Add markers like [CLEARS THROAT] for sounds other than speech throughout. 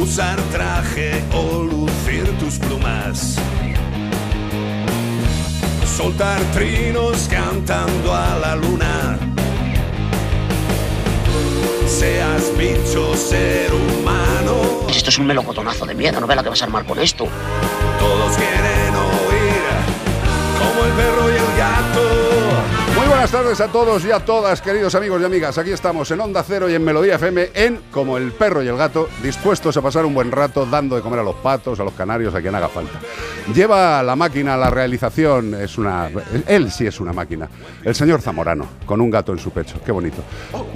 Usar traje o lucir tus plumas. Soltar trinos cantando a la luna. Seas bicho, ser humano. Esto es un melocotonazo de miedo, no ve la que vas a armar con esto. Todos quieren oír como el perro y el. Buenas tardes a todos y a todas, queridos amigos y amigas. Aquí estamos en Onda Cero y en Melodía FM, en Como el perro y el gato, dispuestos a pasar un buen rato dando de comer a los patos, a los canarios, a quien haga falta. Lleva la máquina, la realización, es una. Él sí es una máquina. El señor Zamorano, con un gato en su pecho. Qué bonito.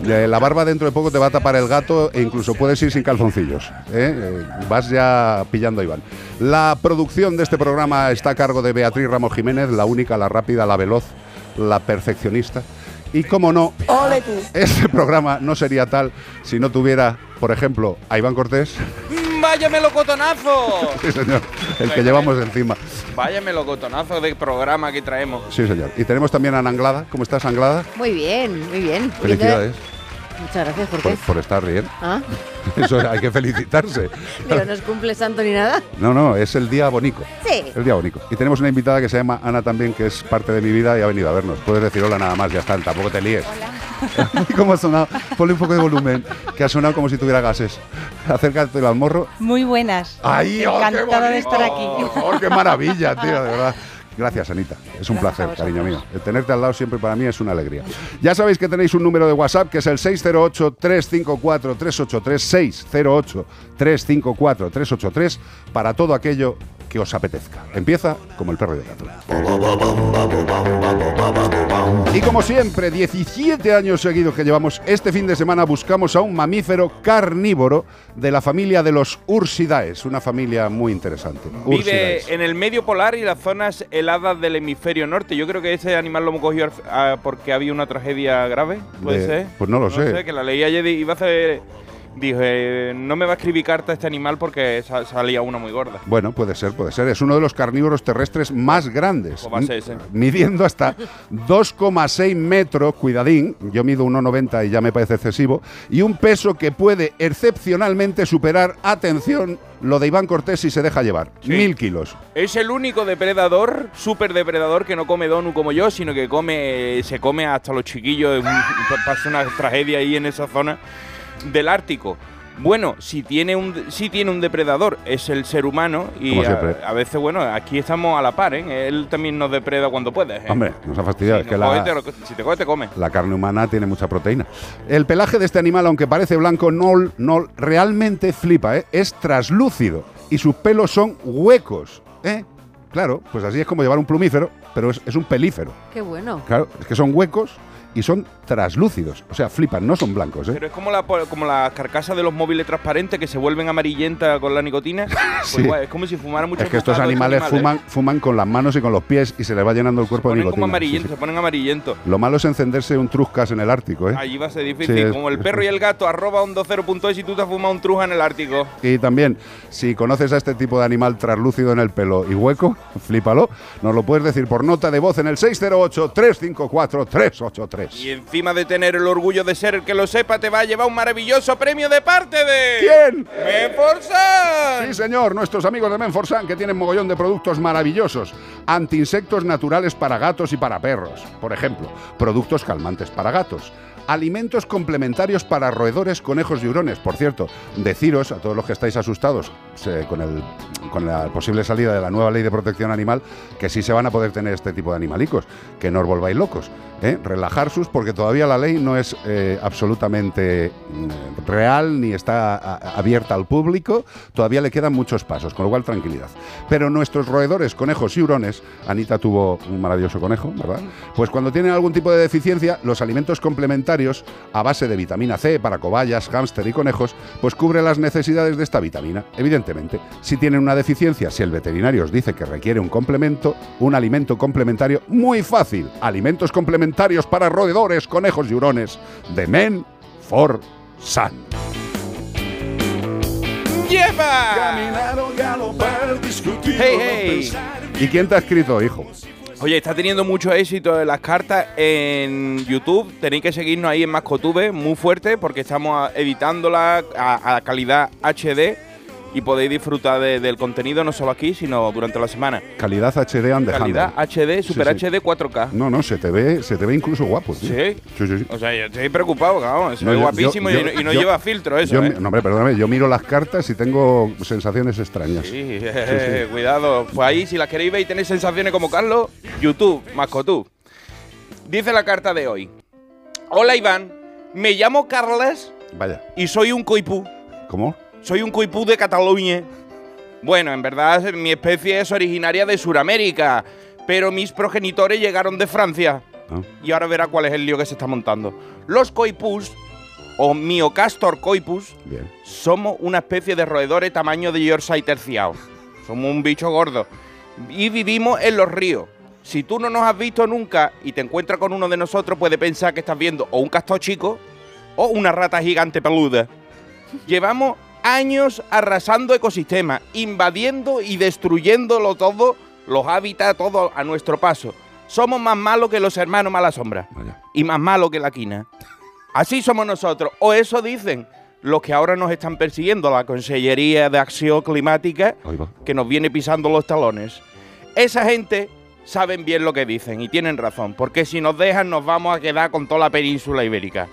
Eh, La barba dentro de poco te va a tapar el gato e incluso puedes ir sin calzoncillos. ¿eh? Eh, Vas ya pillando a Iván. La producción de este programa está a cargo de Beatriz Ramos Jiménez, la única, la rápida, la veloz, la perfeccionista. Y como no, este programa no sería tal si no tuviera, por ejemplo, a Iván Cortés, ¡Vaya melocotonazo! [LAUGHS] sí señor, el que llevamos encima. Vaya melocotonazo de programa que traemos. Sí señor. Y tenemos también a Anglada. ¿Cómo estás, Anglada? Muy bien, muy bien. Felicidades Muchas gracias, ¿por por, qué? por estar bien. Ah, [LAUGHS] Eso hay que felicitarse. [LAUGHS] pero no es cumple santo ni nada. No, no, es el día bonico. Sí. El día bonito. Y tenemos una invitada que se llama Ana también, que es parte de mi vida y ha venido a vernos. Puedes decir hola nada más, ya está, tampoco te líes. Hola. [LAUGHS] ¿Cómo ha sonado? Ponle un poco de volumen, que ha sonado como si tuviera gases. Acércate al morro. Muy buenas. ¡Ay, oh, qué Encantada de estar aquí. Oh, ¡Qué maravilla, tío, de verdad! Gracias, Anita. Es un Gracias placer, cariño mío. El tenerte al lado siempre para mí es una alegría. Ya sabéis que tenéis un número de WhatsApp que es el 608-354-383. 608-354-383 para todo aquello que os apetezca. Empieza como el perro el gato. Y como siempre, 17 años seguidos que llevamos, este fin de semana buscamos a un mamífero carnívoro de la familia de los Ursidaes, una familia muy interesante. Vive Ursidaes. en el medio polar y las zonas heladas del hemisferio norte. Yo creo que ese animal lo hemos cogido ah, porque había una tragedia grave. ¿Puede De- ser? pues no lo sé. que la leí ayer y iba a hacer. Dije, no me va a escribir carta este animal porque sa- salía una muy gorda. Bueno, puede ser, puede ser. Es uno de los carnívoros terrestres más grandes. Va a ser ese. Midiendo hasta 2,6 metros, cuidadín, yo mido 1,90 y ya me parece excesivo, y un peso que puede excepcionalmente superar, atención, lo de Iván Cortés si se deja llevar, Sí. mil kilos. Es el único depredador, super depredador, que no come donu como yo, sino que come, se come hasta los chiquillos. Pasa una tragedia ahí en esa zona del Ártico. Bueno, si tiene un si tiene un depredador es el ser humano y a, a veces bueno aquí estamos a la par, ¿eh? Él también nos depreda cuando puede. ¿eh? Hombre, nos ha fastidiado, Si es que nos la, coge, te lo- si te coge te come. la carne humana tiene mucha proteína. El pelaje de este animal, aunque parece blanco, no, no realmente flipa, ¿eh? es traslúcido y sus pelos son huecos. ¿eh? Claro, pues así es como llevar un plumífero, pero es, es un pelífero. Qué bueno. Claro, es que son huecos y son traslúcidos. O sea, flipan, no son blancos, ¿eh? Pero es como la como la carcasa de los móviles transparentes que se vuelven amarillentas con la nicotina. [LAUGHS] Pues Sí. igual, es como si fumara mucho Es que estos animales fuman, fuman con las manos y con los pies y se les va llenando el Se cuerpo de nicotina. como Sí, amarillentos, sí. se ponen amarillentos. Lo malo es encenderse un truscas en el Ártico, ¿eh? Allí va a ser difícil. Sí, como el perro y el gato, arroba un 20.es y tú te has fumado un truja en el Ártico. Y también, si conoces a este tipo de animal translúcido en el pelo y hueco, [LAUGHS] flípalo, nos lo puedes decir por nota de voz en el 608-354-383. Y encima de tener el orgullo de ser el que lo sepa, te va a llevar un maravilloso premio de parte de. ¿Quién? ¡Menforsan! Sí, señor, nuestros amigos de Menforsan que tienen mogollón de productos maravillosos. Antiinsectos naturales para gatos y para perros. Por ejemplo, productos calmantes para gatos. Alimentos complementarios para roedores, conejos y hurones. Por cierto, deciros a todos los que estáis asustados se- con, el, con la posible salida de la nueva ley de protección animal que sí se van a poder tener este tipo de animalicos. Que no os volváis locos. ¿eh? Relajar sus porque todavía la ley no es eh, absolutamente mm, real ni está a- abierta al público. Todavía le quedan muchos pasos, con lo cual tranquilidad. Pero nuestros roedores, conejos y hurones, Anita tuvo un maravilloso conejo, ¿verdad? Pues cuando tienen algún tipo de deficiencia, los alimentos complementarios diarios a base de vitamina C para cobayas, hámster y conejos, pues cubre las necesidades de esta vitamina. Evidentemente, si tienen una deficiencia, si el veterinario os dice que requiere un complemento, un alimento complementario, muy fácil. Alimentos complementarios para roedores, conejos y hurones. De Men for Sun. ¡Lleva! Caminar o galopar, discutir Hey, hey. ¿Y quién te ha escrito, hijo? Oye, está teniendo mucho éxito las cartas en YouTube. Tenéis que seguirnos ahí en Mascotube, muy fuerte, porque estamos editándola a, a calidad HD y podéis disfrutar de- del contenido no solo aquí, sino durante la semana. Calidad HD and Calidad. HD, Super Sí, sí. HD 4K. No, no, se te ve, se te ve incluso guapo, tío. Sí. Sí, sí, sí. O sea, yo estoy preocupado, cabrón. Se No, ve yo- guapísimo yo- y, no- y no yo- lleva filtro eso, ¿eh? no, hombre, perdóname, yo miro las cartas y tengo sensaciones extrañas. Sí, eh, cuidado. Pues ahí, si las queréis ver y tenéis sensaciones como Carlos, YouTube, Mascotub. Dice la carta de hoy. Hola Iván, me llamo Carles Vaya, y soy un coipú. ¿cómo? Soy un coipú de Cataluña. Bueno, en verdad mi especie es originaria de Sudamérica, pero mis progenitores llegaron de Francia. Ah. Y ahora verá cuál es el lío que se está montando. Los coipús, o Miocastor coipus, Bien. somos una especie de roedores tamaño de Yorkshire terciado. Somos un bicho gordo. Y vivimos en los ríos. Si tú no nos has visto nunca y te encuentras con uno de nosotros, puede pensar que estás viendo o un castor chico o una rata gigante peluda. Llevamos años arrasando ecosistemas, invadiendo y destruyéndolo todo, los hábitats, todo a nuestro paso. Somos más malos que los hermanos Mala Sombra Vaya. y más malos que la quina. Así somos nosotros, o eso dicen los que ahora nos están persiguiendo, la Consellería de Acción Climática, que nos viene pisando los talones. Esa gente saben bien lo que dicen y tienen razón, porque si nos dejan nos vamos a quedar con toda la península ibérica.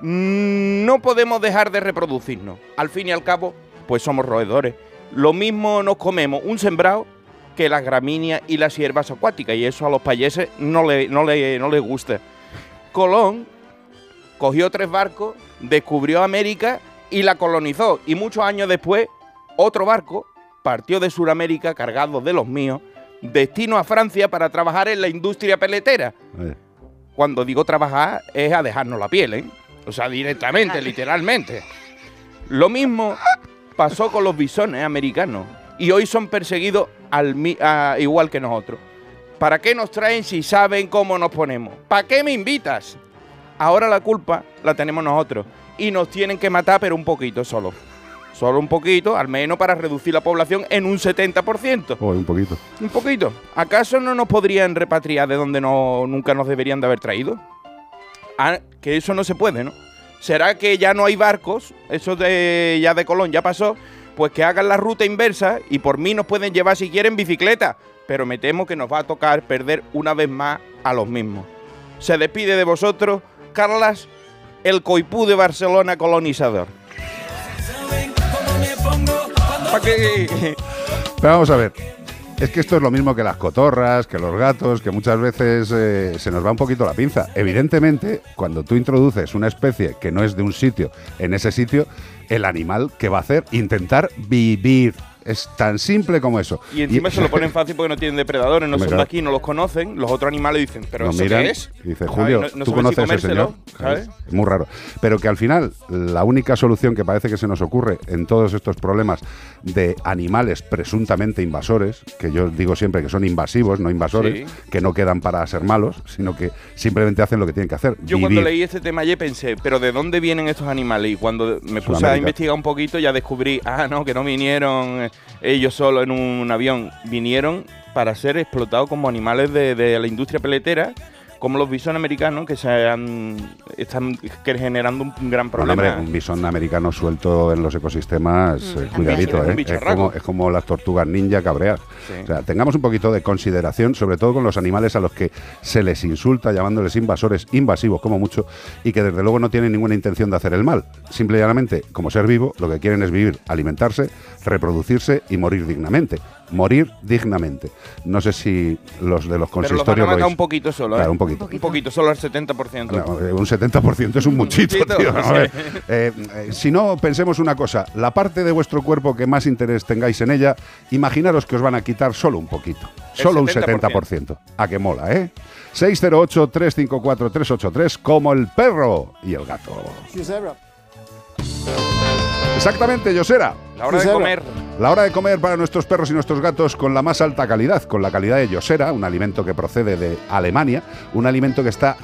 No podemos dejar de reproducirnos. Al fin y al cabo, pues somos roedores. Lo mismo nos comemos un sembrado que las gramíneas y las hierbas acuáticas, y eso a los payeses no le, no le, no les gusta. Colón cogió tres barcos, descubrió América y la colonizó. Y muchos años después, otro barco partió de Sudamérica cargado de los míos, destino a Francia para trabajar en la industria peletera. Vaya. Cuando digo trabajar es a dejarnos la piel, ¿eh? O sea, directamente, literalmente. Lo mismo pasó con los bisones americanos y hoy son perseguidos al a- igual que nosotros. ¿Para qué nos traen si saben cómo nos ponemos? ¿Para qué me invitas? Ahora la culpa la tenemos nosotros y nos tienen que matar, pero un poquito solo. Solo un poquito, al menos para reducir la población en un 70%. Oh, un poquito. Un poquito. ¿Acaso no nos podrían repatriar de donde no, nunca nos deberían de haber traído? Ah, que eso no se puede, ¿no? ¿Será que ya no hay barcos? Eso de ya de Colón ya pasó. Pues que hagan la ruta inversa y por mí nos pueden llevar si quieren bicicleta. Pero me temo que nos va a tocar perder una vez más a los mismos. Se despide de vosotros, Carlas, el coipú de Barcelona colonizador. ¿Para qué? [LAUGHS] Pero vamos a ver. Es que esto es lo mismo que las cotorras, que los gatos, que muchas veces eh, se nos va un poquito la pinza. Evidentemente, cuando tú introduces una especie que no es de un sitio en ese sitio, el animal que va a hacer intentar vivir. Es tan simple como eso. Y encima se lo ponen [LAUGHS] fácil porque no tienen depredadores, no son de aquí, no los conocen. Los otros animales dicen, ¿pero Nos eso miran qué es? dice. Julio, No- no tú si conoces ese señor. ¿sabes? Es muy raro. Pero que al final, la única solución que parece que se nos ocurre en todos estos problemas de animales presuntamente invasores, que yo digo siempre que son invasivos, no invasores, Sí. que no quedan para ser malos, sino que simplemente hacen lo que tienen que hacer. Yo vivir. cuando leí este tema ayer pensé, ¿pero de dónde vienen estos animales? Y cuando me puse a investigar un poquito ya descubrí, ah, no, que no vinieron eh, ellos solo en un avión, vinieron para ser explotados como animales de, la industria peletera, como los bisones americanos que se han, están generando un gran Bueno, problema. hombre, un bisón americano suelto en los ecosistemas, eh, Mm, cuidadito, ¿eh? Es como, es como las tortugas ninja cabreas. Sí. O sea, tengamos un poquito de consideración, sobre todo con los animales a los que se les insulta llamándoles invasores, invasivos como mucho, y que desde luego no tienen ninguna intención de hacer el mal. Simple y llanamente, como ser vivo, lo que quieren es vivir, alimentarse, reproducirse y morir dignamente. Morir dignamente. No sé si los de los Pero los consistorios lo un poquito solo, ¿eh? Claro, un poquito. Un poquito, solo el 70%. No, eh, un 70% es un muchito, muchito, tío. A ver. Eh, eh, si no, pensemos una cosa. La parte de vuestro cuerpo que más interés tengáis en ella, imaginaros que os van a quitar solo un poquito. El Solo un 70%. 70%. A que mola, ¿eh? 608-354-383 como el perro y el gato. Exactamente, Yosera. La hora de comer. La hora de comer para nuestros perros y nuestros gatos con la más alta calidad, con la calidad de Yosera, un alimento que procede de Alemania, un alimento que está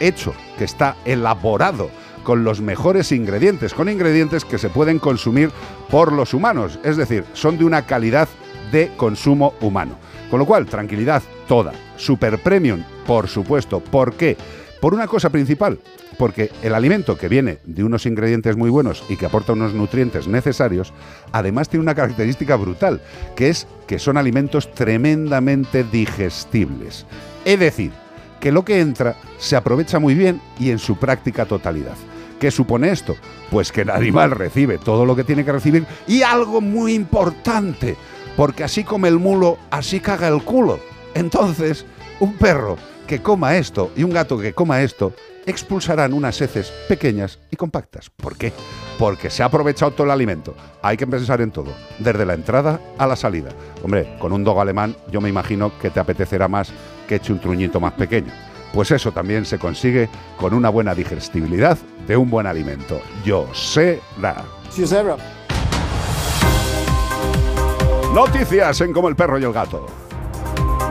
hecho, que está elaborado con los mejores ingredientes, con ingredientes que se pueden consumir por los humanos, es decir, son de una calidad de consumo humano. Con lo cual, tranquilidad toda, super premium, por supuesto. ¿Por qué? Por una cosa principal, porque el alimento que viene de unos ingredientes muy buenos y que aporta unos nutrientes necesarios, además tiene una característica brutal, que es que son alimentos tremendamente digestibles. Es decir, que lo que entra se aprovecha muy bien y en su práctica totalidad. ¿Qué supone esto? Pues que el animal recibe todo lo que tiene que recibir y algo muy importante, porque así come el mulo, así caga el culo. Entonces, un perro que coma esto y un gato que coma esto expulsarán unas heces pequeñas y compactas. ¿Por qué? Porque se ha aprovechado todo el alimento. Hay que pensar en todo, desde la entrada a la salida. Hombre, con un dog alemán yo me imagino que te apetecerá más que eche un truñito más pequeño. Pues eso también se consigue con una buena digestibilidad de un buen alimento. Yo sé la. Noticias en Como el perro y el gato.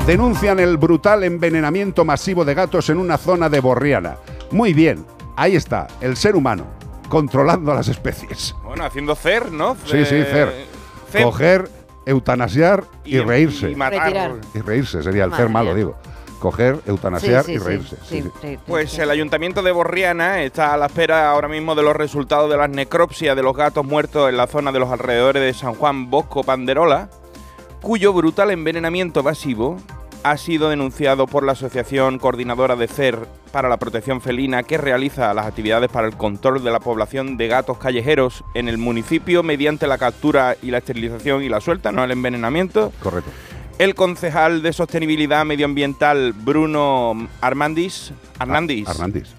Denuncian el brutal envenenamiento masivo de gatos en una zona de Borriana. Muy bien, ahí está, el ser humano, controlando a las especies. Bueno, haciendo cer, ¿no? Sí, sí, cer. cer. Coger, eutanasiar y, reírse. y matar. Retirar. Y reírse sería el Madre cer malo, mía. digo. Coger, eutanasiar Sí, sí, y reírse. sí, sí, sí. sí, Pues sí. el Ayuntamiento de Borriana está a la espera ahora mismo de los resultados de las necropsias de los gatos muertos en la zona de los alrededores de San Juan Bosco Panderola, cuyo brutal envenenamiento masivo ha sido denunciado por la Asociación Coordinadora de CER para la Protección Felina que realiza las actividades para el control de la población de gatos callejeros en el municipio mediante la captura y la esterilización y la suelta, no el envenenamiento. Correcto. El concejal de Sostenibilidad Medioambiental Bruno Armandis.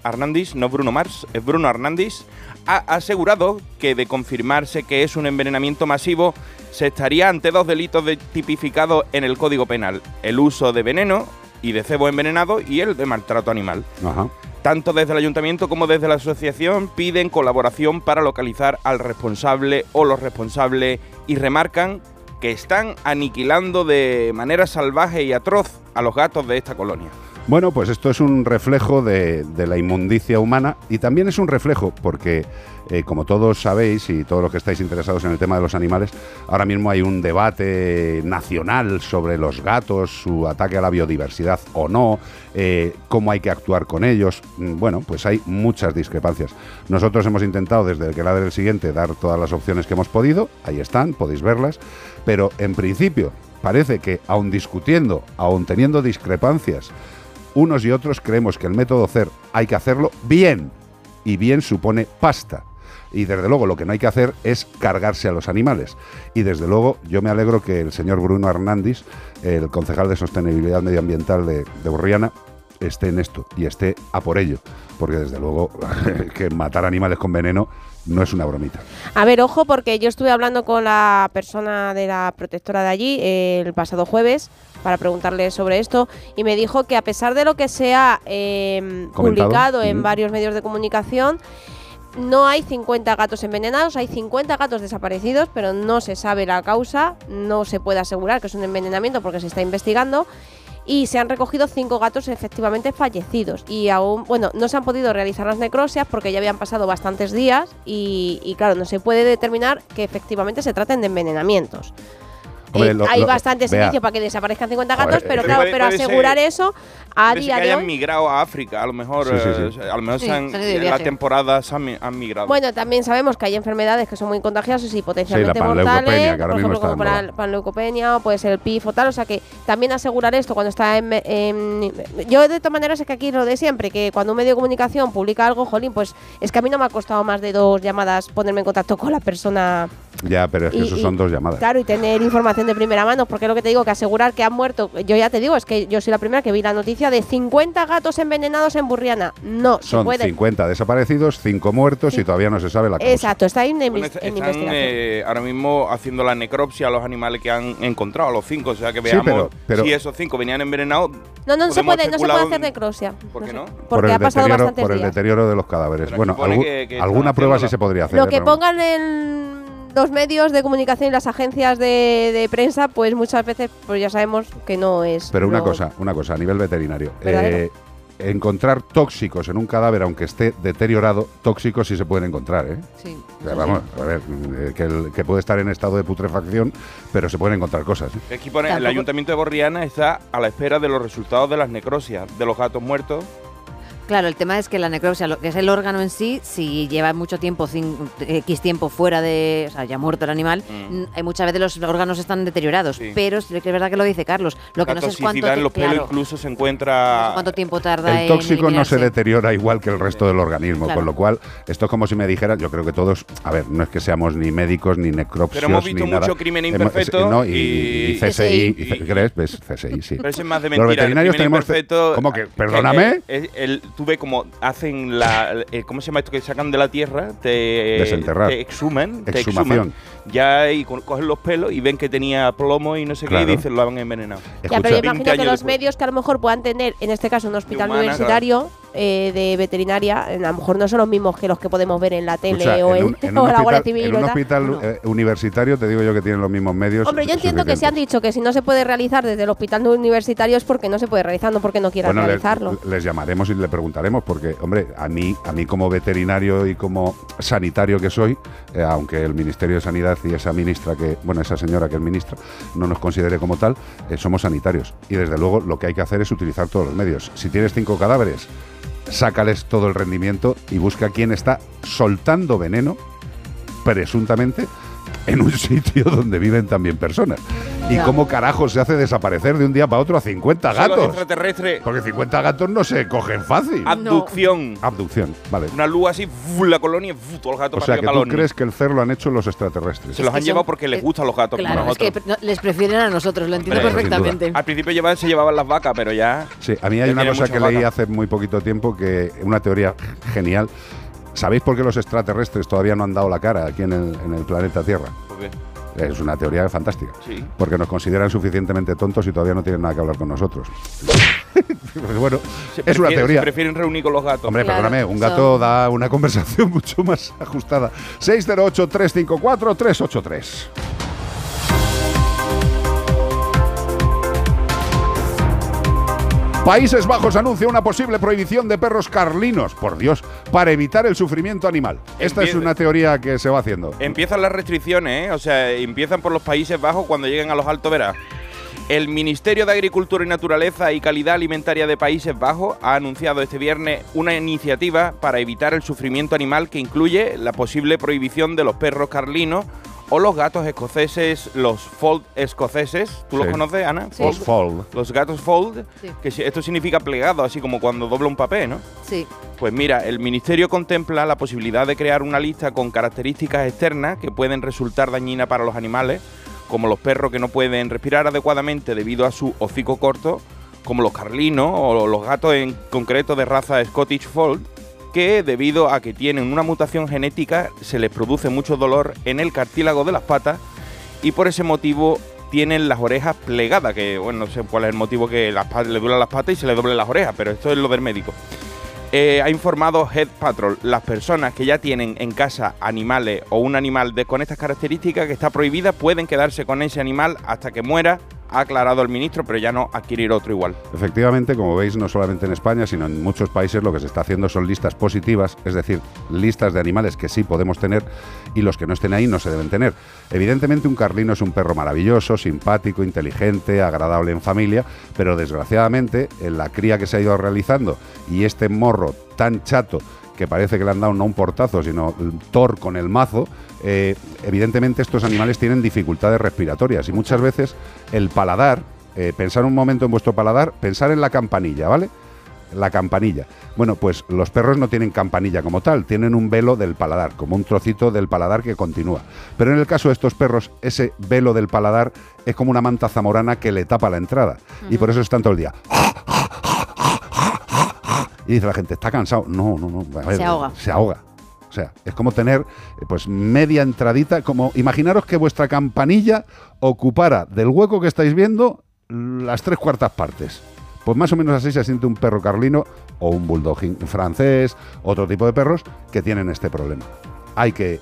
Arnandis, no Bruno Mars, es Bruno Arnandis, ha asegurado que de confirmarse que es un envenenamiento masivo, se estaría ante dos delitos de- tipificados en el Código Penal, el uso de veneno y de cebo envenenado y el de maltrato animal. Ajá. Tanto desde el ayuntamiento como desde la asociación piden colaboración para localizar al responsable o los responsables y remarcan que están aniquilando de manera salvaje y atroz a los gatos de esta colonia. Bueno, pues esto es un reflejo de, de la inmundicia humana y también es un reflejo porque, eh, como todos sabéis y todos los que estáis interesados en el tema de los animales, ahora mismo hay un debate nacional sobre los gatos, su ataque a la biodiversidad o no, eh, cómo hay que actuar con ellos. Mm, Bueno, pues hay muchas discrepancias. Nosotros hemos intentado desde el que ladre el siguiente dar todas las opciones que hemos podido, ahí están, podéis verlas, pero en principio parece que aun discutiendo, aun teniendo discrepancias, unos y otros creemos que el método CER hay que hacerlo bien. Y bien supone pasta. Y desde luego lo que no hay que hacer es cargarse a los animales. Y desde luego yo me alegro que el señor Bruno Hernández, el concejal de Sostenibilidad Medioambiental de, de esté en esto y esté a por ello. Porque desde luego [LAUGHS] que matar animales con veneno no es una bromita. A ver, ojo, porque yo estuve hablando con la persona de la protectora de allí eh, el pasado jueves para preguntarle sobre esto y me dijo que a pesar de lo que se ha eh, publicado en Ujú. varios medios de comunicación, no hay 50 gatos envenenados, hay 50 gatos desaparecidos, pero no se sabe la causa, no se puede asegurar que es un envenenamiento porque se está investigando. Y se han recogido cinco gatos efectivamente fallecidos. Y aún, bueno, no se han podido realizar las necrosias porque ya habían pasado bastantes días. Y, y claro, no se puede determinar que efectivamente se traten de envenenamientos. Hombre, Eh, lo- hay lo- bastantes vea. indicios para que desaparezcan 50 Joder, gatos, pero eh, claro, puede- pero puede ser- asegurar eso a día que de hayan hoy. migrado a África, a lo mejor, Sí, sí, sí. eh, a lo mejor se han- en la temporada se han, han migrado. Bueno, también sabemos que hay enfermedades que son muy contagiosas y potencialmente mortales, que ahora por ejemplo, como la panleucopenia o puede ser el PIF o tal, o sea que también asegurar esto cuando está en, en- Yo de todas maneras es que aquí lo de siempre, que cuando un medio de comunicación publica algo, jolín, pues es que a mí no me ha costado más de dos llamadas ponerme en contacto con la persona Ya, pero es que Y- eso y- son dos llamadas. Claro, y tener información de primera mano, porque lo que te digo, que asegurar que han muerto, yo ya te digo, es que yo soy la primera que vi la noticia de 50 gatos envenenados en Burriana. No, se Son puede. 50 desaparecidos, 5 muertos y todavía no se sabe la causa. Exacto, está en, Bueno, inves- est- en están investigación. eh, ahora mismo haciendo la necropsia a los animales que han encontrado, a los cinco. O sea que Sí, veamos pero- pero- si esos cinco venían envenenados. no, no, se puede, no se puede hacer necrosia. ¿Por qué sé, no? por Porque el ha pasado bastantes por el días. deterioro de los cadáveres. Pero Bueno, que- que alguna prueba sí se podría hacer. Lo que pongan en los medios de comunicación y las agencias de, de prensa, pues muchas veces pues ya sabemos que no es. Pero una lo- cosa, una cosa, a nivel veterinario. Eh, encontrar tóxicos en un cadáver, aunque esté deteriorado, tóxicos sí se pueden encontrar, ¿eh? Sí. O sea, vamos, a ver, eh, que, el- que puede estar en estado de putrefacción, pero se pueden encontrar cosas. ¿eh? Aquí pone, el ayuntamiento de Borriana está a la espera de los resultados de las necrosias de los gatos muertos. Claro, el tema es que la necropsia, lo que es el órgano en sí, si lleva mucho tiempo, X tiempo fuera de. O sea, ya muerto el animal, Mm. hay muchas veces los órganos están deteriorados. Sí. Pero es verdad que lo dice Carlos. Lo que la no sé es cuánto. toxicidad en los pelos claro, incluso se no encuentra. sé cuánto tiempo tarda El en tóxico no se deteriora igual que el resto del organismo, Claro. con lo cual, esto es como si me dijeran, yo creo que todos, a ver, no es que seamos ni médicos ni necropsios Pero hemos visto ni nada. mucho crimen Hemos- imperfecto no, y, y- y CSI, y ¿crees? ¿Ves? CSI, sí. Pero es más de Los mentira. veterinarios el crimen tenemos- ¿Cómo que? eh, ¿Perdóname? eh, el- tú ves como hacen la. eh, ¿Cómo se llama esto que sacan de la tierra? Te, Desenterrar. te exhuman. Te Exhumación. exhuman. Ya y co- cogen los pelos y ven que tenía plomo y no sé Claro. qué y dicen lo han envenenado. Ya, pero yo 20 imagino que los después. medios que a lo mejor puedan tener, en este caso un hospital humana, universitario eh, de veterinaria, a lo mejor no son los mismos que los que podemos ver en la tele escucha, o en [LAUGHS] un, o la Guardia Civil. en un hospital, No. eh, universitario te digo yo que tienen los mismos medios. Hombre, yo entiendo que se han dicho que si no se puede realizar desde el hospital universitario es porque no se puede realizar, no porque no quieran Bueno, realizarlo. les llamaremos y le preguntaremos, porque, hombre, a mí, a mí como veterinario y como sanitario que soy, eh, aunque el Ministerio de Sanidad y esa ministra que, bueno, esa señora que es ministra, no nos considere como tal, somos sanitarios. Y desde luego lo que hay que hacer es utilizar todos los medios. Si tienes cinco cadáveres, sácales todo el rendimiento y busca quién está soltando veneno, presuntamente, en un [LAUGHS] sitio donde viven también personas. ¿Y Ya. cómo carajo se hace desaparecer de un día para otro a 50 Son los gatos? extraterrestres. Porque 50 gatos no se cogen fácil. Abducción. Abducción, vale. Una luz así, la colonia, fu, todos los gatos O sea para que arriba tú crees que el CER lo han hecho los extraterrestres. Se los han llevado porque les eh, gustan los gatos como Claro, es que les prefieren a nosotros, lo entiendo Hombre, perfectamente. Al principio llevaban, se llevaban las vacas, pero ya. Sí, a mí hay una cosa que leí hace muy poquito tiempo, que una teoría genial. ¿Sabéis por qué los extraterrestres todavía no han dado la cara aquí en el, en el planeta Tierra? porque- Es una teoría fantástica. Sí. Porque nos consideran suficientemente tontos y todavía no tienen nada que hablar con nosotros. Pues [LAUGHS] bueno, se es una teoría. Se prefieren reunir con los gatos. Hombre, Claro, perdóname, un gato da una [LAUGHS] conversación mucho más ajustada. 608-354-383. Países Bajos anuncia una posible prohibición de perros carlinos, por Dios, para evitar el sufrimiento animal. Esta es una teoría que se va haciendo. Empiezan las restricciones, ¿eh? O sea, empiezan por los Países Bajos cuando lleguen a los Altos Verás. El Ministerio de Agricultura y Naturaleza y Calidad Alimentaria de Países Bajos ha anunciado este viernes una iniciativa para evitar el sufrimiento animal que incluye la posible prohibición de los perros carlinos o los gatos escoceses, los fold escoceses. ¿Tú los conoces, Ana? Sí. Os fold. Los gatos fold, Sí. que esto significa plegado, así como cuando dobla un papel, ¿no? Sí. Pues mira, el Ministerio contempla la posibilidad de crear una lista con características externas que pueden resultar dañinas para los animales, como los perros que no pueden respirar adecuadamente debido a su hocico corto, como los carlinos o los gatos en concreto de raza Scottish Fold, que debido a que tienen una mutación genética se les produce mucho dolor en el cartílago de las patas y por ese motivo tienen las orejas plegadas, que bueno, no sé cuál es el motivo que las le duelen las patas y se le doblen las orejas, pero esto es lo del médico. Eh, ha informado Head Patrol, las personas que ya tienen en casa animales o un animal de, con estas características que está prohibida pueden quedarse con ese animal hasta que muera, ha aclarado el ministro, pero ya no adquirir otro igual. Efectivamente, como veis, no solamente en España, sino en muchos países lo que se está haciendo son listas positivas, es decir, listas de animales que sí podemos tener y los que no estén ahí no se deben tener. Evidentemente un carlino es un perro maravilloso, simpático, inteligente, agradable en familia, pero desgraciadamente en la cría que se ha ido realizando y este morro tan chato que parece que le han dado no un portazo, sino el Thor con el mazo, eh, evidentemente estos animales tienen dificultades respiratorias y muchas veces el paladar, eh, pensar un momento en vuestro paladar, pensar en la campanilla, ¿vale? la campanilla. Bueno, pues los perros no tienen campanilla como tal, tienen un velo del paladar, como un trocito del paladar que continúa. Pero en el caso de estos perros, ese velo del paladar es como una manta zamorana que le tapa la entrada. Y por eso están todo el día. Y dice la gente, está cansado. No, no, no. a ver, Se ahoga. Se ahoga. O sea, es como tener eh, pues media entradita, como imaginaros que vuestra campanilla ocupara del hueco que estáis viendo las tres cuartas partes. Pues más o menos así se siente un perro carlino o un bulldog francés, otro tipo de perros que tienen este problema. Hay que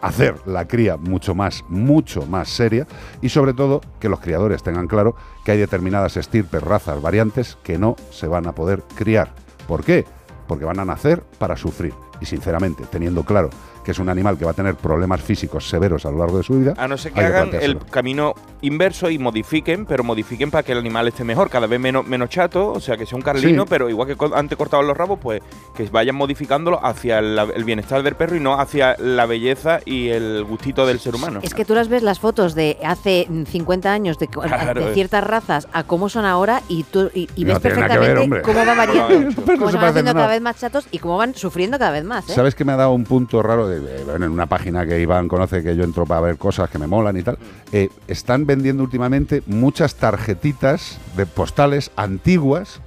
hacer la cría mucho más, mucho más seria y sobre todo que los criadores tengan claro que hay determinadas estirpes, razas, variantes que no se van a poder criar. ¿Por qué? Porque van a nacer para sufrir. Y sinceramente, teniendo claro que es un animal que va a tener problemas físicos severos a lo largo de su vida, A no ser que hagan el camino inverso y modifiquen, pero modifiquen para que el animal esté mejor, cada vez menos, menos chato, o sea, que sea un carlino, Sí. pero igual que antes cortaban los rabos, pues que vayan modificándolo hacia el, el bienestar del perro y no hacia la belleza y el gustito del ser humano. Es que tú las ves las fotos de hace mm, 50 años de, co- Claro, de eh. ciertas razas a cómo son ahora y tú y, y No ves ver, perfectamente hombre. cómo va variando, No, no, no. cómo No se van haciendo nada. cada vez más chatos y cómo van sufriendo cada vez más. ¿eh? ¿Sabes que me ha dado un punto raro? De, bueno, en una página que Iván conoce que yo entro para ver cosas que me molan y tal. eh, están vendiendo últimamente muchas tarjetitas de postales antiguas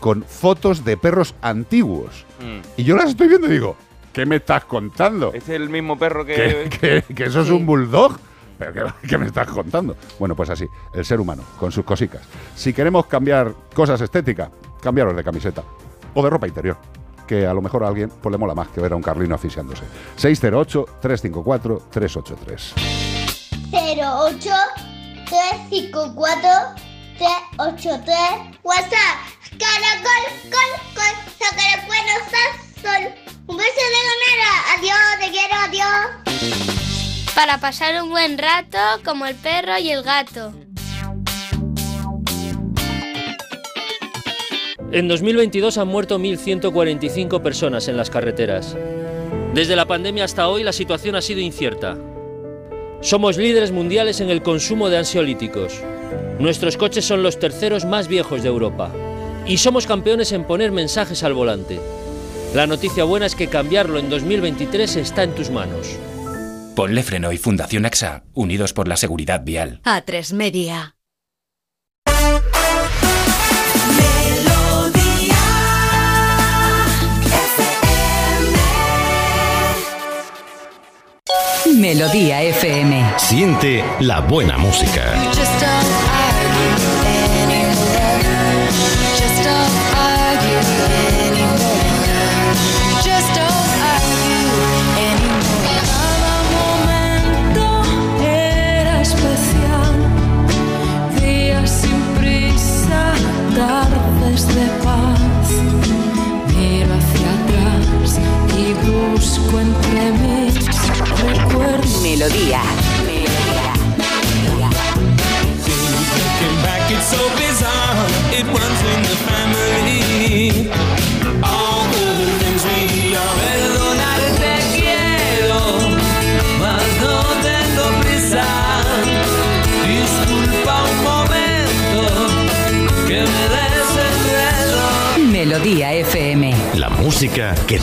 con fotos de perros antiguos. Mm. Y yo las estoy viendo y digo, ¿qué me estás contando? Es el mismo perro ¿Que, que... que- que eso es Sí. un bulldog? ¿Pero qué, qué me estás contando? Bueno, pues así, el ser humano, con sus cositas. Si queremos cambiar cosas estéticas, cambiaros de camiseta o de ropa interior. Que a lo mejor a alguien pues, le mola más que ver a un carlino asfixiándose. 608-354-383. 08 354 383 WhatsApp Caracol, col, col, sacar sal, sol Un beso de ganera, adiós, te quiero, adiós Para pasar un buen rato como el perro y el gato. En 2022 han muerto 1.145 personas en las carreteras. Desde la pandemia hasta hoy la situación ha sido incierta. Somos líderes mundiales en el consumo de ansiolíticos. Nuestros coches son los terceros más viejos de Europa. Y somos campeones en poner mensajes al volante. La noticia buena es que cambiarlo en 2023 está en tus manos. Ponle Freno y Fundación AXA, unidos por la seguridad vial. A3 Media. Melodía FM. Siente la buena música.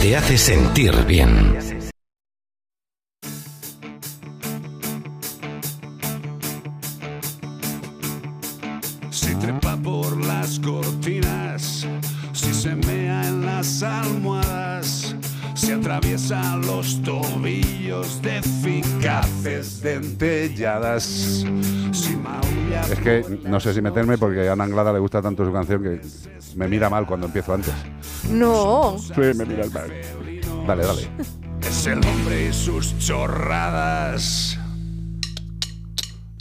Te hace sentir bien. Que no sé si meterme porque a Ana Anglada le gusta tanto su canción que me mira mal cuando empiezo antes. No. Sí, me mira mal. Dale, dale. es el hombre y sus chorradas.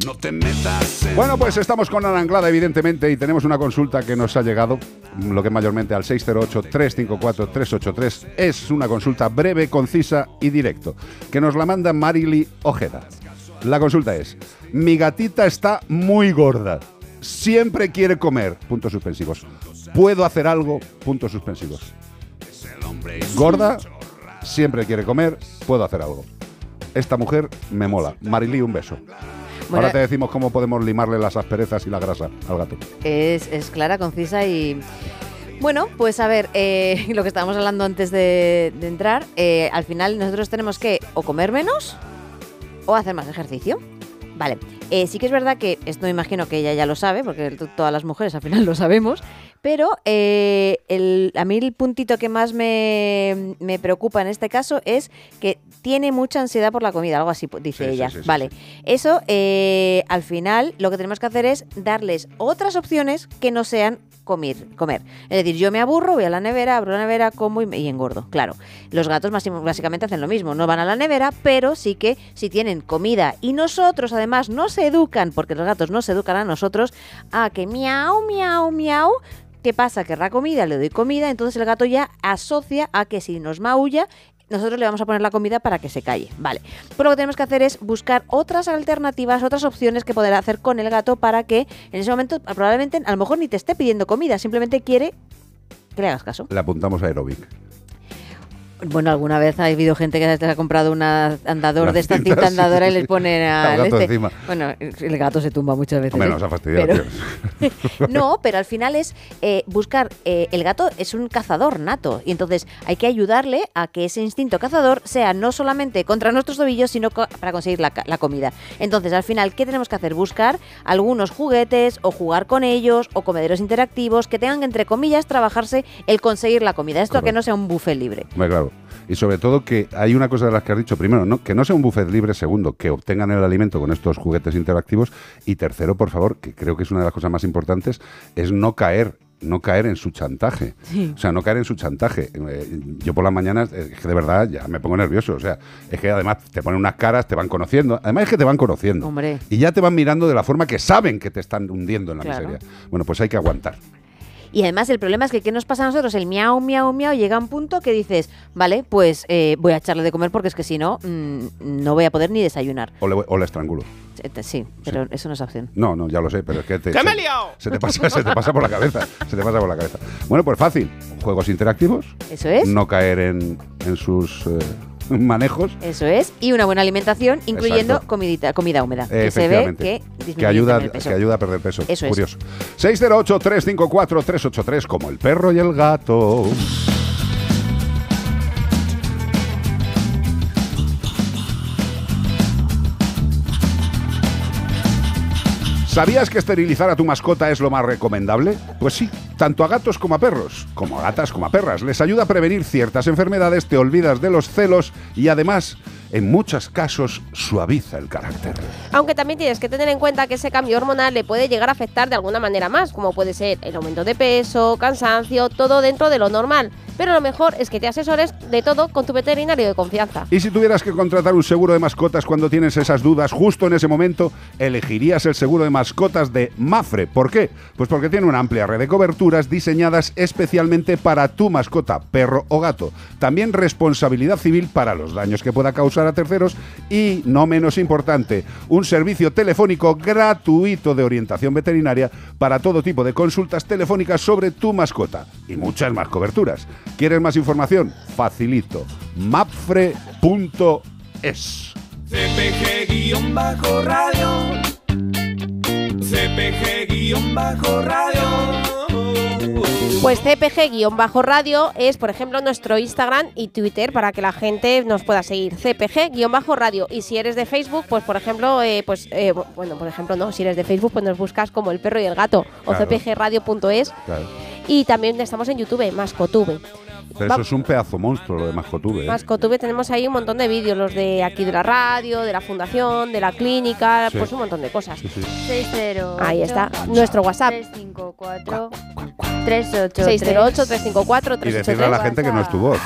No te metas en Bueno, pues estamos con Ana Anglada, evidentemente, y tenemos una consulta que nos ha llegado, lo que es mayormente al 608-354-383. Es una consulta breve, concisa y directo, que nos la manda Marily Ojeda. La consulta es, mi gatita está muy gorda, siempre quiere comer, puntos suspensivos. ¿Puedo hacer algo? Puntos suspensivos. Gorda, siempre quiere comer, puedo hacer algo. Esta mujer me mola. Marily, un beso. Bueno, Ahora te decimos cómo podemos limarle las asperezas y la grasa al gato. Es, es clara, concisa y... Bueno, pues a ver, eh, [LAUGHS] lo que estábamos hablando antes de, de entrar, eh, al final nosotros tenemos que o comer menos o hacer más ejercicio. Vale, eh, sí que es verdad que esto me imagino que ella ya lo sabe, porque todas las mujeres al final lo sabemos, pero eh, el- a mí el puntito que más me, me preocupa en este caso es que tiene mucha ansiedad por la comida, algo así dice sí, ella. sí, sí, vale, eso eh, al final lo que tenemos que hacer es darles otras opciones que no sean comer, comer. Es decir, yo me aburro, voy a la nevera, abro la nevera, como y, me- y engordo. Claro, los gatos más- básicamente hacen lo mismo, no van a la nevera, pero sí que si tienen comida y nosotros además no se educan, porque los gatos no se educan a nosotros, a que miau, miau, miau. ¿Qué pasa? Querrá comida, le doy comida, entonces el gato ya asocia a que si nos maulla, nosotros le vamos a poner la comida para que se calle. Vale. Pues lo que tenemos que hacer es buscar otras alternativas, otras opciones que poder hacer con el gato para que en ese momento probablemente a lo mejor ni te esté pidiendo comida, simplemente quiere que le hagas caso. Le apuntamos a aerobic. Bueno, alguna vez ha habido gente que se ha comprado un andador de esta cinta, andadora y les pone Al gato este. encima. Bueno, el gato se tumba muchas veces. Hombre, ¿eh? nos ha fastidiado. Pero- tío. [LAUGHS] No, pero al final es eh, buscar. eh, el gato es un cazador nato y entonces hay que ayudarle a que ese instinto cazador sea no solamente contra nuestros tobillos, sino co- para conseguir la, la comida. Entonces, al final, ¿qué tenemos que hacer? Buscar algunos juguetes o jugar con ellos o comederos interactivos que tengan que, entre comillas, trabajarse el conseguir la comida. Esto que no sea un buffet libre. Hombre, claro. Y sobre todo que hay una cosa de las que has dicho. Primero, no, que no sea un buffet libre. Segundo, que obtengan el alimento con estos juguetes interactivos. Y tercero, por favor, que creo que es una de las cosas más importantes, es no caer no caer en su chantaje. Sí. O sea, no caer en su chantaje. Eh, Yo por las mañanas, eh, es que de verdad ya me pongo nervioso. O sea, es que además te ponen unas caras, te van conociendo. Además es que te van conociendo. Hombre. Y ya te van mirando de la forma que saben que te están hundiendo en la Claro. miseria. Bueno, pues hay que aguantar. Y además el problema es que ¿qué nos pasa a nosotros? El miau, miau, miau llega a un punto que dices, vale, pues eh, voy a echarle de comer porque es que si no, mm, no voy a poder ni desayunar. O le, o le estrangulo. Eh, Sí, pero eso no es opción. No, no, ya lo sé, pero es que te, ¡Que me he se- liado! se te pasa, se te pasa por la cabeza, se te pasa por la cabeza. Bueno, pues fácil, juegos interactivos, Eso es. no caer en, en sus eh, [LAUGHS] manejos, Eso es. Y una buena alimentación, incluyendo Exacto. comidita, comida húmeda. Que se ve que disminuye que ayuda, el peso. que ayuda a perder peso. Eso es. Curioso. 608-354-383, como el perro y el gato. ¿Sabías que esterilizar a tu mascota es lo más recomendable? Pues sí, tanto a gatos como a perros, como a gatas como a perras. Les ayuda a prevenir ciertas enfermedades, te olvidas de los celos y además, en muchos casos, suaviza el carácter. Aunque también tienes que tener en cuenta que ese cambio hormonal le puede llegar a afectar de alguna manera más, como puede ser el aumento de peso, cansancio, todo dentro de lo normal. Pero lo mejor es que te asesores de todo con tu veterinario de confianza. Y si tuvieras que contratar un seguro de mascotas cuando tienes esas dudas justo en ese momento, elegirías el seguro de mascotas de Mafre. ¿Por qué? Pues porque tiene una amplia red de coberturas diseñadas especialmente para tu mascota, perro o gato. También responsabilidad civil para los daños que pueda causar a terceros y, no menos importante, un servicio telefónico gratuito de orientación veterinaria para todo tipo de consultas telefónicas sobre tu mascota y muchas más coberturas. ¿Quieres más información? Facilito. mapfre.es. CPG-radio. CPG-radio. Pues CPG-radio es, por ejemplo, nuestro Instagram y Twitter para que la gente nos pueda seguir. CPG-radio. Y si eres de Facebook, pues por ejemplo, eh, pues eh, bueno, por ejemplo, no, si eres de Facebook, pues nos buscas como el perro y el gato o cpgradio.es. Claro. Y también estamos en YouTube, Mascotube. Pero Va- eso es un pedazo monstruo lo de Mascotube. ¿eh? Mascotube tenemos ahí un montón de vídeos, los de aquí de la radio, de la fundación, de la clínica, Sí. pues un montón de cosas. Sí, sí. 608. Ahí está, nuestro WhatsApp. 354 38 608 354 Y decirle a la gente que no es tu voz.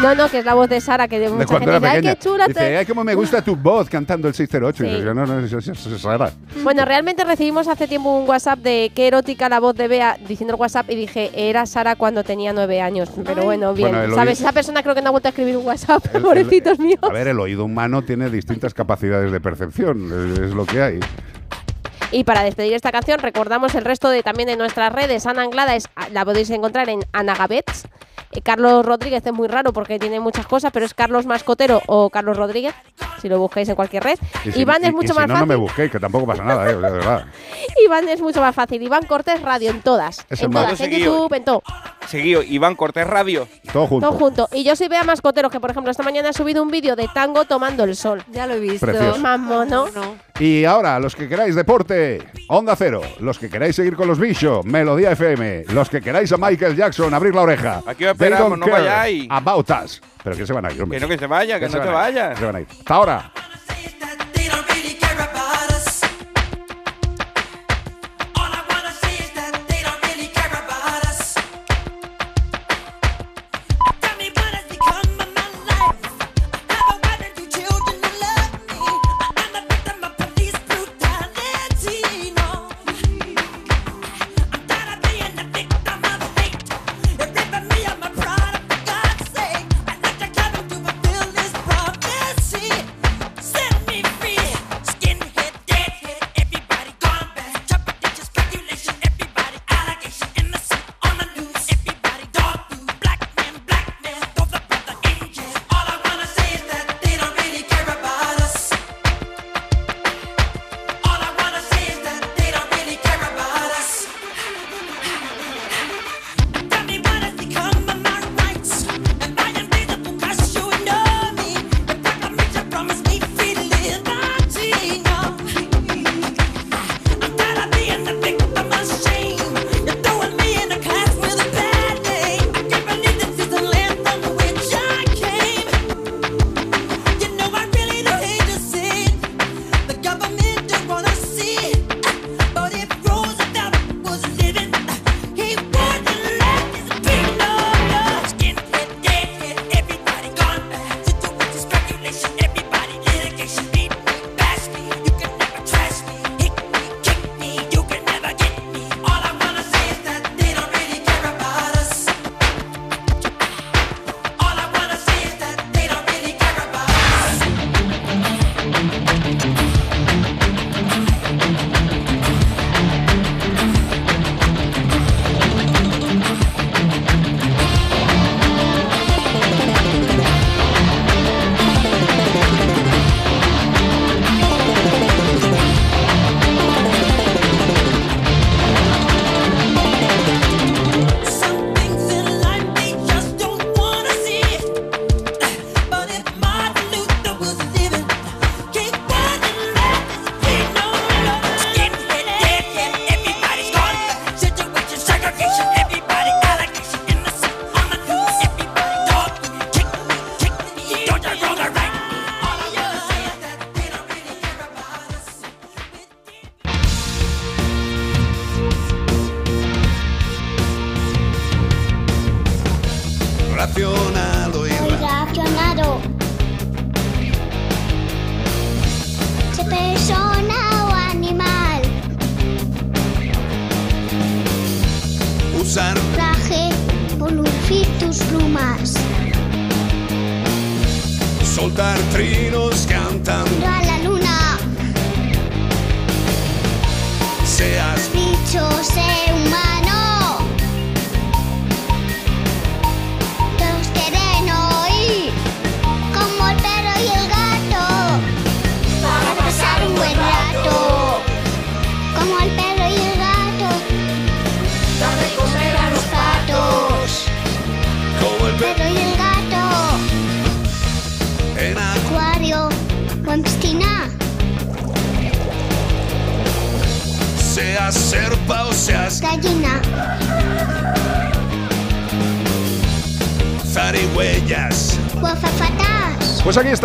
No, no, que es la voz de Sara, que de De mucha cuando gente era dice, ¡ay, pequeña. qué chula! te-". Dice, ay, cómo me gusta tu voz cantando el 608. Y Sí. yo, no, no, eso, eso- eso es rara. Bueno, realmente recibimos hace tiempo un WhatsApp de qué erótica la voz de Bea diciendo el WhatsApp y dije, era Sara cuando tenía nueve años. Pero bueno, bien. Bueno, el ¿Sabes? oído- Esa persona creo que no ha vuelto a escribir un WhatsApp, El- el- pobrecitos míos. A ver, el oído humano tiene distintas capacidades de percepción. Es, es lo que hay. Y para despedir esta canción, recordamos el resto de también de nuestras redes. Ana Anglada es, la podéis encontrar en Anagabets. Eh, Carlos Rodríguez es muy raro porque tiene muchas cosas, pero es Carlos Mascotero o Carlos Rodríguez, si lo buscáis en cualquier red. Y si- Iván y- es y mucho si más no, no fácil. me busquéis, que tampoco pasa nada, eh, de verdad. [LAUGHS] Iván es mucho más fácil. Iván Cortés Radio en todas. Es en todas, en Seguido. YouTube, en todo. Seguido, Iván Cortés Radio. Todo junto. Todo junto. Y yo soy Bea Mascotero, que por ejemplo esta mañana he subido un vídeo de tango tomando el sol. Ya lo he visto. Precioso. Más mono. Y ahora, los que queráis deporte, Onda Cero. Los que queráis seguir con los bichos, Melodía FM. Los que queráis a Michael Jackson, abrir la oreja. Aquí They esperamos, no vayáis. About us. Pero que se van a ir, hombre. Que no que se vaya, que se no te a ir, vayas. que se van a ir. Hasta ahora.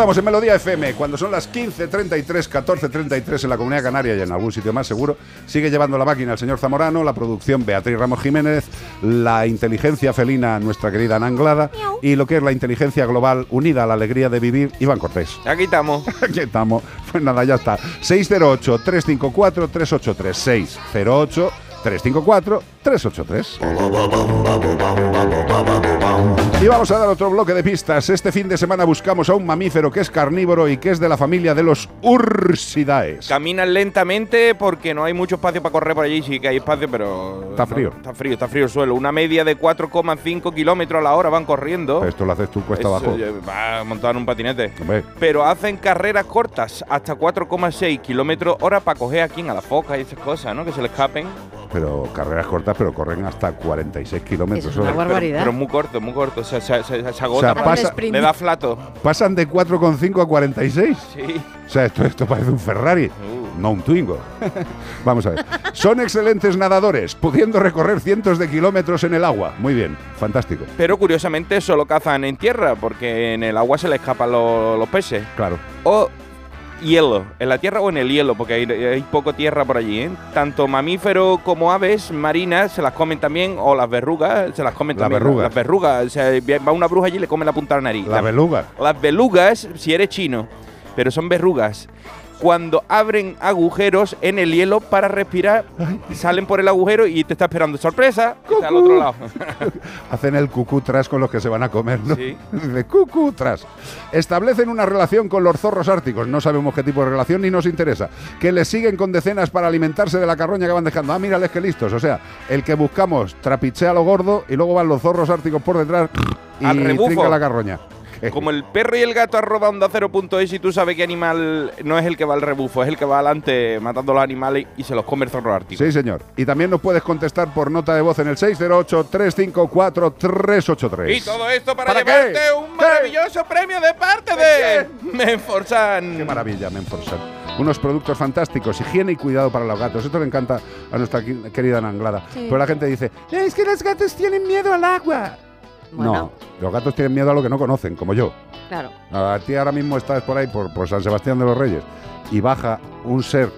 Estamos en Melodía FM, cuando son las 15.33, 14.33 en la Comunidad Canaria y en algún sitio más seguro. Sigue llevando la máquina el señor Zamorano, la producción Beatriz Ramos Jiménez, la inteligencia felina nuestra querida Ana Anglada y lo que es la inteligencia global unida a la alegría de vivir, Iván Cortés. Aquí estamos. [LAUGHS] Aquí estamos. Pues nada, ya está. 608-354-383. 608-354-383. 383. Y vamos a dar otro bloque de pistas. Este fin de semana buscamos a un mamífero que es carnívoro y que es de la familia de los Ursidaes. Caminan lentamente porque no hay mucho espacio para correr por allí. Sí que hay espacio, pero. Está no, frío. está frío, está frío el suelo. Una media de 4,5 kilómetros a la hora van corriendo. Esto lo haces tú cuesta Eso, abajo. ya, Va montado en un patinete. Hombre. Pero hacen carreras cortas, hasta 4,6 kilómetros hora para coger aquí a la foca y esas cosas, ¿no? Que se le escapen. Pero carreras cortas, pero corren hasta 46 kilómetros Es una barbaridad. Pero muy corto, muy corto. O sea, se, se- se agota. O sea, para- pasa- le da flato. Pasan de 4,5 a 46. Sí. O sea, esto, esto parece un Ferrari, Uh. no un Twingo. [LAUGHS] Vamos a ver. Son excelentes nadadores, pudiendo recorrer cientos de kilómetros en el agua. Muy bien, fantástico. Pero curiosamente solo cazan en tierra, porque en el agua se le escapan los, los peces. Claro. O hielo, en la tierra o en el hielo, porque hay, hay poco tierra por allí. ¿eh? Tanto mamíferos como aves marinas se las comen también, o las verrugas se las comen Las también. verrugas. Las verrugas. O sea, va una bruja allí y le come la punta de la nariz. La beluga. Las belugas, si eres chino, pero son verrugas. Cuando abren agujeros en el hielo para respirar, salen por el agujero y te está esperando sorpresa. Está al otro lado. [LAUGHS] Hacen el cucú tras con los que se van a comer, ¿no? Sí. [LAUGHS] Dice cucú tras. Establecen una relación con los zorros árticos. No sabemos qué tipo de relación ni nos interesa. Que les siguen con decenas para alimentarse de la carroña que van dejando. Ah, mírales que listos. O sea, el que buscamos trapichea lo gordo y luego van los zorros árticos por detrás y Al rebufo. trinca la carroña. [LAUGHS] Como el perro y el gato arroba onda cero punto es y tú sabes qué animal no es el que va al rebufo, es el que va adelante matando a los animales y se los come el zorro ártico. Sí, señor. Y también nos puedes contestar por nota de voz en el 608-354-383. Y todo esto para, ¿Para qué? llevarte un maravilloso premio de parte de Menforsan. Qué maravilla, Menforsan. Unos productos fantásticos, higiene y cuidado para los gatos. Esto le encanta a nuestra querida Nanglada. Sí. Pero la gente dice, es que los gatos tienen miedo al agua. Bueno. No, los gatos tienen miedo a lo que no conocen, como yo. Claro. A ti ahora mismo estás por ahí, por, por San Sebastián de los Reyes, y baja un ser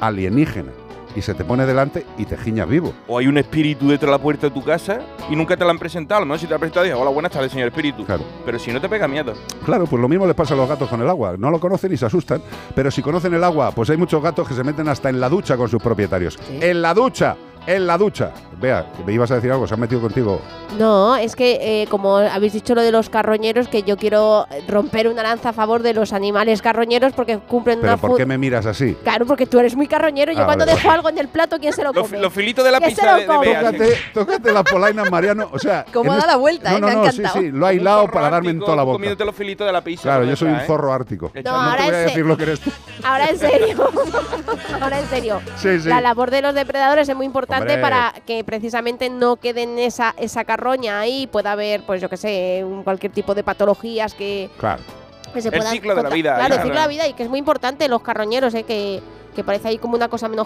alienígena y se te pone delante y te giñas vivo. O hay un espíritu detrás de la puerta de tu casa y nunca te lo han presentado. A lo mejor si te lo han presentado, dices, hola, buenas tardes, señor espíritu. Claro. Pero si no te pega miedo. Claro, pues lo mismo les pasa a los gatos con el agua. No lo conocen y se asustan. Pero si conocen el agua, pues hay muchos gatos que se meten hasta en la ducha con sus propietarios. En la ducha, en la ducha. Vea, que me ibas a decir algo, se han metido contigo. No, es que eh, como habéis dicho lo de los carroñeros, que yo quiero romper una lanza a favor de los animales carroñeros porque cumplen Pero una ¿por qué me miras así? Claro, porque tú eres muy carroñero y yo Ah, cuando vale. dejo algo en el plato, ¿quién se lo come? los filitos de la ¿Quién se pizza lo de, de? Bea, sí. Tócate, tócate las polainas, Mariano. O sea. [LAUGHS] ¿Cómo en da este- la vuelta, No, eh? no, Me ha no, sí, encantado. sí. Lo ha hilado para darme en toda la boca. Comiéndote los filitos de la pizza. Claro, yo soy un ¿eh? zorro ártico. No, No te ahora voy a es- decir lo que eres tú. [LAUGHS] Ahora en serio, [LAUGHS] ahora en serio. Sí, sí. La labor de los depredadores es muy importante Hombre. para que precisamente no queden esa, esa carroña ahí, pueda haber, pues yo qué sé, un- cualquier tipo de patologías que, Claro. que se El puedan ciclo de la vida, Claro, el ciclo de la vida y que es muy importante los carroñeros, eh, que, que parece ahí como una cosa Sí, pues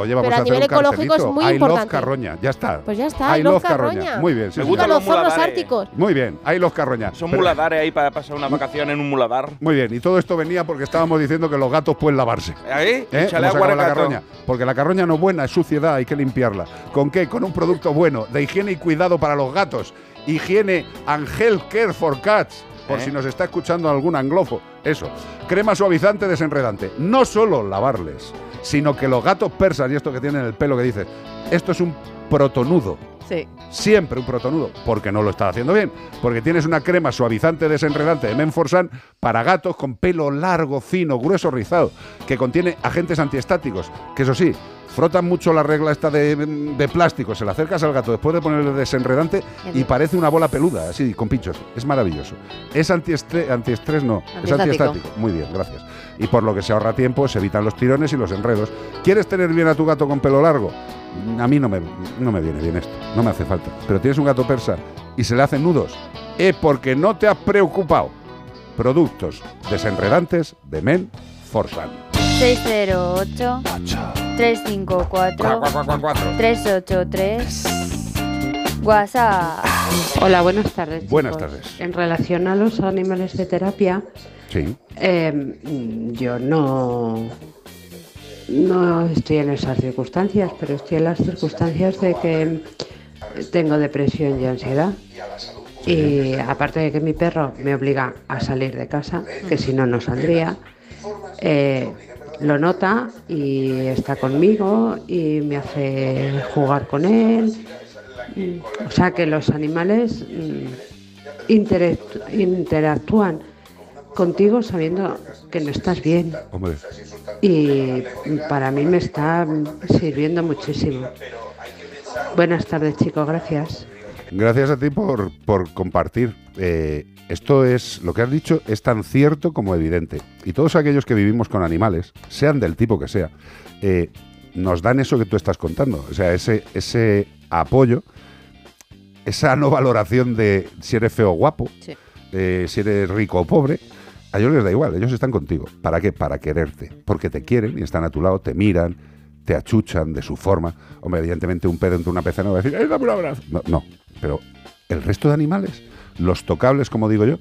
oye, vamos pero a a nivel ecológico es muy I love importante. carroña, ya está. Pues ya está, I I love love carroña. carroña. Muy bien, sí, Me gustan los zorros árticos. Muy bien, ahí los carroña. Son Pero- muladares ahí para pasar unas vacaciones en un muladar. Muy bien, y todo esto venía porque estábamos diciendo que los gatos pueden lavarse. ¿Ahí? ¿Eh? Agua al la carroña. Porque la carroña no es buena, es suciedad, hay que limpiarla. ¿Con qué? Con un producto bueno, de higiene y cuidado para los gatos. Higiene Angel Care for Cats. Por ¿Eh? si nos está escuchando algún anglofo. Eso. Crema suavizante desenredante. No solo lavarles, sino que los gatos persas y esto que tienen el pelo que dices, esto es un protonudo. Sí. Siempre un protonudo, porque no lo está haciendo bien. Porque tienes una crema suavizante desenredante de Menforsan para gatos con pelo largo, fino, grueso, rizado, que contiene agentes antiestáticos, que eso sí, frotan mucho la regla esta de, de plástico, se la acercas al gato después de ponerle desenredante y parece una bola peluda, así, con pinchos. Es maravilloso. Es antiestrés, antiestrés no, es Antiestático. antiestático. Muy bien, gracias. Y por lo que se ahorra tiempo, se evitan los tirones y los enredos. ¿Quieres tener bien a tu gato con pelo largo? A mí no me, no me viene bien esto, no me hace falta. Pero tienes un gato persa y se le hacen nudos, es porque no te has preocupado. Productos desenredantes de Men Forsan. 608 354 383 WhatsApp. Hola, buenas tardes. Buenas tardes. En relación a los animales de terapia, Sí. eh, yo no, no estoy en esas circunstancias, pero estoy en las circunstancias de que tengo depresión y ansiedad. Y aparte de que mi perro me obliga a salir de casa, que si no, no saldría, eh, lo nota y está conmigo y me hace jugar con él. O sea que los animales mm, interactú- interactúan contigo sabiendo que no estás bien. Hombre, Y para mí me está sirviendo muchísimo. Buenas tardes, chicos, gracias. Gracias a ti por, por compartir. Eh, esto es, lo que has dicho es tan cierto como evidente. Y todos aquellos que vivimos con animales, sean del tipo que sea, eh, nos dan eso que tú estás contando. O sea, ese, ese apoyo, esa no valoración de si eres feo o guapo, Sí. eh, si eres rico o pobre. A ellos les da igual, ellos están contigo. ¿Para qué? Para quererte. Porque te quieren y están a tu lado, te miran, te achuchan de su forma. Hombre, evidentemente un pedo entre una pecera no va a decir, ¡eh, dame un abrazo! No, no, pero el resto de animales, los tocables, como digo yo,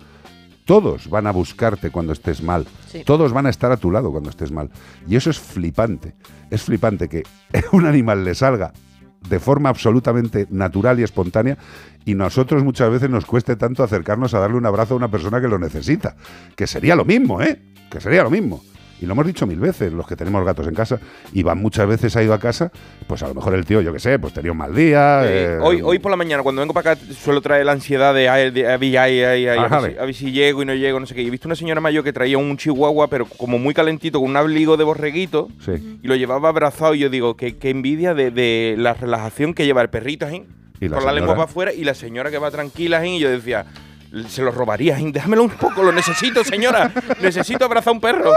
todos van a buscarte cuando estés mal. Sí. Todos van a estar a tu lado cuando estés mal. Y eso es flipante. Es flipante que [LAUGHS] un animal le salga de forma absolutamente natural y espontánea y nosotros muchas veces nos cueste tanto acercarnos a darle un abrazo a una persona que lo necesita. Que sería lo mismo, ¿eh? Que sería lo mismo. Y lo hemos dicho mil veces, los que tenemos gatos en casa. Iván muchas veces ha ido a casa, pues a lo mejor el tío, yo qué sé, pues tenía un mal día. Eh, eh, hoy, hoy por la mañana, cuando vengo para acá, suelo traer la ansiedad de, ay, de- ay, ay, ay, ay, a, ver si, ve. a ver si llego y no llego, no sé qué. Y he visto una señora mayor que traía un chihuahua, pero como muy calentito, con un abrigo de borreguito, Sí. y lo llevaba abrazado. Y yo digo, qué, qué envidia de, de la relajación que lleva el perrito. Y la con la lengua para afuera, y la señora que va tranquila, ¿eh? y yo decía, se lo robaría, déjamelo un poco, lo necesito, señora, necesito abrazar a un perro.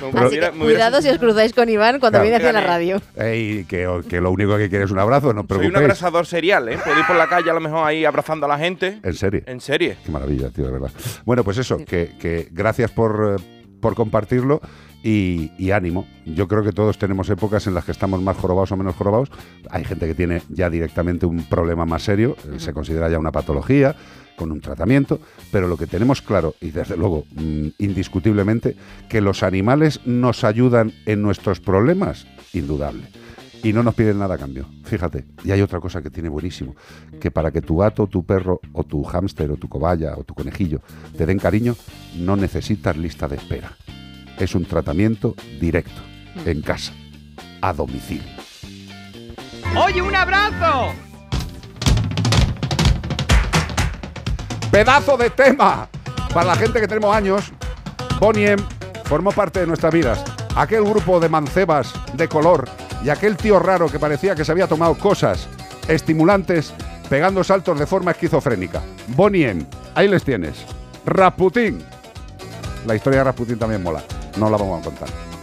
No, me Así hubiera- que me hubiera- cuidado si os cruzáis con Iván cuando Claro. viene hacia la radio. Ey, que, que lo único que quiere es un abrazo, no os Soy un abrazador serial, ¿eh? Puedo ir por la calle a lo mejor ahí abrazando a la gente. En serio. En serie. Qué maravilla, tío, de verdad. Bueno, pues eso, que, que gracias por, eh, por compartirlo y, y ánimo. Yo creo que todos tenemos épocas en las que estamos más jorobados o menos jorobados. Hay gente que tiene ya directamente un problema más serio, eh, se considera ya una patología con un tratamiento, pero lo que tenemos claro, y desde luego mm, indiscutiblemente, que los animales nos ayudan en nuestros problemas, indudable. Y no nos piden nada a cambio, fíjate. Y hay otra cosa que tiene buenísimo, que para que tu gato, tu perro, o tu hámster, o tu cobaya, o tu conejillo te den cariño, no necesitas lista de espera. Es un tratamiento directo, en casa, a domicilio. ¡Oye, un abrazo! Pedazo de tema. Para la gente que tenemos años, Bonnie M formó parte de nuestras vidas. Aquel grupo de mancebas de color y aquel tío raro que parecía que se había tomado cosas estimulantes pegando saltos de forma esquizofrénica. Bonnie M, ahí les tienes. Rasputín. La historia de Rasputín también mola. No la vamos a contar.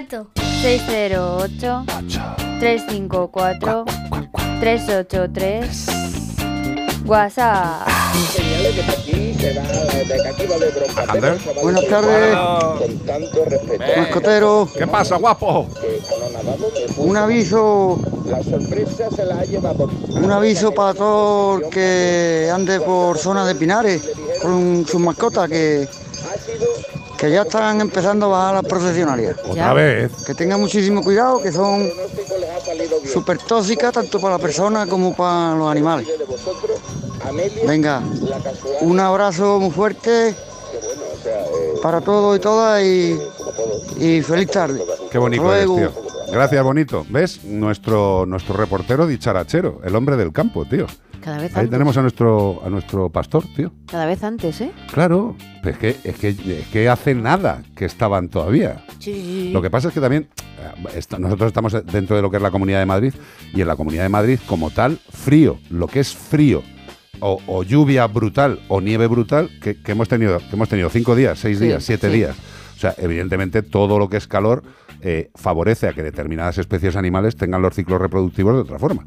Gato. 608 354 383 WhatsApp. Buenas tardes, mascotero. ¿Qué pasa, guapo? Un aviso. Un aviso para todo el que ande por zona de Pinares con sus mascotas que, que ya están empezando a bajar las procesionarias. Otra vez. Que tengan muchísimo cuidado, que son súper tóxicas tanto para la persona como para los animales. Venga, un abrazo muy fuerte para todos y todas y, y feliz tarde. Qué bonito Hasta eres, luego. tío. Gracias, bonito. ¿Ves? Nuestro, nuestro reportero dicharachero, el hombre del campo, tío. Cada vez Ahí antes. tenemos a nuestro, a nuestro pastor, tío. Cada vez antes, ¿eh? Claro, es que, es que, es que hace nada que estaban todavía. Sí. Lo que pasa es que también eh, nosotros estamos dentro de lo que es la Comunidad de Madrid y en la Comunidad de Madrid como tal, frío, lo que es frío o, o lluvia brutal o nieve brutal que, que hemos tenido que hemos tenido cinco días, seis Sí, días, siete sí. días. O sea, evidentemente todo lo que es calor eh, favorece a que determinadas especies animales tengan los ciclos reproductivos de otra forma.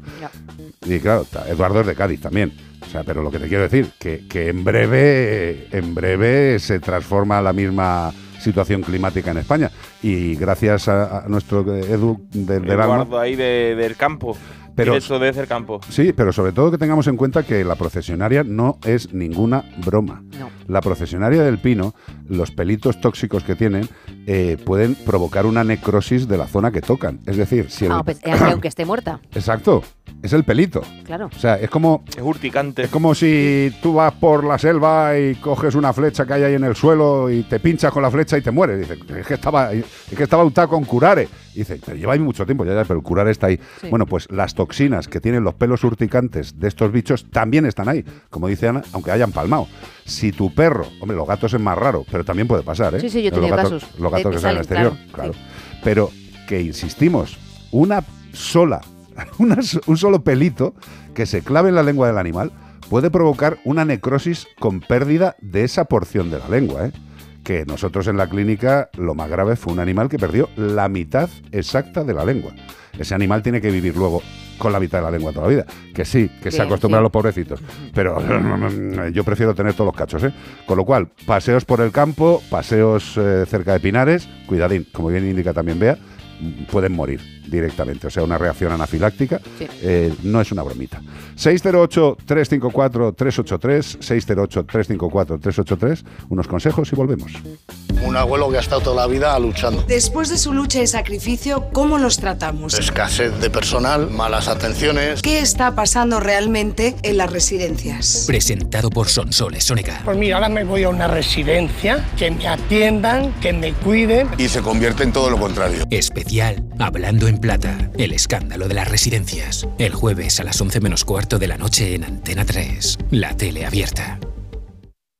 Y claro, Eduardo es de Cádiz también. O sea, pero lo que te quiero decir, que, que en breve, en breve se transforma la misma situación climática en España. Y gracias a, a nuestro Edu del, alma. Eduardo ahí de- del campo. Pero- Directo desde el campo. Sí, pero sobre todo que tengamos en cuenta que la procesionaria no es ninguna broma. La procesionaria del pino, los pelitos tóxicos que tienen, eh, pueden provocar una necrosis de la zona que tocan. Es decir, si el, Ah, pues, eh, aunque esté muerta. [COUGHS] Exacto, es el pelito. Claro. O sea, es como. Es urticante. Es como si tú vas por la selva y coges una flecha que hay ahí en el suelo y te pinchas con la flecha y te mueres. Dice, es que estaba, es que estaba untado con curare. Dice, pero lleva ahí mucho tiempo, ya, ya, pero el curare está ahí. Sí. Bueno, pues las toxinas que tienen los pelos urticantes de estos bichos también están ahí, como dice Ana, aunque hayan palmado. Si tu perro, hombre, los gatos es más raro, pero también puede pasar, ¿eh? Sí, sí, yo he los tenido gatos, casos Los gatos que que salen al salen, exterior, claro, claro. Pero que insistimos, una sola, [LAUGHS] una un solo pelito que se clave en la lengua del animal puede provocar una necrosis con pérdida de esa porción de la lengua, ¿eh? Que nosotros en la clínica lo más grave fue un animal que perdió la mitad exacta de la lengua. Ese animal tiene que vivir luego con la mitad de la lengua toda la vida. Que sí, que se acostumbran sí. los pobrecitos. Pero [LAUGHS] yo prefiero tener todos los cachos, ¿eh? Con lo cual, paseos por el campo, paseos eh, cerca de Pinares, cuidadín, como bien indica también Bea, pueden morir directamente. O sea, una reacción anafiláctica eh, no es una bromita. 608-354-383, 608-354-383, unos consejos y volvemos. Un abuelo que ha estado toda la vida luchando. Después de su lucha y sacrificio, ¿cómo los tratamos? Escasez de personal, malas atenciones. ¿Qué está pasando realmente en las residencias? Presentado por Sonsoles Sónica. Pues mira, ahora me voy a una residencia, que me atiendan, que me cuiden. Y se convierte en todo lo contrario. Especial Hablando en Plata. El escándalo de las residencias. El jueves a las 11 menos cuarto de la noche en Antena 3. La tele abierta.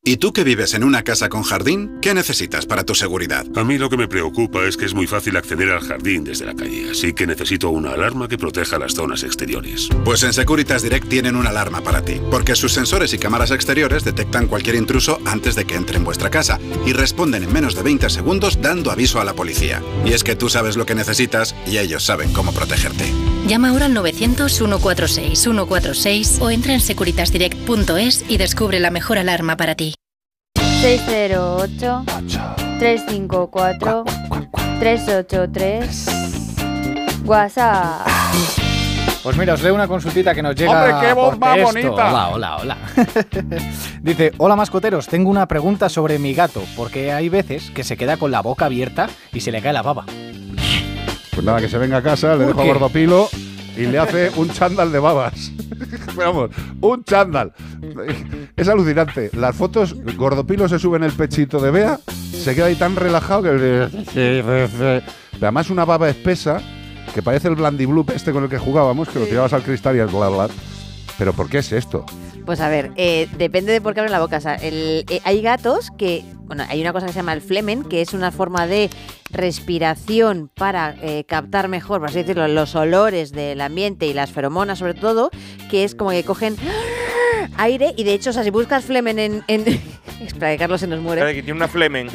¿Y tú que vives en una casa con jardín? ¿Qué necesitas para tu seguridad? A mí lo que me preocupa es que es muy fácil acceder al jardín desde la calle, así que necesito una alarma que proteja las zonas exteriores. Pues en Securitas Direct tienen una alarma para ti, porque sus sensores y cámaras exteriores detectan cualquier intruso antes de que entre en vuestra casa y responden en menos de 20 segundos dando aviso a la policía. Y es que tú sabes lo que necesitas y ellos saben cómo protegerte. Llama ahora al 900-146-146 o entra en securitasdirect.es y descubre la mejor alarma para ti. 608 354 383 WhatsApp. Pues mira, os leo una consultita que nos llega. ¡Hombre, qué voz por más texto. bonita! Hola, hola, hola. [LAUGHS] Dice: Hola mascoteros, tengo una pregunta sobre mi gato, porque hay veces que se queda con la boca abierta y se le cae la baba. Pues nada, que se venga a casa, le ¿Por dejo a? Gordopilo y le hace un chándal de babas. [LAUGHS] Vamos, un chándal. Es alucinante. Las fotos, Gordopilo se sube en el pechito de Bea se queda ahí tan relajado que... Además una baba espesa que parece el Blandy Bloop este con el que jugábamos, que lo tirabas al cristal y el bla bla. Pero ¿por qué es esto? Pues a ver, eh, depende de por qué abren la boca. O sea, el- eh, hay gatos que, bueno, hay una cosa que se llama el flemen, que es una forma de respiración para eh, captar mejor, por así decirlo, los olores del ambiente y las feromonas sobre todo, que es como que cogen aire y de hecho, o sea, si buscas flemen en... en [LAUGHS] Espera, que Carlos se nos muere. Espera, que tiene una [LAUGHS] flemen.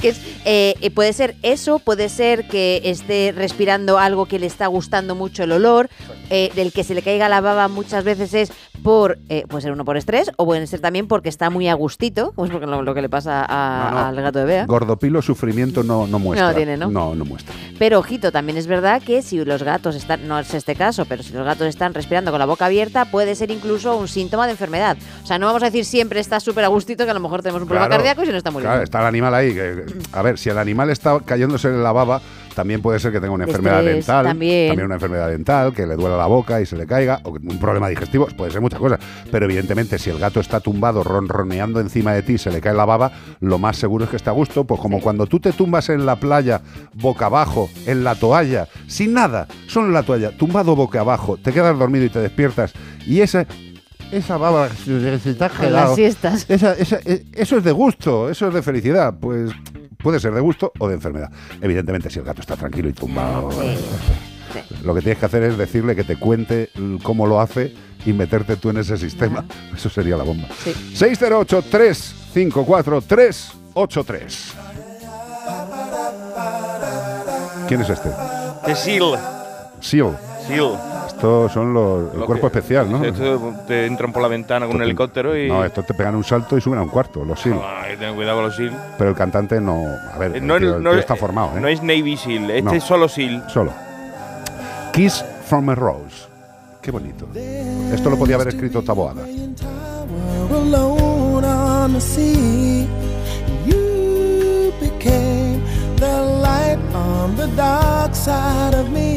que es, eh, eh, puede ser eso, puede ser que esté respirando algo que le está gustando mucho el olor, eh, del que se le caiga la baba muchas veces es por, eh, puede ser uno por estrés, o puede ser también porque está muy a gustito, como es porque lo, lo que le pasa a- No, no. al gato de Bea. Gordopilo sufrimiento no, no muestra. No tiene, ¿no? No, no muestra. Pero ojito, también es verdad que si los gatos están, no es este caso, pero si los gatos están respirando con la boca abierta, puede ser incluso un síntoma de enfermedad. O sea, no vamos a decir siempre está súper a gustito, que a lo mejor tenemos un problema Claro, cardíaco y se nos está muriendo. Claro, está el animal ahí. a ver, si el animal está cayéndose en la baba, también puede ser que tenga una De enfermedad estrés, dental. también. una enfermedad dental, que le duela la boca y se le caiga, o un problema digestivo, puede ser muchas cosas. Pero evidentemente, si el gato está tumbado, ronroneando encima de ti y se le cae la baba, lo más seguro es que esté a gusto. Pues como cuando tú te tumbas en la playa, boca abajo, en la toalla, sin nada, solo en la toalla, tumbado boca abajo, te quedas dormido y te despiertas. Y esa esa baba se te ha las siestas. esa- esa- eh, eso es de gusto, eso es de felicidad. Pues puede ser de gusto o de enfermedad. Evidentemente, si el gato está tranquilo y tumbado. Lo que tienes que hacer es decirle que te cuente cómo lo hace y meterte tú en ese sistema. Eso sería la bomba. 608-354-383. ¿Quién es este? De SEAL. SEAL. SEAL. Estos son los, el cuerpo que- especial, ¿no? Esto te entran por la ventana con un helicóptero y. No, estos te pegan un salto y suben a un cuarto, los SEAL. Ah, hay que tener cuidado con los SEAL. Pero el cantante no. A ver, Eh, el no, tío- el no- tío está formado, ¿eh? no es Navy SEAL, este No. es solo SEAL. Solo. Kiss from a Rose. Qué bonito. Esto lo podía haber escrito Taboada. the sea. You became the light on the dark side of me.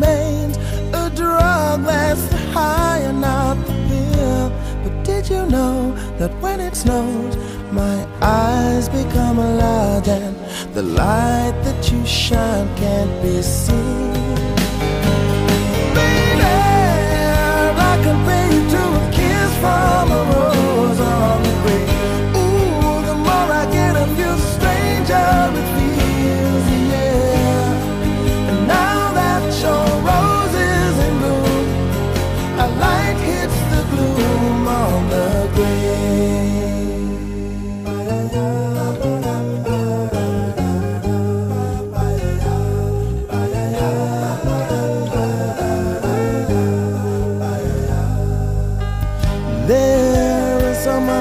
Remains a drug that's the high and not the pill. But did you know that when it snows, my eyes become large and the light that you shine can't be seen? Baby, I compare you to a kiss from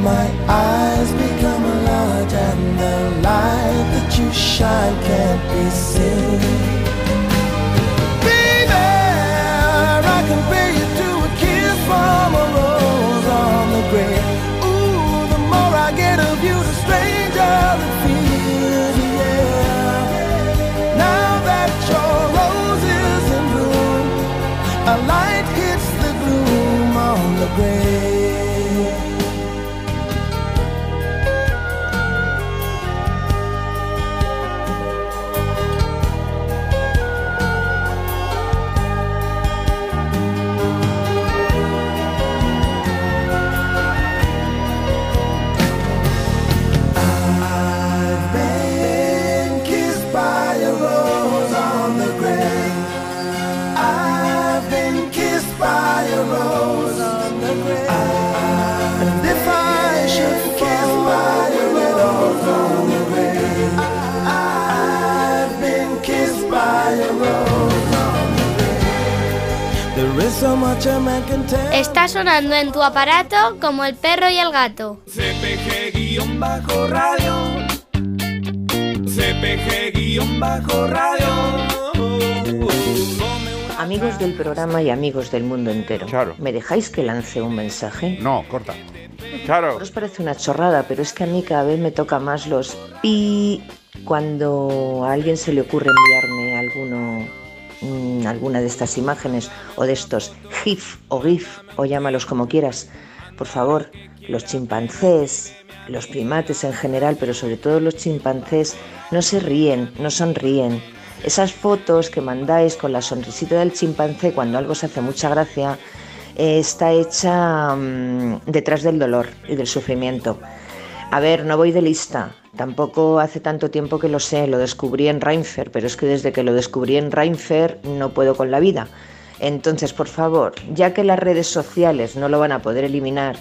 my eyes become large and the light that you shine can't be seen? Está sonando en tu aparato como el perro y el gato. CPG-radio. Amigos del programa y amigos del mundo entero. ¿Me dejáis que lance un mensaje? No, corta. Claro. Os parece una chorrada, pero es que a mí cada vez me toca más los pi cuando a alguien se le ocurre enviarme alguno mm, alguna de estas imágenes o de estos GIF o GIF o llámalos como quieras. Por favor, los chimpancés, los primates en general, pero sobre todo los chimpancés, no se ríen, no sonríen. Esas fotos que mandáis con la sonrisita del chimpancé cuando algo se hace mucha gracia, eh, está hecha mm, detrás del dolor y del sufrimiento. A ver, no voy de lista. Tampoco hace tanto tiempo que lo sé, lo descubrí en Reinfer, pero es que desde que lo descubrí en Reinfer no puedo con la vida. Entonces, por favor, ya que las redes sociales no lo van a poder eliminar,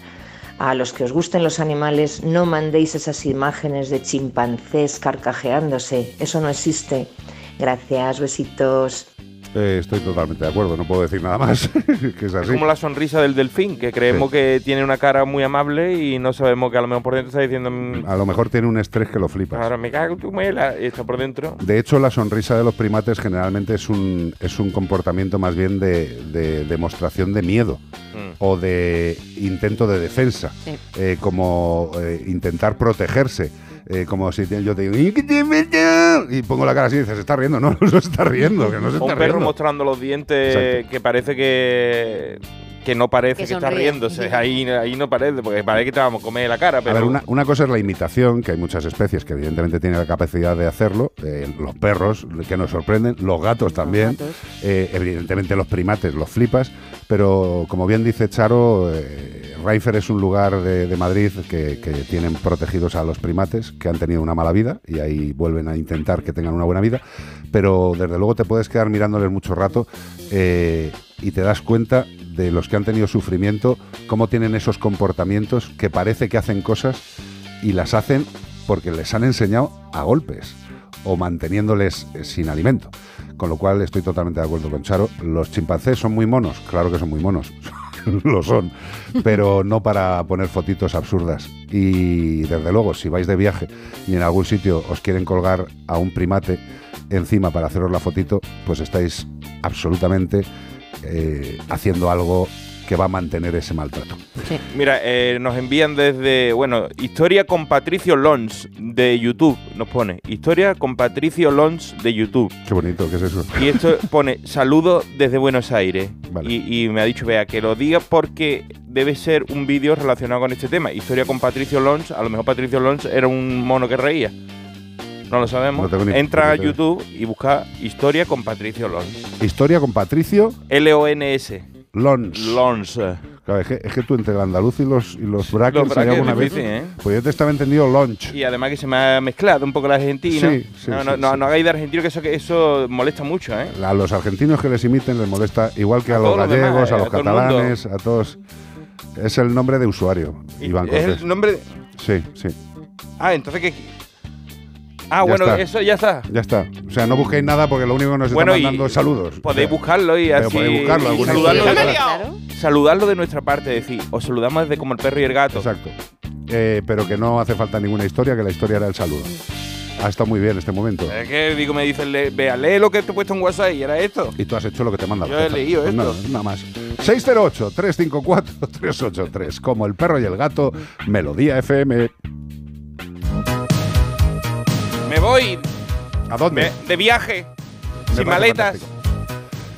a los que os gusten los animales, no mandéis esas imágenes de chimpancés carcajeándose. Eso no existe. Gracias, besitos. Eh, estoy totalmente de acuerdo, no puedo decir nada más. [LAUGHS] que es como la sonrisa del delfín, que creemos que tiene una cara muy amable y no sabemos que a lo mejor por dentro está diciendo. "Mm, A lo mejor tiene un estrés que lo flipas. Ahora me cago en tu muela. Y está por dentro. De hecho, la sonrisa de los primates generalmente es un, es un comportamiento más bien de, de demostración de miedo Mm. o de intento de defensa, Sí. eh, como eh, intentar protegerse. Eh, como si te- yo te digo "¿Y qué te meto?", y pongo la cara así y dices, se está riendo, [LAUGHS] no, no se está riendo, que no se O un está perro riendo. mostrando los dientes Exacto. que parece que. Que no parece Que que, está riéndose. [LAUGHS] Ahí, ahí no parece, porque parece que te vamos a comer la cara. Pero A ver, una, una cosa es la imitación, que hay muchas especies que evidentemente tienen la capacidad de hacerlo, eh, los perros que nos sorprenden, los gatos también, eh, evidentemente los primates los flipas, pero como bien dice Charo, eh, Reinfer es un lugar de, de Madrid que, que tienen protegidos a los primates que han tenido una mala vida y ahí vuelven a intentar que tengan una buena vida, pero desde luego te puedes quedar mirándoles mucho rato eh, y te das cuenta de los que han tenido sufrimiento, cómo tienen esos comportamientos que parece que hacen cosas y las hacen porque les han enseñado a golpes o manteniéndoles eh, sin alimento. Con lo cual estoy totalmente de acuerdo con Charo. Los chimpancés son muy monos, claro que son muy monos, [LAUGHS] lo son, pero no para poner fotitos absurdas. Y desde luego, si vais de viaje y en algún sitio os quieren colgar a un primate encima para haceros la fotito, pues estáis absolutamente eh, haciendo algo que va a mantener ese maltrato. Mira, eh, nos envían desde, bueno, historia con Patricio Lons de YouTube, nos pone, historia con Patricio Lons de YouTube. Qué bonito, ¿qué es eso? Y esto [LAUGHS] pone, saludo desde Buenos Aires. Y, y me ha dicho, vea, que lo diga porque debe ser un vídeo relacionado con este tema. Historia con Patricio Lons, a lo mejor Patricio Lons era un mono que reía. No lo sabemos. No Entra a. YouTube y busca historia con Patricio Lons. Historia con Patricio L-O-N-S. Lons. Lons. Claro, es, que, es que tú entre el andaluz y los, y los brackets, es vez. ¿eh? Pues yo te estaba entendido launch. Y además que se me ha mezclado un poco el argentino. Sí, sí, no, sí, no, no, no hagáis de argentino que eso, que eso molesta mucho, ¿eh? A los argentinos que les imiten les molesta, igual que a, A los gallegos, demás, a eh, los a catalanes, a todos. Es el nombre de usuario, Iván Es el nombre. de- Sí, sí. Ah, entonces que. Ah, Ya bueno, está. eso ya está. Ya está. O sea, no busquéis nada porque lo único que nos Bueno, están y mandando es saludos. Podéis O sea, buscarlo y así. podéis buscarlo, y alguna saludarlo, historia. de, saludarlo de nuestra parte, decir, os saludamos desde como el perro y el gato. Exacto. Eh, pero que no hace falta ninguna historia, que la historia era el saludo. Ha estado muy bien este momento. Es que digo, me dicen, vea, lee lo que te he puesto en WhatsApp y era esto. Y tú has hecho lo que te manda. la Yo he leído Pues esto. Nada, nada más. 608-354-383. Como el perro y el gato, Melodía FM. Me voy ¿A dónde? me- de viaje, Me sin maletas,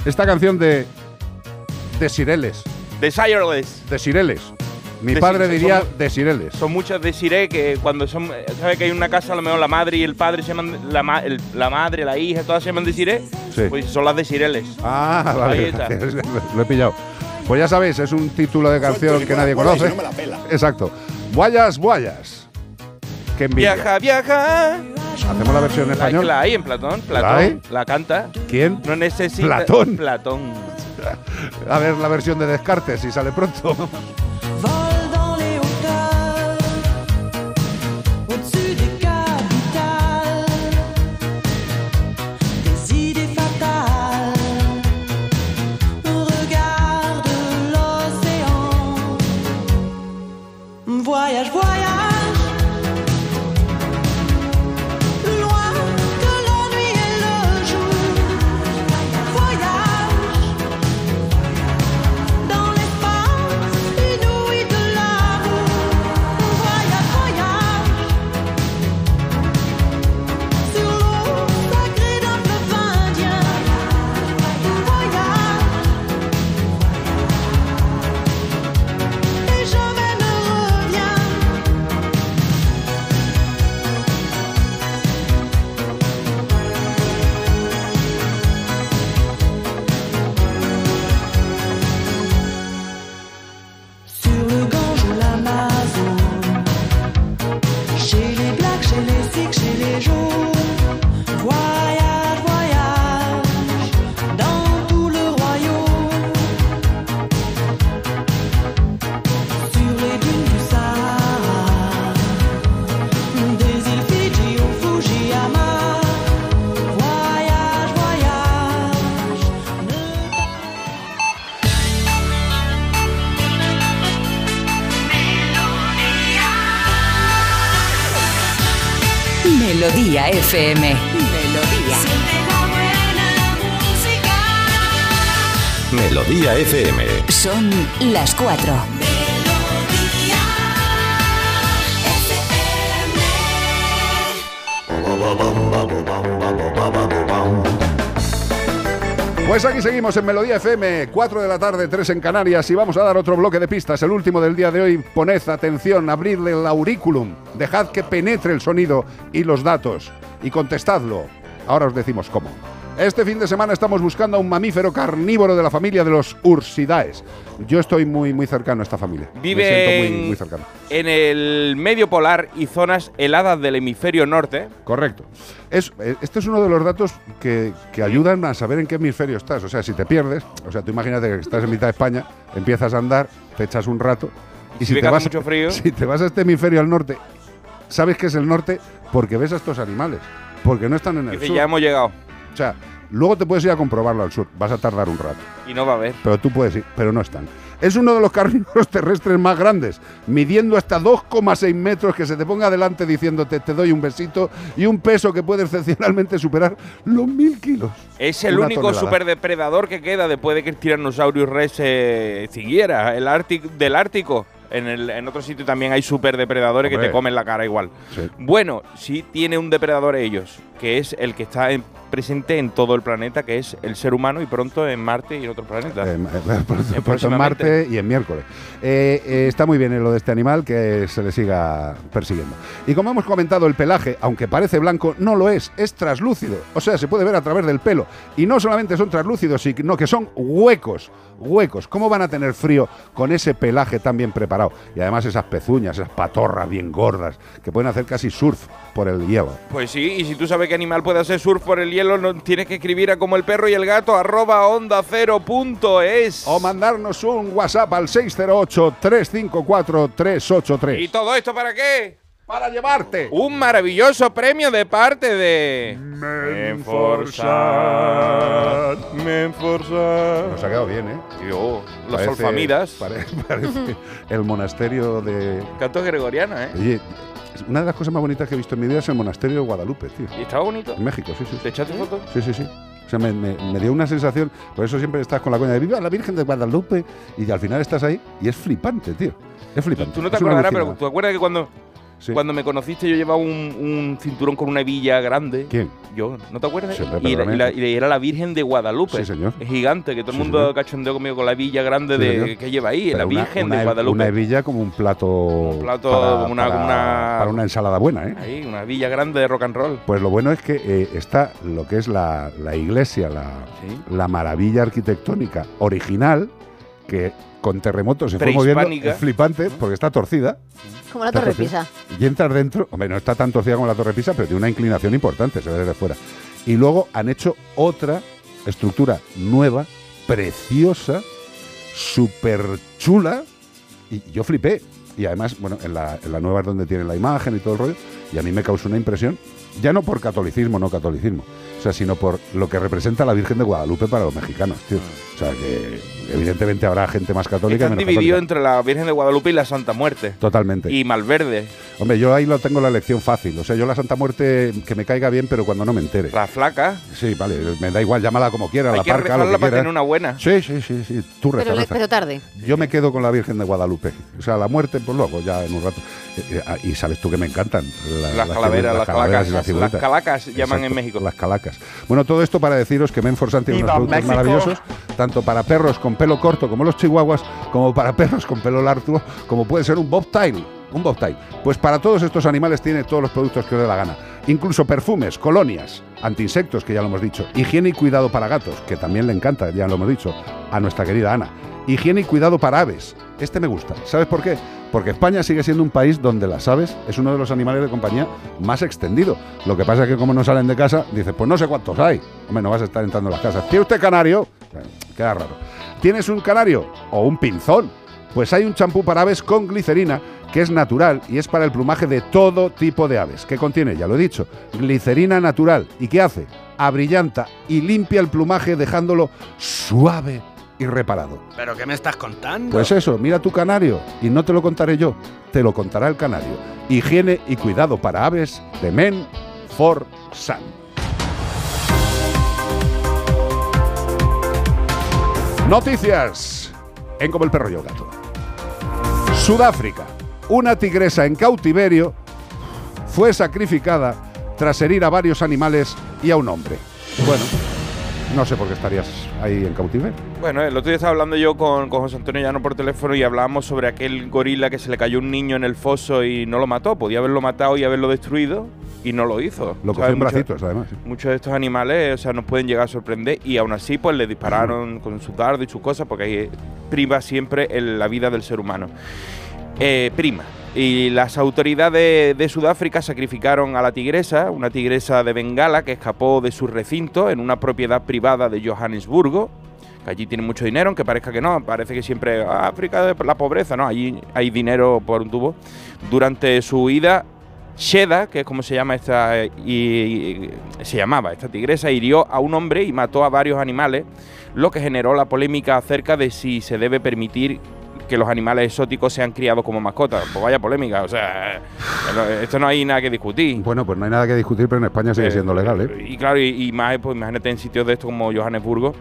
Esta canción de. de Sireles. de Sireless. De Sireles. Mi De padre diría son- de Sireles. Son muchas de Siré que cuando son. ¿Sabes que hay una casa, a lo mejor la madre y el padre se llaman. La, ma- el- la madre, la hija, todas se llaman de Siré? Sí. Pues son las de Sireles. Ah, [LAUGHS] Ahí vale. está. [LAUGHS] Lo he pillado. Pues ya sabéis, es un título de canción que nadie y conoce. no me la pela. Exacto. Guayas, guayas. Qué envidia. Viaja, viaja. Hacemos la versión en La, español. la hay en Platón. Platón. hay? La canta. ¿Quién? No necesita. Platón. Platón. [LAUGHS] A ver la versión de Descartes, si sale pronto. [LAUGHS] Melodía FM. Melodía. Melodía FM. Son las cuatro. Pues aquí seguimos en Melodía FM, 4 de la tarde, 3 en Canarias y vamos a dar otro bloque de pistas, el último del día de hoy. Poned atención, abridle el auriculum, dejad que penetre el sonido y los datos y contestadlo. Ahora os decimos cómo. Este fin de semana estamos buscando a un mamífero carnívoro de la familia de los Ursidaes. Yo estoy muy, muy cercano a esta familia. Me Vive siento en, muy, muy cercano. en el medio polar y zonas heladas del hemisferio norte. Correcto. Es, eh, este es uno de los datos que, que ayudan a saber en qué hemisferio estás. O sea, si te pierdes, o sea, tú imagínate que estás en mitad de España, empiezas a andar, te echas un rato y, si te vas, mucho frío. [LAUGHS] si te vas a este hemisferio al norte, sabes que es el norte porque ves a estos animales, porque no están en el Dice, sur. ya hemos llegado. Sea, luego te puedes ir a comprobarlo al sur, vas a tardar un rato, Y no va a haber. pero tú puedes ir, pero no están. Es uno de los carnívoros [LAUGHS] terrestres más grandes, midiendo hasta 2,6 metros que se te ponga adelante diciéndote te doy un besito y un peso que puede excepcionalmente superar los mil kilos. Es el Una único tonelada. superdepredador que queda después de que el Tyrannosaurus Rex se siguiera. El Ártico, del Ártico. En, el, en otro sitio también hay superdepredadores que Hombre. te comen la cara igual. Sí. Bueno, sí tiene un depredador ellos, que es el que está en- presente en todo el planeta, que es el ser humano y pronto en Marte y en otros planetas. Eh, [LAUGHS] eh, pronto- en próximamente. Marte y en miércoles. Eh, eh, está muy bien eh, lo de este animal que se le siga persiguiendo. Y como hemos comentado, el pelaje, aunque parece blanco, no lo es, es traslúcido. O sea, se puede ver a través del pelo. Y no solamente son traslúcidos, sino que son huecos. Huecos. ¿Cómo van a tener frío con ese pelaje tan bien preparado? Y además esas pezuñas, esas patorras bien gordas, que pueden hacer casi surf por el hielo. Pues sí, y si tú sabes qué animal puede hacer surf por el hielo, no, tienes que escribir a como el perro y el gato arroba onda cero punto es. O mandarnos un WhatsApp al 608-354-383. ¿Y todo esto para qué? Para llevarte un maravilloso premio de parte de Menforsat. Menforsat. Nos ha quedado bien, ¿eh? Yo, los Parece- olfamidas. pare- [LAUGHS] Parece el monasterio de. Canto gregoriano, ¿eh? Oye, una de las cosas más bonitas que he visto en mi vida es el monasterio de Guadalupe, tío. ¿Y estaba bonito? En México, sí, sí. ¿Te echaste foto? Sí, sí, sí. O sea, me, me- me dio una sensación, por eso siempre estás con la coña de Viva la Virgen de Guadalupe y al final estás ahí y es flipante, tío. Es flipante. Tú no te acordarás, pero. ¿tú acuerdas que cuando, Sí. cuando me conociste yo llevaba un, un cinturón con una hebilla grande? ¿Quién? Yo, ¿no te acuerdas? Sí, hombre, y, era, y la- y era la Virgen de Guadalupe. Sí, señor. Es gigante, que todo el Sí, mundo señor. cachondeó conmigo con la hebilla grande Sí, de que lleva ahí, Pero la una- Virgen una, de Guadalupe. Una hebilla como un plato. plato, para, como una- para- una- para una ensalada buena, ¿eh? Ahí, una hebilla grande de rock and roll. Pues lo bueno es que eh, está lo que es la, la iglesia, la, la maravilla arquitectónica original, que con terremotos se fue moviendo. Es flipante porque está torcida. Como la Torre torcida. Pisa. Y entras dentro, hombre, no está tan torcida como la Torre Pisa, pero tiene una inclinación importante, se ve desde fuera. Y luego han hecho otra estructura nueva, preciosa, súper chula, y yo flipé. Y además, bueno, en la, en la nueva es donde tiene la imagen y todo el rollo, y a mí me causó una impresión, ya no por catolicismo, no catolicismo, o sea, sino por lo que representa la Virgen de Guadalupe para los mexicanos, tío. O sea, que evidentemente habrá gente más católica Están divididos católica. entre la Virgen de Guadalupe y la Santa Muerte. Totalmente. Y Malverde. Hombre, yo ahí lo tengo la elección fácil. O sea, yo la Santa Muerte que me caiga bien, pero cuando no me entere. La flaca. Sí, vale, me da igual, llámala como quiera, Hay la que parca, lo que para quiera. tener una buena. Sí, sí, sí, sí. Tú reza, Pero, le- reza. pero tarde. Yo me quedo con la Virgen de Guadalupe. O sea, la muerte, pues luego, ya en un rato. Eh, eh, ah, y sabes tú que me encantan. la- Las calaveras, las calaveras calacas. Las calacas llaman en México. Las calacas. Bueno, todo esto para deciros que Menforsan tiene unos ¡Viva productos México! maravillosos, tanto para perros con pelo corto como los chihuahuas, como para perros con pelo largo, como puede ser un bobtail. Un bobtail. Pues para todos estos animales tiene todos los productos que os dé la gana. Incluso perfumes, colonias, antiinsectos, que ya lo hemos dicho. Higiene y cuidado para gatos, que también le encanta, ya lo hemos dicho, a nuestra querida Ana. Higiene y cuidado para aves. este me gusta. ¿Sabes por qué? Porque España sigue siendo un país donde las aves es uno de los animales de compañía más extendido. Lo que pasa es que como no salen de casa, dices, pues no sé cuántos hay. Hombre, no vas a estar entrando en las casas. ¿Tiene usted canario? Queda raro. ¿Tienes un canario o un pinzón? Pues hay un champú para aves con glicerina que es natural y es para el plumaje de todo tipo de aves. ¿Qué contiene? Ya lo he dicho, glicerina natural. ¿Y qué hace? Abrillanta y limpia el plumaje dejándolo suave y reparado. ¿Pero qué me estás contando? Pues eso, mira tu canario y no te lo contaré yo, te lo contará el canario. Higiene y cuidado para aves de Men for Sun. Noticias en Como el perro y el gato. Sudáfrica. Una tigresa en cautiverio fue sacrificada tras herir a varios animales y a un hombre. Bueno, no sé por qué estarías ahí en cautiverio. Bueno, el otro día estaba hablando yo con, con José Antonio Llano por teléfono y hablábamos sobre aquel gorila que se le cayó un niño en el foso y no lo mató. Podía haberlo matado y haberlo destruido y no lo hizo. Lo cogió en Muchos- bracitos, además. Muchos de estos animales, o sea, nos pueden llegar a sorprender y aún así, pues le dispararon con su dardo y sus cosas porque ahí priva siempre el- la vida del ser humano. Eh, prima. Y las autoridades de Sudáfrica sacrificaron a la tigresa, una tigresa de Bengala que escapó de su recinto en una propiedad privada de Johannesburgo, que allí tienen mucho dinero, aunque parezca que no, parece que siempre "Ah, África la pobreza, no, allí hay dinero por un tubo. Durante su huida, Sheda, que es como se llama esta se llamaba esta tigresa, hirió a un hombre y mató a varios animales, lo que generó la polémica acerca de si se debe permitir que los animales exóticos sean criados como mascotas. Pues vaya polémica, o sea, pero esto no hay nada que discutir. Bueno, pues no hay nada que discutir, pero en España sigue Eh, siendo legal, ¿eh? Y claro, y, y más, pues imagínate en sitios de estos como Johannesburgo,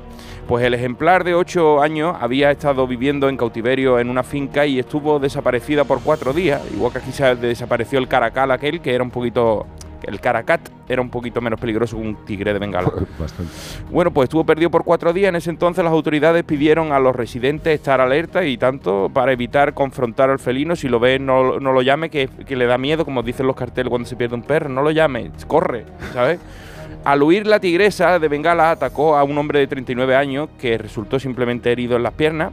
pues el ejemplar de 8 años había estado viviendo en cautiverio en una finca y estuvo desaparecida por cuatro días, igual que aquí se desapareció el caracal aquel, que era un poquito... El caracat era un poquito menos peligroso que un tigre de bengala. [LAUGHS] Bastante. Bueno, pues estuvo perdido por cuatro días. En ese entonces las autoridades pidieron a los residentes estar alerta y tanto para evitar confrontar al felino. Si lo ve, no, no lo llame, que, que le da miedo, como dicen los carteles cuando se pierde un perro. No lo llame, corre, ¿sabes? [LAUGHS] Al huir, la tigresa de Bengala atacó a un hombre de 39 años que resultó simplemente herido en las piernas.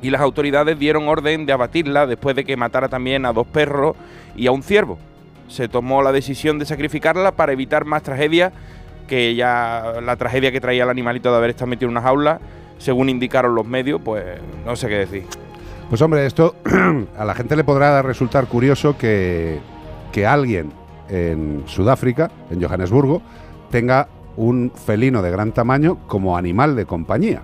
Y las autoridades dieron orden de abatirla después de que matara también a dos perros y a un ciervo. Se tomó la decisión de sacrificarla para evitar más tragedias que ya la tragedia que traía el animalito de haber estado metido en una jaula, según indicaron los medios, pues no sé qué decir. Pues hombre, esto [CLEARS THROAT] a la gente le podrá resultar curioso que, que alguien en Sudáfrica, en Johannesburgo, tenga un felino de gran tamaño como animal de compañía.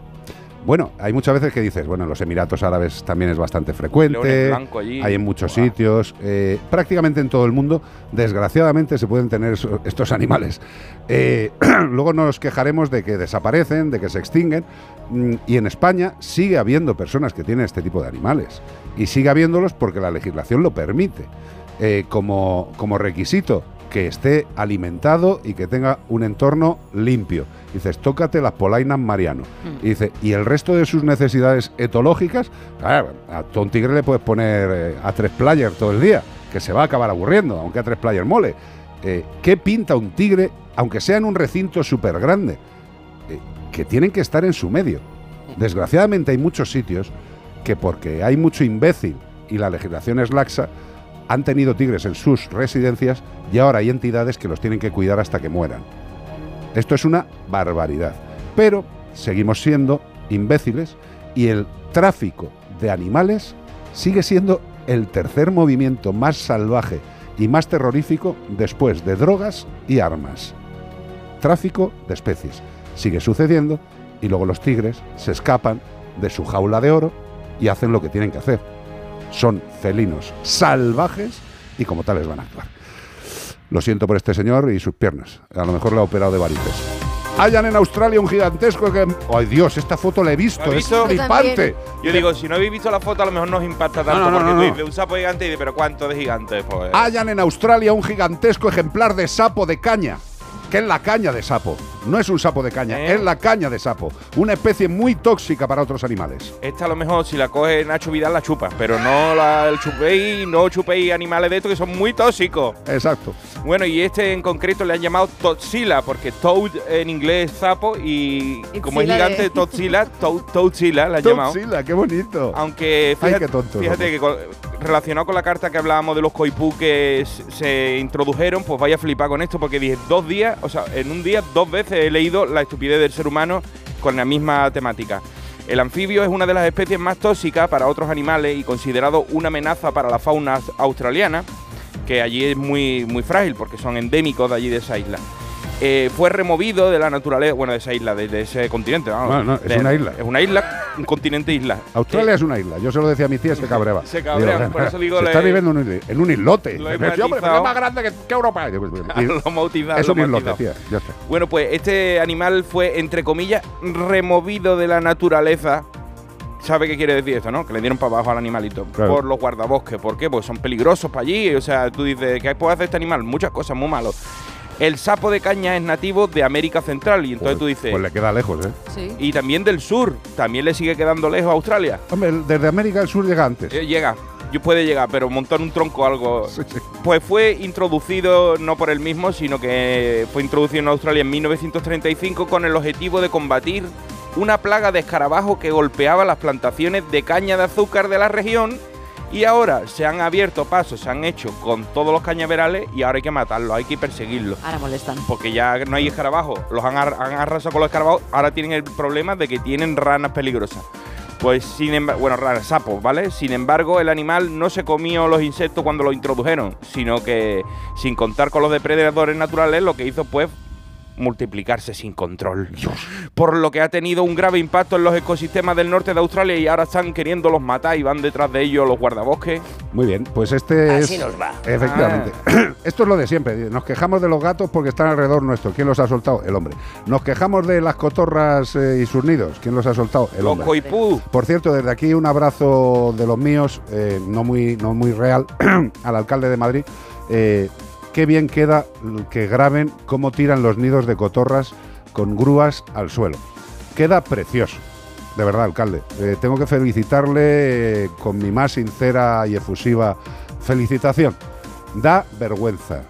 Bueno, hay muchas veces que dices, bueno, en los Emiratos Árabes también es bastante frecuente, allí. hay en muchos sitios, eh, prácticamente en todo el mundo, desgraciadamente se pueden tener estos animales. Eh, [CLEARS THROAT] luego nos quejaremos de que desaparecen, de que se extinguen, mm, y en España sigue habiendo personas que tienen este tipo de animales, y sigue habiéndolos porque la legislación lo permite, eh, como, como requisito que esté alimentado y que tenga un entorno limpio. Dices, tócate las polainas Mariano. Y dice, y el resto de sus necesidades etológicas, claro, a todo un tigre le puedes poner eh, a tres player todo el día, que se va a acabar aburriendo, aunque a tres player mole. Eh, ¿Qué pinta un tigre, aunque sea en un recinto súper grande? Eh, que tienen que estar en su medio. Desgraciadamente hay muchos sitios que porque hay mucho imbécil y la legislación es laxa, han tenido tigres en sus residencias y ahora hay entidades que los tienen que cuidar hasta que mueran. Esto es una barbaridad. Pero seguimos siendo imbéciles y el tráfico de animales sigue siendo el tercer movimiento más salvaje y más terrorífico después de drogas y armas. Tráfico de especies. Sigue sucediendo y luego los tigres se escapan de su jaula de oro y hacen lo que tienen que hacer. Son felinos salvajes y como tales van a actuar. Lo siento por este señor y sus piernas. A lo mejor le ha operado de varices. Hayan en Australia un gigantesco que... ¡Ay Dios! Esta foto la he visto. ¿Lo has Es visto? flipante. Yo digo, si no habéis visto la foto, a lo mejor nos impacta tanto. No, no, no, porque no, tú no. un sapo gigante y dices, pero ¿cuánto de gigante? Pues, Hayan en Australia un gigantesco ejemplar de sapo de caña. ¿Qué es la caña de sapo? no es un sapo de caña, ¿Eh? es la caña de sapo, una especie muy tóxica para otros animales. Esta a lo mejor si la coge Nacho Vidal la chupa, pero no la chupéis, no chupéis animales de estos que son muy tóxicos. Exacto. Bueno, y este en concreto le han llamado Totzilla, porque Toad en inglés es sapo y como es gigante, Toad, Toadzilla la han llamado. Toadzilla, qué bonito. Aunque Ay, fíjate, qué tonto, fíjate que con- relacionado con la carta que hablábamos de los coipú que se introdujeron, pues vaya a flipar con esto, porque dije dos días, o sea, en un día dos veces he leído la estupidez del ser humano con la misma temática. El anfibio es una de las especies más tóxicas para otros animales y considerado una amenaza para la fauna australiana, que allí es muy, muy frágil porque son endémicos de allí de esa isla. Eh, fue removido de la naturaleza, bueno, de esa isla, de, de ese continente. vamos. No, no, es De- una isla. Es una isla, un continente isla. Australia es una isla. Yo se lo decía a mi tía, se [LAUGHS] cabreaba. [LAUGHS] Se cabrea, por eso digo, Se le- está viviendo en un, en un islote. Lo he hombre, es más grande que, que Europa. Y digo, y- [LAUGHS] Lo bautizado, Es lo un islote, bautizado. tía. Ya está. Bueno, pues este animal fue, entre comillas, removido de la naturaleza. ¿Sabe qué quiere decir esto, no? Que le dieron para abajo al animalito. Claro. Por los guardabosques. ¿Por qué? Pues son peligrosos para allí. O sea, tú dices, ¿qué puede hacer este animal? Muchas cosas muy malas. El sapo de caña es nativo de América Central. Y entonces tú dices. Pues le queda lejos, ¿eh? Y también del sur. También le sigue quedando lejos a Australia. Hombre, desde América del Sur llega antes. Eh, llega, yo puede llegar, pero montar un tronco o algo. Pues fue introducido no por él mismo, sino que fue introducido en Australia en 1935 con el objetivo de combatir una plaga de escarabajo que golpeaba las plantaciones de caña de azúcar de la región. Y ahora se han abierto pasos, se han hecho con todos los cañaverales y ahora hay que matarlos, hay que perseguirlos. Ahora molestan. Porque ya no hay escarabajos, los han, ar- han arrasado con los escarabajos, ahora tienen el problema de que tienen ranas peligrosas. Pues sin embargo, bueno, ranas, sapos, ¿vale? Sin embargo, el animal no se comió los insectos cuando lo introdujeron, sino que sin contar con los depredadores naturales, lo que hizo pues multiplicarse sin control. Por lo que ha tenido un grave impacto en los ecosistemas del norte de Australia y ahora están queriéndolos matar y van detrás de ellos los guardabosques. Muy bien, pues este Así es. nos va. Efectivamente. [CLEARS THROAT] Esto es lo de siempre. Nos quejamos de los gatos porque están alrededor nuestro. ¿Quién los ha soltado? El hombre. Nos quejamos de las cotorras eh, y sus nidos. ¿Quién los ha soltado? El Los hombre. coipú. Por cierto, desde aquí un abrazo de los míos, eh, no, muy, no muy real, [CLEARS THROAT] al alcalde de Madrid. Eh, qué bien queda que graben cómo tiran los nidos de cotorras con grúas al suelo. Queda precioso. De verdad, alcalde. Eh, tengo que felicitarle eh, con mi más sincera y efusiva felicitación. Da vergüenza.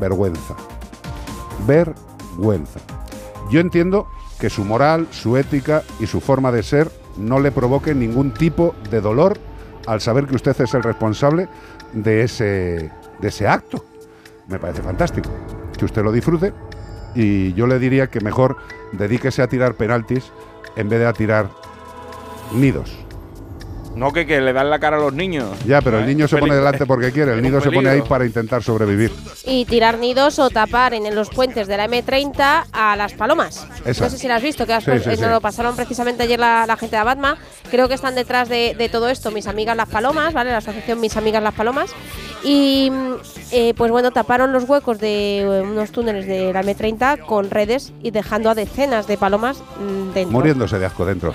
Vergüenza. Vergüenza. Yo entiendo que su moral, su ética y su forma de ser no le provoquen ningún tipo de dolor al saber que usted es el responsable de ese, de ese acto. Me parece fantástico. Que usted lo disfrute y yo le diría que mejor dedíquese a tirar penaltis en vez de a tirar nidos. No que, que le dan la cara a los niños. Ya, pero el niño se pone delante porque quiere, el nido se pone ahí para intentar sobrevivir. Y tirar nidos o tapar en los puentes de la M30 a las palomas. Esa. No sé si las has visto, que las Sí, eh, sí. lo pasaron precisamente ayer la, la gente de Abatma. Creo que están detrás de, de todo esto mis amigas las palomas, ¿vale? La asociación Mis Amigas las Palomas. Y mm, eh, pues bueno, taparon los huecos de eh, unos túneles de la M30 con redes y dejando a decenas de palomas mm, dentro. Muriéndose de asco dentro.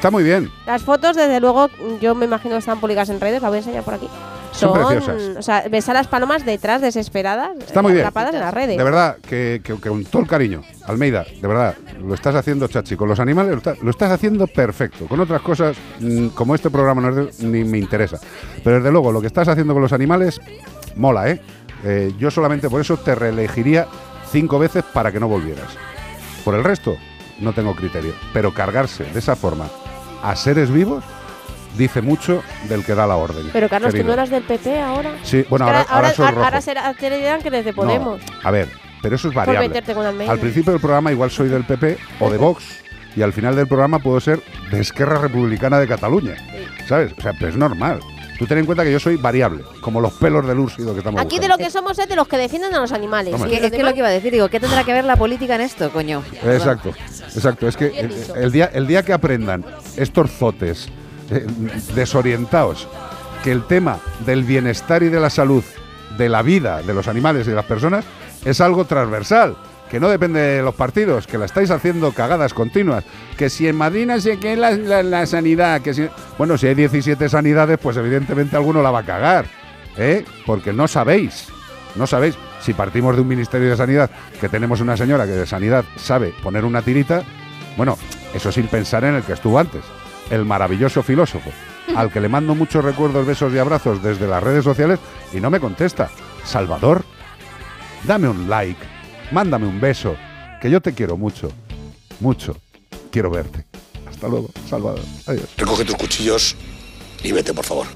Está muy bien. Las fotos, desde luego, yo me imagino que están publicadas en redes, las voy a enseñar por aquí. Son preciosas. O sea, ves a las palomas detrás, desesperadas, Está muy bien. atrapadas en las redes. De verdad, que, que- que con todo el cariño, Almeida, de verdad, lo estás haciendo chachi. Con los animales lo, está- lo estás haciendo perfecto. Con otras cosas, mm, como este programa no es de- ni me interesa. Pero desde luego, lo que estás haciendo con los animales, mola, ¿eh? Eh, yo solamente por eso te reelegiría cinco veces para que no volvieras. Por el resto, no tengo criterio. Pero cargarse de esa forma a seres vivos dice mucho del que da la orden. Pero Carlos, ¿tú no eras del PP ahora? Sí, bueno, ahora, ahora soy rojo. ahora será, te dirán que eres de Podemos. No, a ver, pero eso es variable. Al principio del programa igual soy del PP o de Vox y al final del programa puedo ser de Esquerra Republicana de Cataluña. ¿Sabes? O sea, pero es normal. Tú ten en cuenta que yo soy variable, como los pelos del úrcido que estamos Aquí de lo que somos es de los que defienden a los animales. Hombre. Es los que es lo que iba a decir, digo, ¿qué tendrá que ver la política en esto, coño? Exacto, exacto. Es que el, el día, el día que aprendan estos zotes eh, desorientados que el tema del bienestar y de la salud, de la vida de los animales y de las personas, es algo transversal. Que no depende de los partidos, que la estáis haciendo cagadas continuas. Que si en Madrid no sé la sanidad, que si. Bueno, si hay 17 sanidades, pues evidentemente alguno la va a cagar. ¿eh? Porque no sabéis. No sabéis. Si partimos de un Ministerio de Sanidad que tenemos una señora que de Sanidad sabe poner una tirita, bueno, eso sin pensar en el que estuvo antes, el maravilloso filósofo, al que le mando muchos recuerdos, besos y abrazos desde las redes sociales y no me contesta. Salvador, dame un like, mándame un beso, que yo te quiero mucho, mucho. Quiero verte. Hasta luego, Salvador. Adiós. Recoge tus cuchillos y vete, por favor.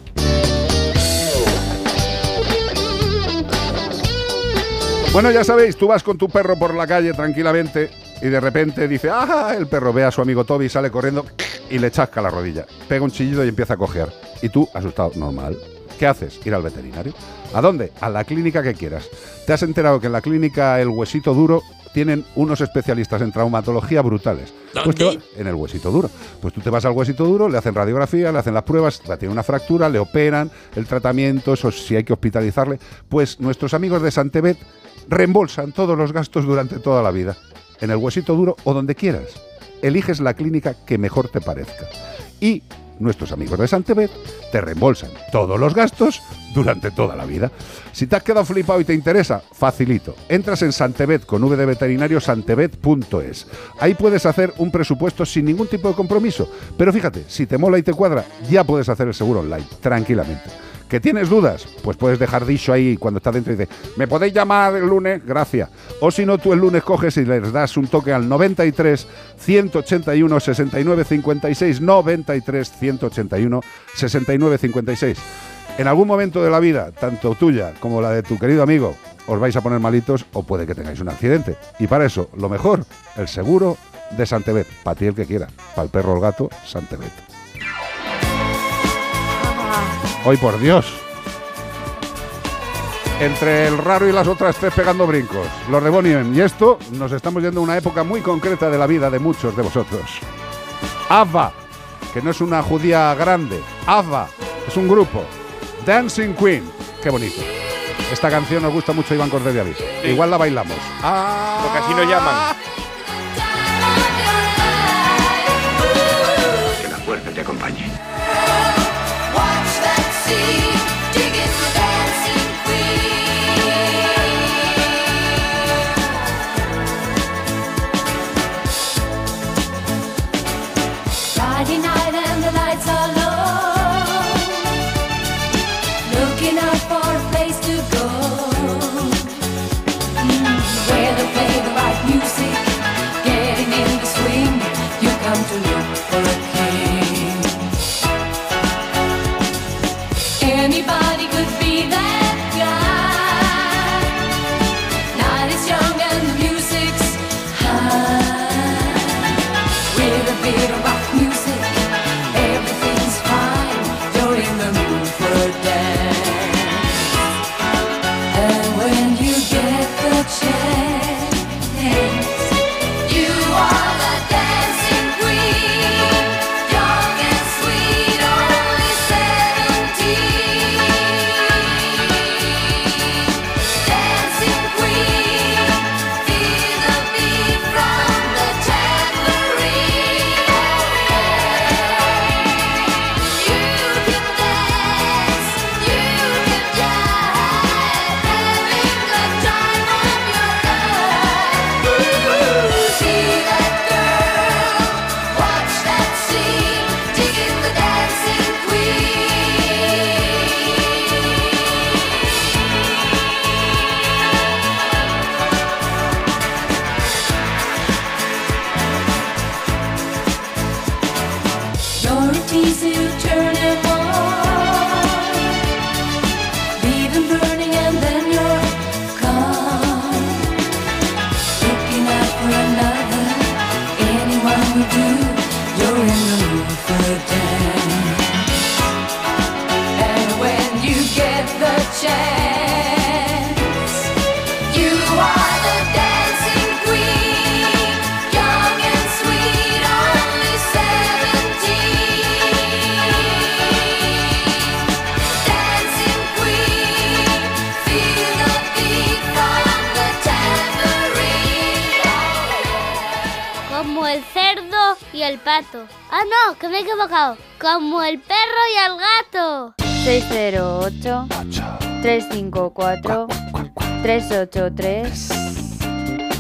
Bueno, ya sabéis, tú vas con tu perro por la calle tranquilamente y de repente dice, ¡ah! El perro ve a su amigo Toby, sale corriendo y le chasca la rodilla. Pega un chillido y empieza a cojear. Y tú, asustado, normal. ¿Qué haces? Ir al veterinario. ¿A dónde? A la clínica que quieras. ¿Te has enterado que en la clínica El Huesito Duro tienen unos especialistas en traumatología brutales? Pues te va- en el huesito duro. Pues tú te vas al huesito duro, le hacen radiografía, le hacen las pruebas, la tiene una fractura, le operan, el tratamiento, eso si hay que hospitalizarle. Pues nuestros amigos de Santebet reembolsan todos los gastos durante toda la vida. En el huesito duro o donde quieras. Eliges la clínica que mejor te parezca. Y nuestros amigos de Santebet te reembolsan todos los gastos durante toda la vida. Si te has quedado flipado y te interesa, facilito. Entras en Santebet con V veterinario, santebet.es. Ahí puedes hacer un presupuesto sin ningún tipo de compromiso. Pero fíjate, si te mola y te cuadra, ya puedes hacer el seguro online, tranquilamente. ¿Que tienes dudas? Pues puedes dejar dicho ahí cuando estás dentro y dices, ¿me podéis llamar el lunes? Gracias. O si no, tú el lunes coges y les das un toque al 93 181 69 56 93 181 69 56. En algún momento de la vida, tanto tuya como la de tu querido amigo, os vais a poner malitos o puede que tengáis un accidente. Y para eso, lo mejor, el seguro de Santebet. Para ti el que quiera. Para el perro o el gato, Santebet. Hoy por Dios. Entre el raro y las otras tres pegando brincos. Los de Bonnie M. Y esto nos estamos yendo a una época muy concreta de la vida de muchos de vosotros. Ava, que no es una judía grande. Ava, es un grupo. Dancing Queen. Qué bonito. Esta canción nos gusta mucho a Iván Cortés de Avis. Igual la bailamos. Ah, Porque así nos llaman. Que la fuerza te acompañe. Ah, no, que me he equivocado. Como el perro y el gato. 608 354 383.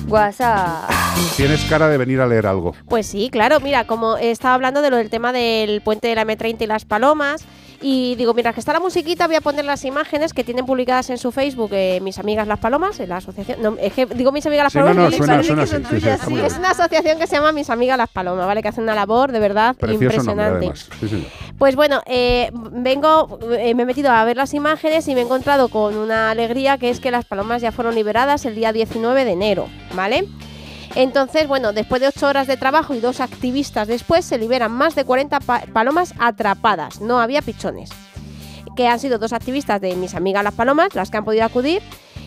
WhatsApp. Tienes cara de venir a leer algo. Pues sí, claro, mira, como estaba hablando de lo del tema del puente de la M30 y las palomas, y digo, mientras que está la musiquita, voy a poner las imágenes que tienen publicadas en su Facebook eh, mis amigas las palomas, en la asociación. No, es que digo mis amigas las Sí, no, palomas. no, y suena- sí, sí. Es una asociación que se llama Mis Amigas las Palomas, ¿vale? Que hace una labor de verdad Precioso impresionante. Pues bueno, eh, vengo, eh, me he metido a ver las imágenes y me he encontrado con una alegría que es que las palomas ya fueron liberadas el día 19 de enero, ¿vale? Entonces, bueno, después de ocho horas de trabajo y dos activistas después, se liberan más de 40 pa- palomas atrapadas. No había pichones. Que han sido dos activistas de mis amigas las palomas, las que han podido acudir.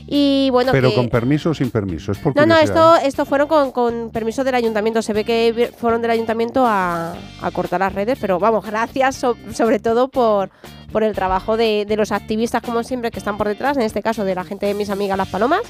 Y bueno, Pero que- con permiso o sin permiso. Es por no, no, esto, esto fueron con, con permiso del ayuntamiento. Se ve que fueron del ayuntamiento a, a cortar las redes, pero vamos, gracias so- sobre todo por, por el trabajo de, de los activistas, como siempre, que están por detrás, en este caso de la gente de mis amigas las palomas.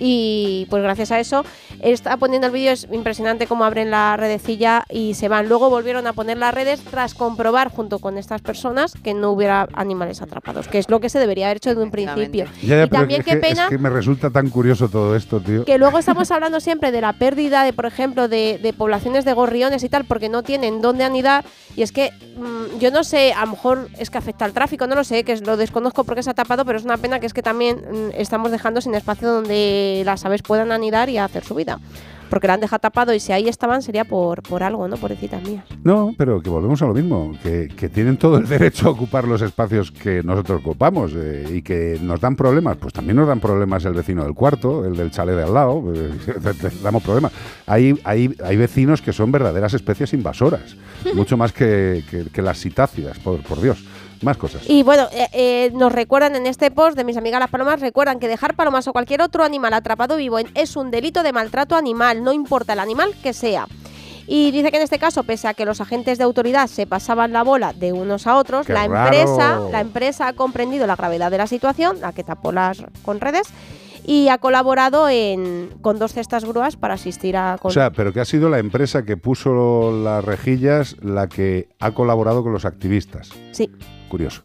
Y pues gracias a eso, está poniendo el vídeo, es impresionante cómo abren la redecilla y se van. Luego volvieron a poner las redes tras comprobar junto con estas personas que no hubiera animales atrapados, que es lo que se debería haber hecho desde un principio. Ya, ya, y también es qué que, pena es que me resulta tan curioso todo esto, tío. que luego estamos hablando siempre de la pérdida de, por ejemplo, de, de poblaciones de gorriones y tal, porque no tienen dónde anidar. Y es que mm, yo no sé, a lo mejor es que afecta al tráfico, no lo sé, que es- lo desconozco porque se ha tapado, pero es una pena que es que también mm, estamos dejando sin espacio donde las aves puedan anidar y hacer su vida. Porque la han dejado tapado y si ahí estaban sería por, por algo, ¿no? Pobrecitas mías. No, pero que volvemos a lo mismo, que, que tienen todo el derecho a ocupar los espacios que nosotros ocupamos eh, y que nos dan problemas, pues también nos dan problemas el vecino del cuarto, el del chalet de al lado, eh, [LAUGHS] damos problemas. Hay, hay, hay vecinos que son verdaderas especies invasoras, [LAUGHS] mucho más que, que- que las citácidas, por, por Dios. Más cosas. Y bueno, eh, eh, nos recuerdan en este post de mis amigas las palomas, recuerdan que dejar palomas o cualquier otro animal atrapado vivo en- es un delito de maltrato animal, no importa el animal que sea. Y dice que en este caso, pese a que los agentes de autoridad se pasaban la bola de unos a otros, ¡Qué la raro! empresa, la empresa ha comprendido la gravedad de la situación, la que tapó las con redes, y ha colaborado en, con dos cestas grúas para asistir a... con- O sea, pero que ha sido la empresa que puso las rejillas la que ha colaborado con los activistas. Sí. Curioso.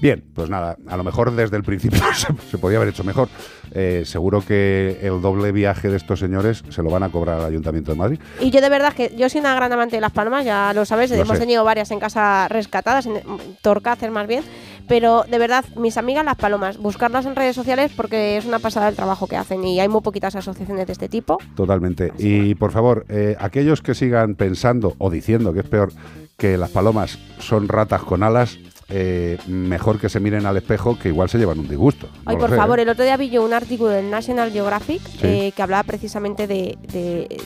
Bien, pues nada, a lo mejor desde el principio [LAUGHS] se, se podía haber hecho mejor. Eh, seguro que el doble viaje de estos señores se lo van a cobrar al Ayuntamiento de Madrid. Y yo de verdad que yo soy una gran amante de las palmas, ya lo sabes, Lo hemos sé. tenido varias en casa rescatadas, en Torcácer más bien, pero de verdad, mis amigas las palomas, buscarlas en redes sociales porque es una pasada el trabajo que hacen y hay muy poquitas asociaciones de este tipo. Totalmente. Y por favor, eh, aquellos que sigan pensando o diciendo que es peor que las palomas son ratas con alas, eh, mejor que se miren al espejo que igual se llevan un disgusto. No Ay, por sé, favor, ¿eh? el otro día vi yo un artículo del National Geographic Sí. eh, que hablaba precisamente de, de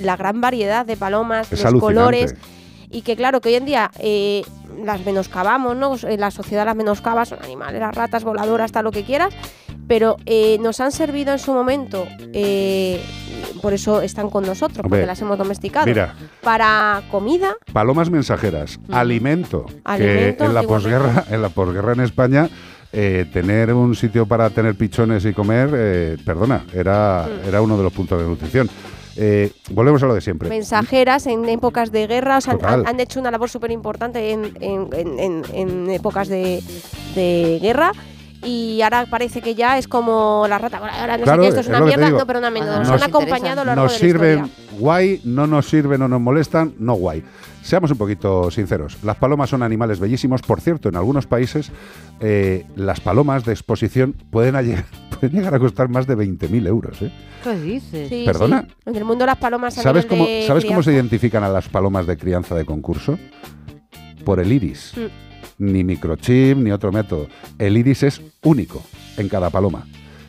la gran variedad de palomas, Es los alucinante. colores. Y que claro, que hoy en día eh, las menoscabamos, ¿no? Eh, La sociedad las menoscaba, son animales, las ratas voladoras, tal lo que quieras, pero eh, nos han servido en su momento, eh, por eso están con nosotros, Hombre, porque las hemos domesticado, mira. para comida, Palomas mensajeras, alimento, Alimento, que en la posguerra, [LAUGHS] en la posguerra en España, eh, tener un sitio para tener pichones y comer, eh, perdona, era, Mm. era uno de los puntos de nutrición. Eh, volvemos a lo de siempre. mensajeras en épocas de guerra, o sea, han, han hecho una labor súper importante en, en- en- en- en épocas de, de guerra. Y ahora parece que ya es como la rata voladora, no Claro, sé qué, esto es es una mierda, no, pero no menos. Nos- Nos han acompañado a lo largo nos de la sirven historia. guay, no nos sirven o nos molestan, no guay. Seamos un poquito sinceros. Las palomas son animales bellísimos. Por cierto, en algunos países eh, las palomas de exposición pueden, llegar, [LAUGHS] pueden llegar a costar más de 20.000 euros. ¿eh? ¿Qué dices? Sí, ¿Perdona? sí. En el mundo las palomas a ¿Sabes, cómo, de ¿sabes cómo se identifican a las palomas de crianza de concurso? Por el iris. Mm. Ni microchip ni otro método. El iris es único en cada paloma.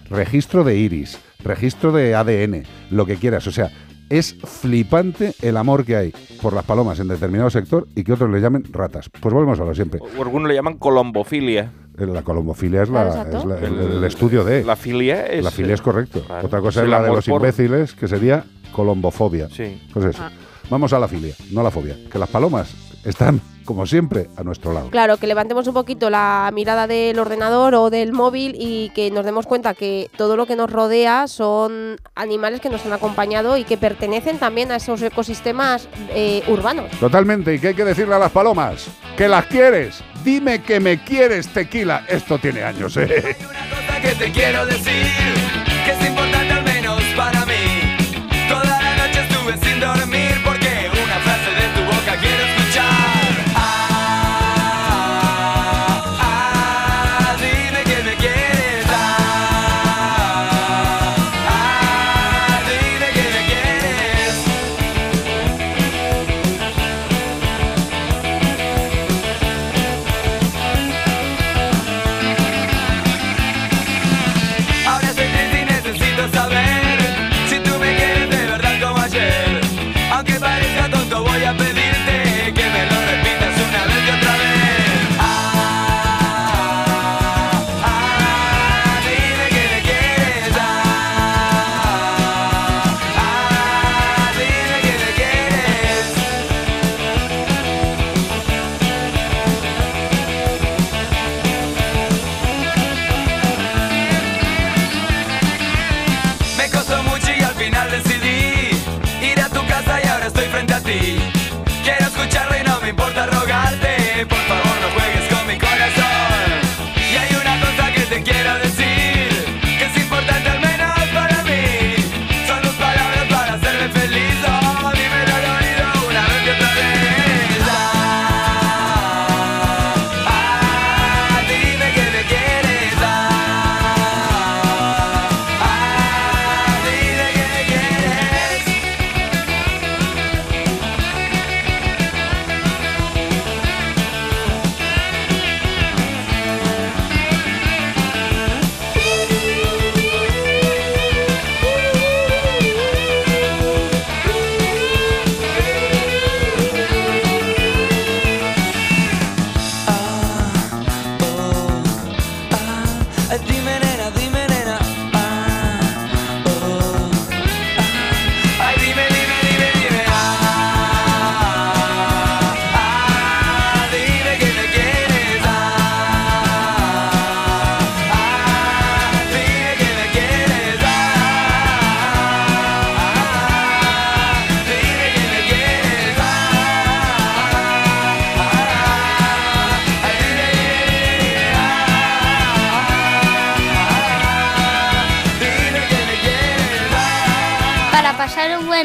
Registro de iris, registro de ADN, lo que quieras. O sea, es flipante el amor que hay por las palomas en determinado sector y que otros le llamen ratas. Pues volvemos a lo siempre. O algunos le llaman colombofilia. Eh, La colombofilia es, la- es el, el estudio de. La filia es. La filia es correcto. Claro. Otra cosa Es la de los por- imbéciles, que sería colombofobia. Sí. Pues eso. Ah. Vamos a la filia, no a la fobia. Que las palomas están, como siempre, a nuestro lado. Claro, que levantemos un poquito la mirada del ordenador o del móvil y que nos demos cuenta que todo lo que nos rodea son animales que nos han acompañado y que pertenecen también a esos ecosistemas eh, urbanos. Totalmente. ¿Y qué hay que decirle a las palomas? Que las quieres. Dime que me quieres, tequila. Esto tiene años, ¿eh? que te quiero decir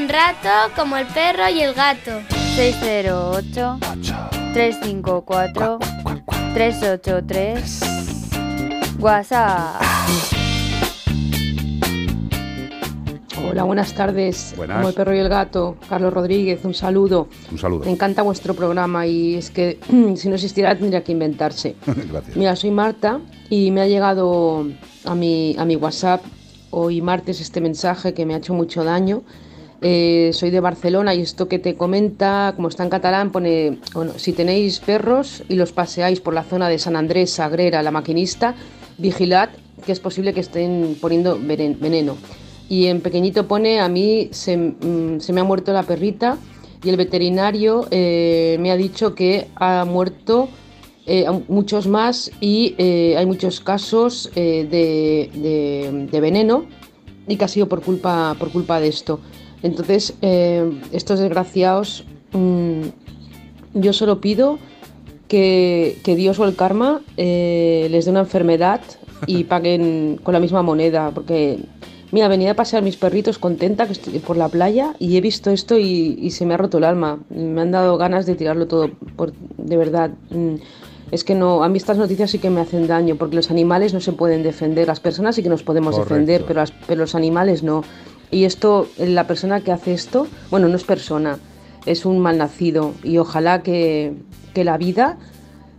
un rato como el perro y el gato. 608 354 383 WhatsApp. Hola, buenas tardes. Buenas. Como el perro y el gato, Carlos Rodríguez, un saludo. Un saludo. Me encanta vuestro programa y es que [CLEARS THROAT] si no existiera tendría que inventarse. [LAUGHS] Gracias. Mira, soy Marta y me ha llegado a mi, a mi WhatsApp hoy martes este mensaje que me ha hecho mucho daño. Eh, soy de Barcelona y esto que te comenta, como está en catalán, pone, bueno, si tenéis perros y los paseáis por la zona de San Andrés, Sagrera, La Maquinista, vigilad que es posible que estén poniendo veneno. Y en pequeñito pone, a mí se, mm, se me ha muerto la perrita y el veterinario eh, me ha dicho que ha muerto eh, muchos más y eh, hay muchos casos eh, de, de- de veneno y que ha sido por culpa, por culpa de esto. Entonces, eh, estos desgraciados, mm, yo solo pido que, que Dios o el karma eh, les dé una enfermedad y [LAUGHS] paguen con la misma moneda, porque mira, venía a pasear mis perritos contenta que estoy por la playa y he visto esto y, y se me ha roto el alma. Me han dado ganas de tirarlo todo, por, de verdad. Mm, Es que no, a mí estas noticias sí que me hacen daño, porque los animales no se pueden defender, las personas sí que nos podemos Correcto. defender, pero, las- pero los animales no. Y esto, la persona que hace esto, bueno, no es persona, es un malnacido y ojalá que, que la vida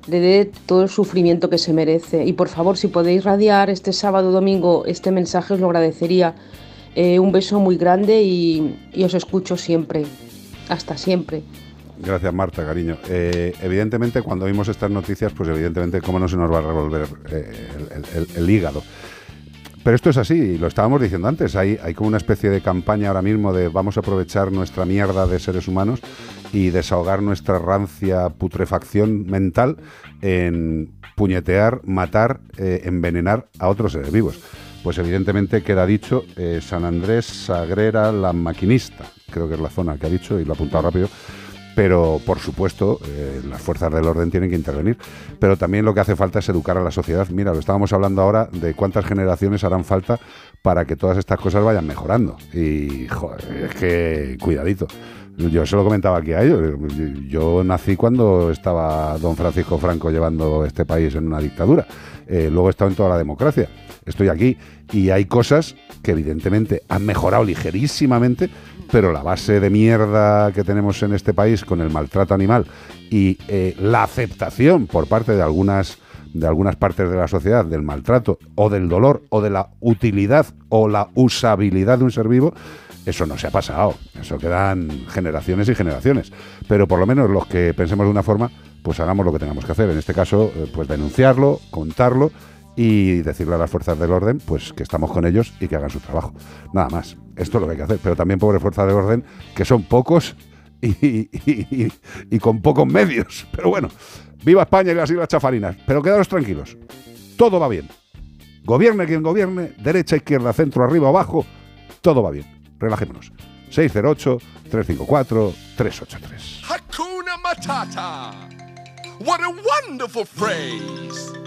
le dé todo el sufrimiento que se merece. Y por favor, si podéis radiar este sábado domingo este mensaje, os lo agradecería. Eh, un beso muy grande y, os escucho siempre. Hasta siempre. Gracias, Marta, cariño. Eh, evidentemente, cuando vimos estas noticias, pues evidentemente, cómo no se nos va a revolver eh, el hígado. Pero esto es así, lo estábamos diciendo antes, hay, hay como una especie de campaña ahora mismo de vamos a aprovechar nuestra mierda de seres humanos y desahogar nuestra rancia putrefacción mental en puñetear, matar, eh, envenenar a otros seres vivos. Pues evidentemente queda dicho eh, San Andrés, Sagrera, La Maquinista, creo que es la zona que ha dicho y lo ha apuntado rápido pero por supuesto eh, las fuerzas del orden tienen que intervenir. Pero también lo que hace falta es educar a la sociedad. Mira, lo estábamos hablando ahora de cuántas generaciones harán falta para que todas estas cosas vayan mejorando. Y joder, es que cuidadito. Yo se lo comentaba aquí a ellos. Yo nací cuando estaba don Francisco Franco llevando este país en una dictadura. Eh, luego he estado en toda la democracia. Estoy aquí y hay cosas que evidentemente han mejorado ligerísimamente, pero la base de mierda que tenemos en este país con el maltrato animal y eh, la aceptación por parte de algunas de algunas partes de la sociedad del maltrato o del dolor o de la utilidad o la usabilidad de un ser vivo, eso no se ha pasado. Eso quedan generaciones y generaciones. Pero por lo menos los que pensemos de una forma, pues hagamos lo que tengamos que hacer. En este caso, eh, pues denunciarlo, contarlo y decirle a las fuerzas del orden pues que estamos con ellos y que hagan su trabajo. Nada más. Esto es lo que hay que hacer. Pero también pobres fuerzas del orden, que son pocos y con pocos medios. Pero bueno, viva España y las Islas Chafarinas. Pero quedaros tranquilos. Todo va bien. Gobierne quien gobierne, derecha, izquierda, centro, arriba, abajo, todo va bien. Relajémonos. 608-354-383. Hakuna Matata. What a wonderful phrase.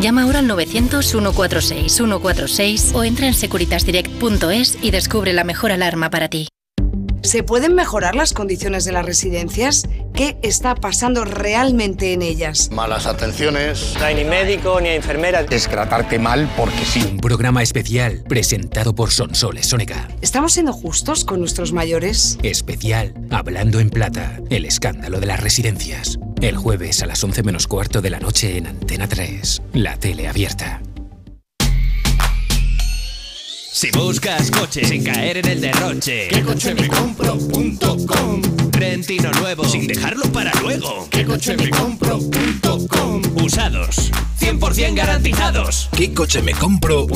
Llama ahora al 900-146-146 o entra en securitasdirect.es y descubre la mejor alarma para ti. ¿Se pueden mejorar las condiciones de las residencias? ¿Qué está pasando realmente en ellas? Malas atenciones. No hay ni médico ni enfermera. Es tratarte mal porque sí. Un programa especial presentado por Sonsoles Sónica. ¿Estamos siendo justos con nuestros mayores? Especial Hablando en Plata, el escándalo de las residencias. El jueves a las 11 menos cuarto de la noche en Antena 3, la tele abierta. Si buscas coche sin caer en el derroche, ¿Qué coche me compro.com? Rentino nuevo sin dejarlo para luego. ¿Qué coche me compro.com? Usados, 100% garantizados. ¿Qué coche me compro?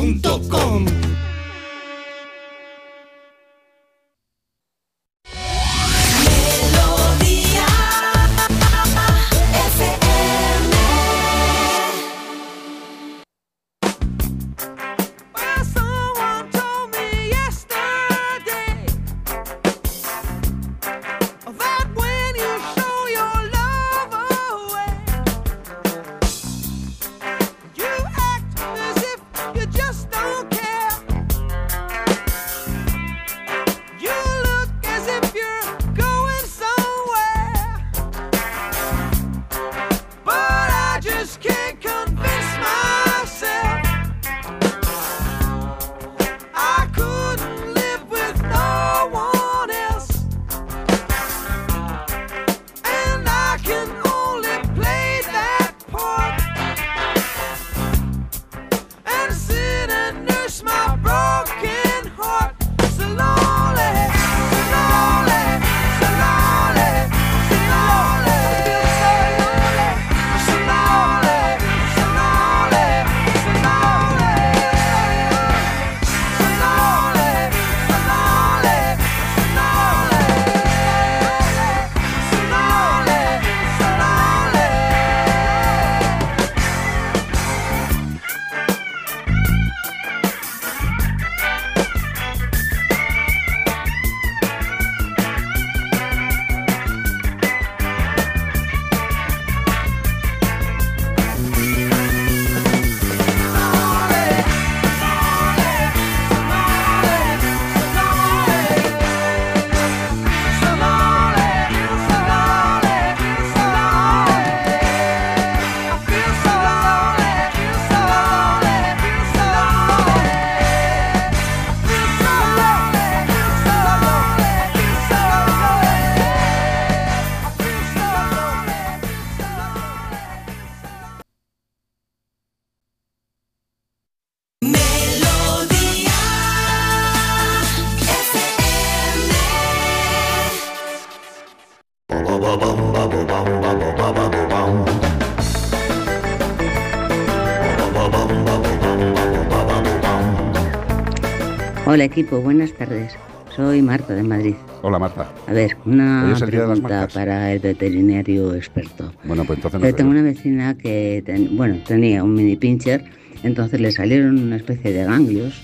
Hola equipo, buenas tardes. Soy Marta de Madrid. Hola, Marta. A ver, una pregunta para el veterinario experto. Bueno, pues entonces Yo tengo una vecina que, ten- bueno, tenía un mini pincher, entonces le salieron una especie de ganglios,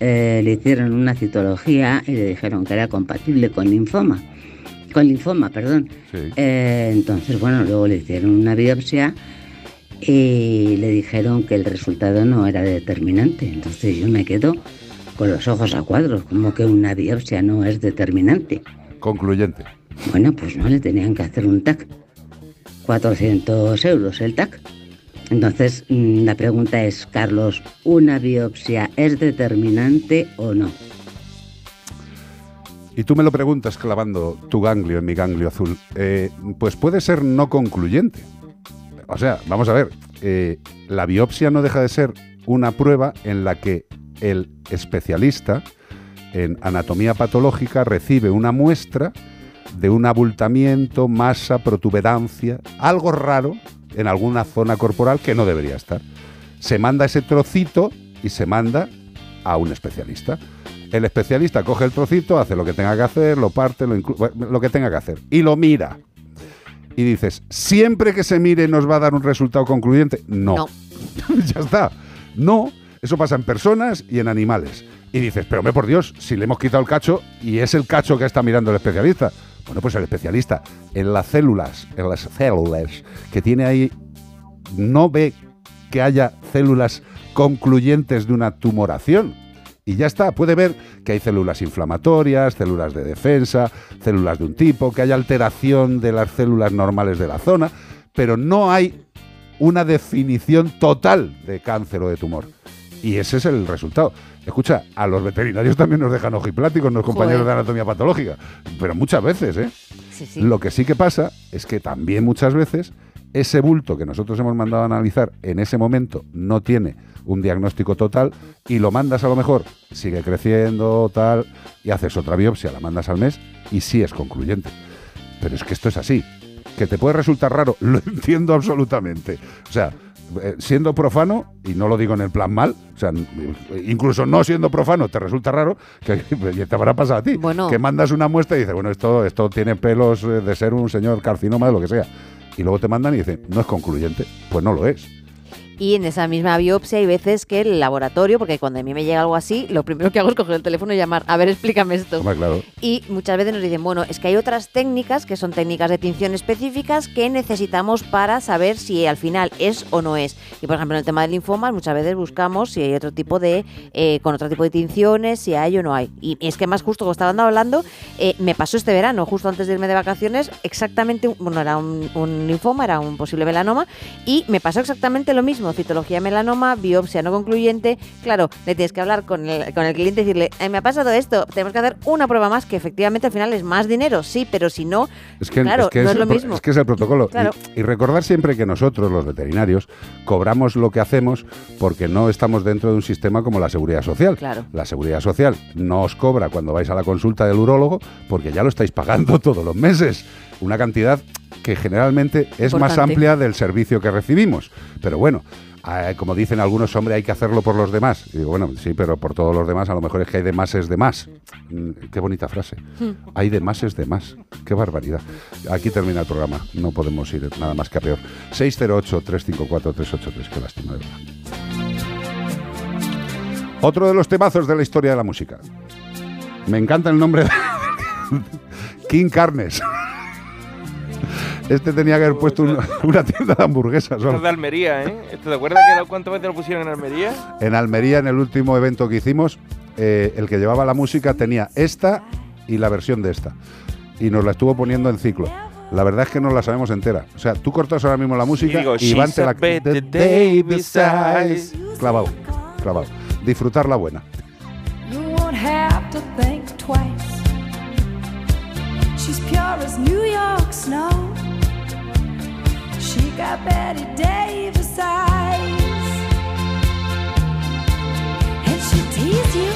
eh, le hicieron una citología y le dijeron que era compatible con linfoma. Con linfoma, perdón. Eh, entonces, bueno, luego le hicieron una biopsia y le dijeron que el resultado no era determinante. Entonces yo me quedo con los ojos a cuadros, como que una biopsia no es determinante. Concluyente. Bueno, pues no le tenían que hacer un TAC. 400 euros el TAC. Entonces, mm, la pregunta es, Carlos, ¿una biopsia es determinante o no? Y tú me lo preguntas clavando tu ganglio en mi ganglio azul. Eh, pues puede ser no concluyente. O sea, vamos a ver, eh, la biopsia no deja de ser una prueba en la que el especialista en anatomía patológica recibe una muestra de un abultamiento, masa, protuberancia, algo raro en alguna zona corporal que no debería estar. Se manda ese trocito y se manda a un especialista. El especialista coge el trocito, hace lo que tenga que hacer, lo parte, lo, lo que tenga que hacer y lo mira. Y dices, ¿siempre que se mire nos va a dar un resultado concluyente? No. No. [LAUGHS] ya está. No, eso pasa en personas y en animales. Y dices, pero me por Dios, si le hemos quitado el cacho y es el cacho que está mirando el especialista. Bueno, pues el especialista en las células, en las células que tiene ahí, no ve que haya células concluyentes de una tumoración. Y ya está, puede ver que hay células inflamatorias, células de defensa, células de un tipo, que hay alteración de las células normales de la zona, pero no hay una definición total de cáncer o de tumor. Y ese es el resultado. Escucha, a los veterinarios también nos dejan ojipláticos, los compañeros Joder. de anatomía patológica, pero muchas veces, ¿eh? Sí, sí. Lo que sí que pasa es que también muchas veces ese bulto que nosotros hemos mandado a analizar en ese momento no tiene un diagnóstico total y lo mandas a lo mejor, sigue creciendo, tal, y haces otra biopsia, la mandas al mes y sí es concluyente. Pero es que esto es así. Que te puede resultar raro, [LAUGHS] lo entiendo absolutamente. O sea, siendo profano, y no lo digo en el plan mal, o sea, incluso no siendo profano te resulta raro, que [LAUGHS] ya te habrá pasado a ti. Bueno. Que mandas una muestra y dices, bueno, esto, esto tiene pelos eh, de ser un señor carcinoma, de lo que sea. Y luego te mandan y dicen, no es concluyente. Pues no lo es. Y en esa misma biopsia hay veces que el laboratorio, porque cuando a mí me llega algo así, lo primero que hago es coger el teléfono y llamar, a ver, explícame esto. Claro. Y muchas veces nos dicen, bueno, es que hay otras técnicas que son técnicas de tinción específicas que necesitamos para saber si al final es o no es. Y por ejemplo, en el tema del linfoma, muchas veces buscamos si hay otro tipo de, eh, con otro tipo de tinciones, si hay o no hay. Y es que más justo, como estaban hablando, eh, me pasó este verano, justo antes de irme de vacaciones, exactamente, bueno, era un, un linfoma, era un posible melanoma, y me pasó exactamente lo mismo, citología melanoma, biopsia no concluyente, claro, le tienes que hablar con el, con el cliente y decirle, "Eh, me ha pasado esto, tenemos que hacer una prueba más, que efectivamente al final es más dinero, sí, pero si no, Es que, claro, es, que no es es lo mismo. es que es el protocolo. Y-. Y, recordar siempre que nosotros, los veterinarios, cobramos lo que hacemos porque no estamos dentro de un sistema como la seguridad social. Claro. La seguridad social no os cobra cuando vais a la consulta del urólogo porque ya lo estáis pagando [LAUGHS] todos los meses. Una cantidad que generalmente es más amplia del servicio que recibimos. Pero bueno. eh, como dicen algunos, hombre, hay que hacerlo por los demás. Y digo, bueno, sí, pero por todos los demás, a lo mejor es que hay de más es de más. Mm, Qué bonita frase. Hay de más es de más. Qué barbaridad. Aquí termina el programa. No podemos ir nada más que a peor. 608-354-383. Qué lástima, de verdad. Otro de los temazos de la historia de la música. Me encanta el nombre de [LAUGHS] King Carnes. Este tenía que haber puesto una, una tienda de hamburguesas. Esto es de Almería, ¿eh? ¿Te acuerdas que lo- cuántas veces lo pusieron en Almería? En Almería, en el último evento que hicimos, eh, el que llevaba la música tenía esta y la versión de esta. Y nos la estuvo poniendo en ciclo. La verdad es que no la sabemos entera. O sea, tú cortas ahora mismo la música digo, y, van "She's te la The day besides". Clavado, clavado. Disfrutar la buena. She's pure as New York snow. She got Betty Davis eyes. And she'll tease you,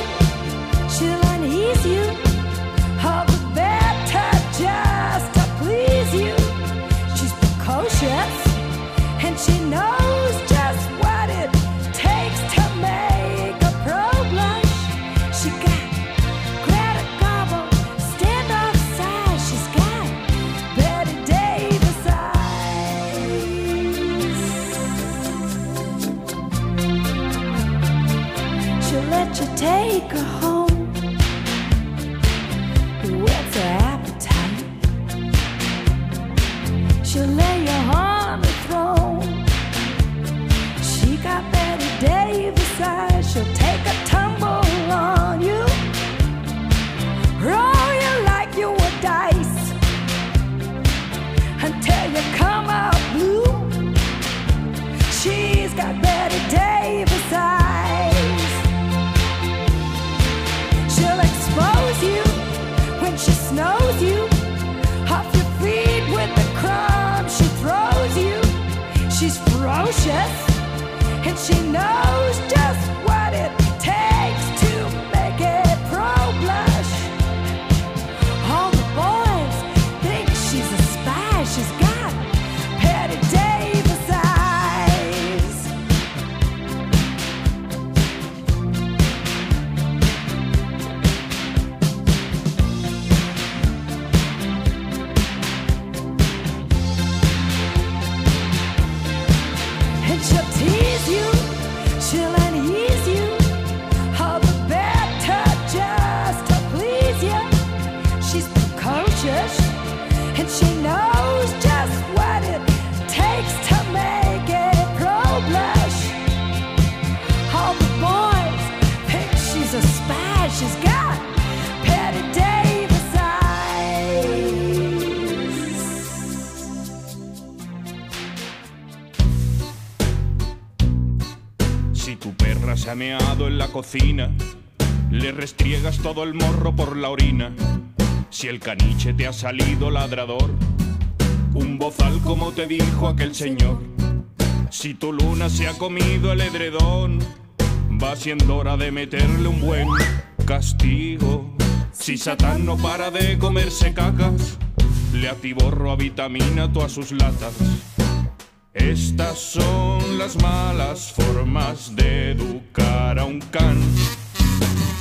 she'll unease you. All the better just take her home. What's her appetite? She'll lay you on the throne. She got Betty Davis eyes. She'll take a tumble on you, roll you like you were dice until you come out blue. She she knows know. Si tu perra se ha meado en la cocina, le restriegas todo el morro por la orina. Si el caniche te ha salido ladrador, un bozal como te dijo aquel señor. Si tu luna se ha comido el edredón, va siendo hora de meterle un buen castigo. Si Satán no para de comerse cacas, le atiborro a vitamina todas sus latas. Estas son las malas formas de educar a un can.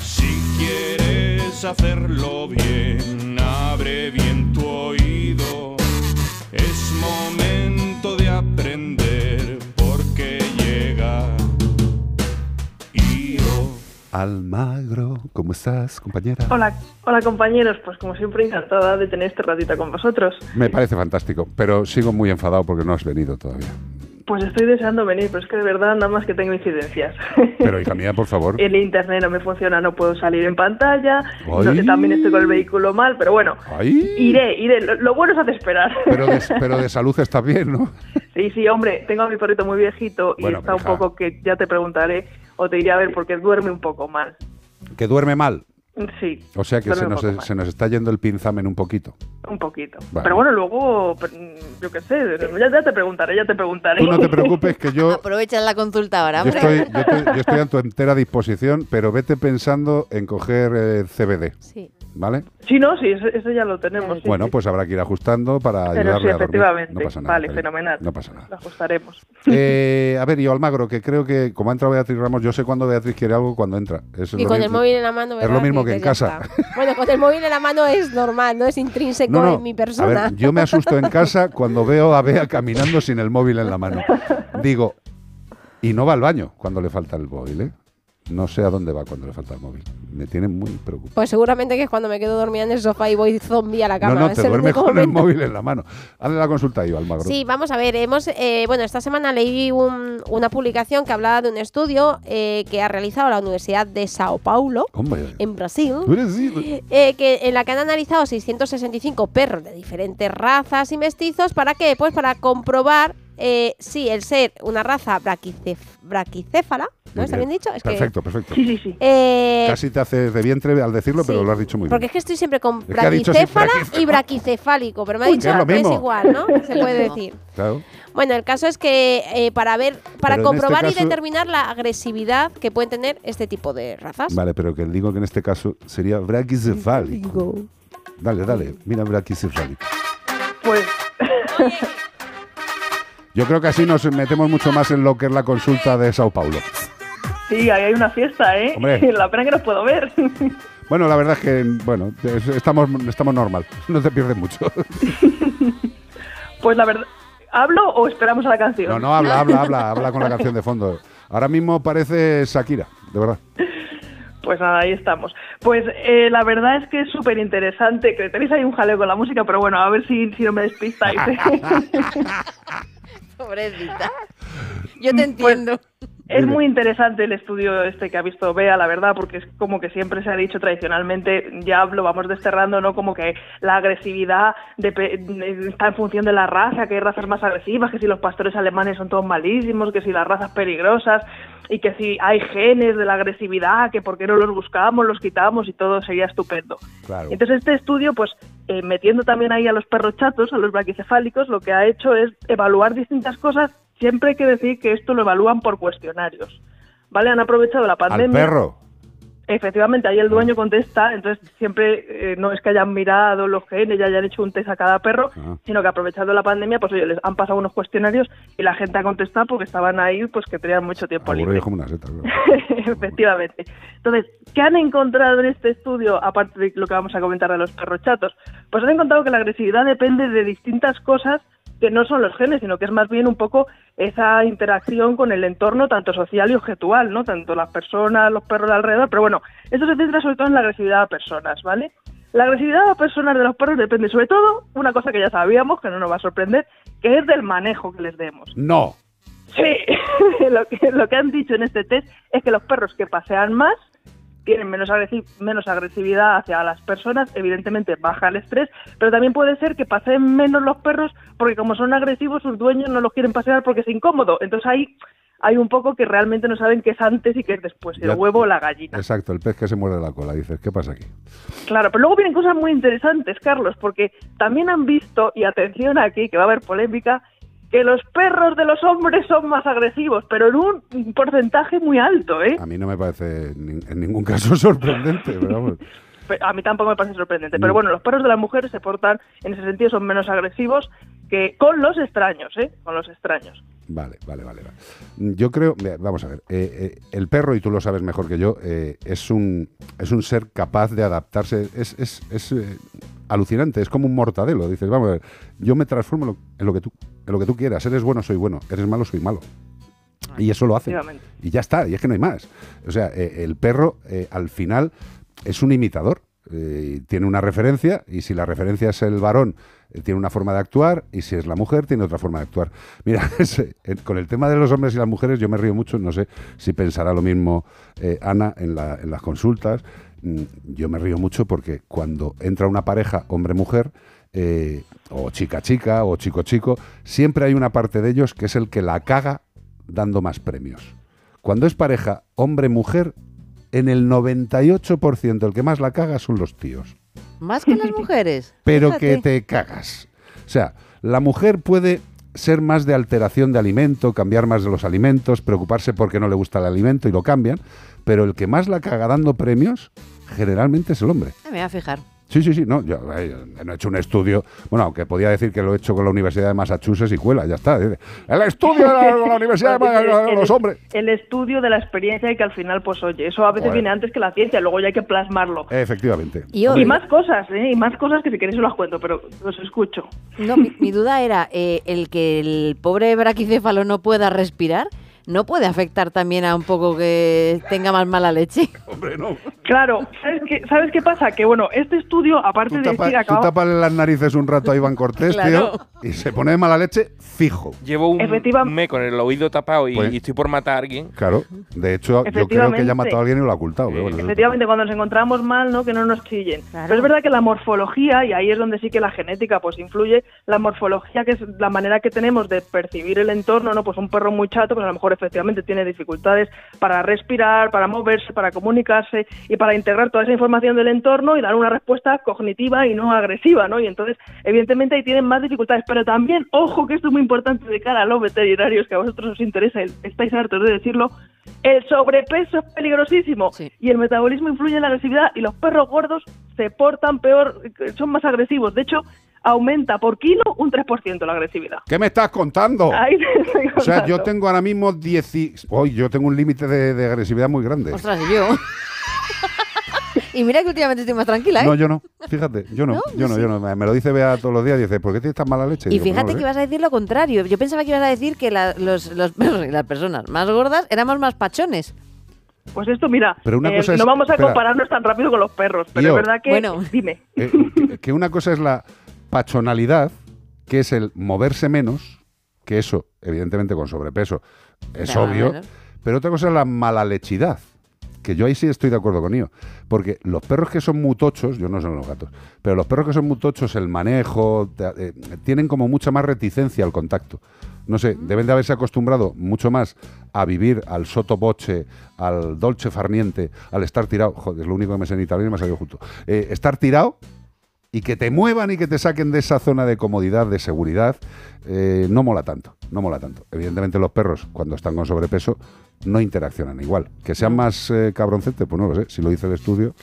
Si quieres hacerlo bien, abre bien tu oído. Es momento Almagro, ¿cómo estás, compañera? Hola, hola compañeros, pues como siempre encantada de tener este ratito con vosotros. Me parece fantástico, pero sigo muy enfadado porque no has venido todavía. Pues estoy deseando venir, pero es que de verdad nada más que tengo incidencias. [LAUGHS] Pero hija mía, por favor. El internet no me funciona, no puedo salir en pantalla, sé, también estoy con el vehículo mal, pero bueno, Ay. iré, iré. Lo, lo bueno es hacer esperar. Pero de, [LAUGHS] pero de salud estás bien, ¿no? Sí, sí, hombre, tengo a mi perrito muy viejito y Bueno, está un poco que ya te preguntaré o te iré a ver porque duerme un poco mal. Que duerme mal. Sí. O sea que se nos, se nos está yendo el pinzamen un poquito. Un poquito. Vale. Pero bueno, luego, yo qué sé, ya, ya te preguntaré, ya te preguntaré. Tú no te preocupes que yo, [LAUGHS] Aprovecha la consulta ahora, yo, hombre. estoy, yo, estoy, yo estoy a tu entera disposición, pero vete pensando en coger eh, CBD. Sí. ¿Vale? Sí, no, sí, eso, eso ya lo tenemos. sí, bueno, sí. pues habrá que ir ajustando para Pero sí, ayudarle a dormir. efectivamente. No pasa nada. vale, fenomenal. No pasa nada. Lo ajustaremos. [LAUGHS] Eh, a ver, yo Almagro, que creo que como ha entrado Beatriz Ramos, yo sé cuando Beatriz quiere algo cuando entra. Eso Y con el móvil en la mano, Es lo mismo que en casa. Bueno, con el móvil en la mano es normal, no es intrínseco No, no, en mi A persona. ver, yo me asusto en casa [LAUGHS] cuando veo a Bea caminando sin el móvil en la mano. Digo, y no va al baño cuando le falta el móvil, ¿eh? No sé a dónde va cuando le falta el móvil. Me tiene muy preocupado. Pues seguramente que es cuando me quedo dormida en el sofá y voy zombie a la cama. No, no, te duermes con el móvil en la mano. Hazle la consulta ahí, Almagro. Sí, vamos a ver. Hemos, eh, bueno, esta semana leí un- una publicación que hablaba de un estudio eh, que ha realizado la Universidad de Sao Paulo, Hombre. en Brasil, Brasil. eh, que, en la que han analizado 665 perros de diferentes razas y mestizos. ¿Para qué? Pues para comprobar eh, si el ser una raza braquicef- braquicéfala, ¿no? ¿Está bien dicho? Es que- perfecto, perfecto. Sí, sí, sí. Eh, Casi te haces de vientre al decirlo, pero sí. lo has dicho muy Porque bien. es que estoy siempre con sí, braquicéfala y braquicefálico, pero me ha Uy, dicho que es lo es igual, ¿no? [LAUGHS] Se puede decir. Claro. Bueno, el caso es que eh, para ver, para Pero en este comprobar y determinar la agresividad que pueden tener este tipo de razas. Vale, pero que digo que en este caso sería braquicefálico. Dale, dale, mira braquicefálico. Pues Yo creo que así nos metemos mucho más en lo que es la consulta de Sao Paulo. sí, ahí hay una fiesta, ¿eh? Hombre. [LAUGHS] La pena que nos puedo ver. [LAUGHS] Bueno, la verdad es que, bueno, es- estamos, estamos normal, no te pierdes mucho. [LAUGHS] Pues la verdad, ¿hablo o esperamos a la canción? No, no, habla, habla, habla, habla con la canción de fondo. Ahora mismo parece Shakira, de verdad. Pues nada, ahí estamos. Pues eh, la verdad es que es súper interesante, que tenéis ahí un jaleo con la música, pero bueno, a ver si, si no me despistáis. Pobrecita. [LAUGHS] Yo te entiendo. Es muy interesante el estudio este que ha visto Bea, la verdad, porque es como que siempre se ha dicho tradicionalmente, ya lo vamos desterrando, ¿no? Como que la agresividad está en función de la raza, que hay razas más agresivas, que si los pastores alemanes son todos malísimos, que si las razas peligrosas, y que si hay genes de la agresividad, que por qué no los buscamos, los quitamos y todo sería estupendo. Claro. Entonces este estudio, pues eh, metiendo también ahí a los perros chatos, a los braquicefálicos, lo que ha hecho es evaluar distintas cosas siempre hay que decir que esto lo evalúan por cuestionarios. ¿Vale? Han aprovechado la Al pandemia. perro. Efectivamente, ahí el dueño contesta, entonces siempre eh, no es que hayan mirado los genes y hayan hecho un test a cada perro, Ah. sino que aprovechando la pandemia, pues oye, les han pasado unos cuestionarios y la gente ha contestado porque estaban ahí, pues que tenían mucho tiempo libre. Como una seta. [LAUGHS] Efectivamente. Entonces, ¿qué han encontrado en este estudio, aparte de lo que vamos a comentar de los perros chatos? Pues han encontrado que la agresividad depende de distintas cosas que no son los genes, sino que es más bien un poco esa interacción con el entorno, tanto social y objetual, ¿no? Tanto las personas, los perros de alrededor, pero bueno, esto se centra sobre todo en la agresividad a personas, ¿vale? La agresividad a personas de los perros depende sobre todo, una cosa que ya sabíamos, que no nos va a sorprender, que es del manejo que les demos. No. Sí, [LAUGHS] lo que, lo que han dicho en este test es que los perros que pasean más tienen menos, menos agresividad hacia las personas, evidentemente baja el estrés, pero también puede ser que paseen menos los perros porque como son agresivos sus dueños no los quieren pasear porque es incómodo. Entonces ahí hay un poco que realmente no saben qué es antes y qué es después, Ya- el huevo o la gallina. Exacto, el pez que se muerde la cola. Dices, ¿qué pasa aquí? Claro, pero luego vienen cosas muy interesantes, Carlos, porque también han visto, y atención aquí, que va a haber polémica, que los perros de los hombres son más agresivos, pero en un porcentaje muy alto, ¿eh? A mí no me parece en ningún caso [LAUGHS] sorprendente, pero vamos. A mí tampoco me parece sorprendente, pero bueno, los perros de las mujeres se portan, en ese sentido, son menos agresivos que con los extraños, ¿eh? Con los extraños. Vale, vale, vale. vale. Yo creo, vamos a ver, eh, eh, el perro, y tú lo sabes mejor que yo, eh, es, un, es un ser capaz de adaptarse, es, es, es, alucinante, es como un mortadelo. Dices, vamos a ver, yo me transformo en lo, en lo que tú, en lo que tú quieras, eres bueno, soy bueno, eres malo, soy malo. Y eso lo hace. Y ya está, y es que no hay más. O sea, eh, el perro eh, al final es un imitador. eh, tiene una referencia y si la referencia es el varón, tiene una forma de actuar y si es la mujer, tiene otra forma de actuar. [LAUGHS] Mira, ese- con el tema de los hombres y las mujeres yo me río mucho, no sé si pensará lo mismo Ana en, la- en las consultas. Mm, Yo me río mucho porque cuando entra una pareja hombre-mujer, eh, o chica-chica, o chico-chico, siempre hay una parte de ellos que es el que la caga dando más premios. Cuando es pareja hombre-mujer, en el 98% el que más la caga son los tíos. Más que las mujeres. [LAUGHS] Pero Fíjate. que te cagas. O sea, la mujer puede ser más de alteración de alimento, cambiar más de los alimentos, preocuparse porque no le gusta el alimento y lo cambian, pero el que más la caga dando premios generalmente es el hombre. Ah, Me voy a fijar. Sí, sí, sí, no, yo eh, no he hecho un estudio, bueno, aunque podía decir que lo he hecho con la Universidad de Massachusetts y cuela, ya está. El estudio de la, Universidad de [LAUGHS] Massachusetts de los hombres. El estudio de la experiencia y que al final, pues oye, eso a veces Joder. viene antes que la ciencia, luego ya hay que plasmarlo. Efectivamente. Y Y más cosas, ¿eh? Y más cosas que si queréis os las cuento, pero os escucho. No, mi, mi duda era, eh, el que el pobre braquicéfalo no pueda respirar, ¿no puede afectar también a un poco que tenga más mala leche? [LAUGHS] Hombre, no. Claro, ¿sabes qué, ¿sabes qué pasa? Que bueno, este estudio, aparte Tú, de tapa- decir, tú tápale las narices un rato a Iván Cortés, Claro. tío, y se pone de mala leche fijo. Llevo un mes con el oído tapado y, Pues- y estoy por matar a alguien. Claro, de hecho, yo creo que ya ha Efectivamente. matado a alguien y lo ha ocultado. bueno, Efectivamente, cuando nos encontramos mal, ¿no? Que no nos chillen. Pero es verdad que la morfología, y ahí es donde sí que la genética pues influye, la morfología que es la manera que tenemos de percibir el entorno, ¿no? Pues un perro muy chato, pues a lo mejor efectivamente tiene dificultades para respirar, para moverse, para comunicarse y para integrar toda esa información del entorno y dar una respuesta cognitiva y no agresiva, ¿no? Y entonces, evidentemente ahí tienen más dificultades, pero también, ojo que esto es muy importante de cara a los veterinarios, que a vosotros os interesa, y estáis hartos de decirlo, el sobrepeso es peligrosísimo y el metabolismo influye en la agresividad y los perros gordos se portan peor, son más agresivos. De hecho, aumenta por kilo un 3% la agresividad. ¿Qué me estás contando? Ahí te estoy O sea, yo tengo ahora mismo 10... Hoy yo tengo un límite de, de agresividad muy grande. Ostras, y yo. [LAUGHS] y mira que últimamente estoy más tranquila, ¿eh? No, yo no. Fíjate, yo no, ¿No? yo no, yo no. Me lo dice Bea todos los días y dice, ¿por qué tienes tan mala leche? Y Digo, "Pues no fíjate que sé". ibas a decir lo contrario. Yo pensaba que ibas a decir que la- los, los [LAUGHS] las personas más gordas éramos más pachones. Pues esto, mira, Pero una eh, cosa es- no vamos a espera. compararnos tan rápido con los perros, pero es verdad que... Bueno. Dime. Eh, que- que una cosa es la pachonalidad, que es el moverse menos, que eso, evidentemente con sobrepeso, es Claro, obvio, claro. pero otra cosa es la malalechidad, que yo ahí sí estoy de acuerdo con ello, porque los perros que son mutochos, yo no son los gatos, pero los perros que son mutochos, el manejo, eh, tienen como mucha más reticencia al contacto. No sé, deben de haberse acostumbrado mucho más a vivir al soto boche, al dolce farniente, al estar tirado. Joder, es lo único que me sé en italiano y me ha salido justo. Eh, estar tirado Y que te muevan y que te saquen de esa zona de comodidad, de seguridad, eh, no mola tanto, no mola tanto. Evidentemente los perros, cuando están con sobrepeso, no interaccionan igual. Que sean más eh, cabroncetes, pues no lo sé, si lo dice el estudio.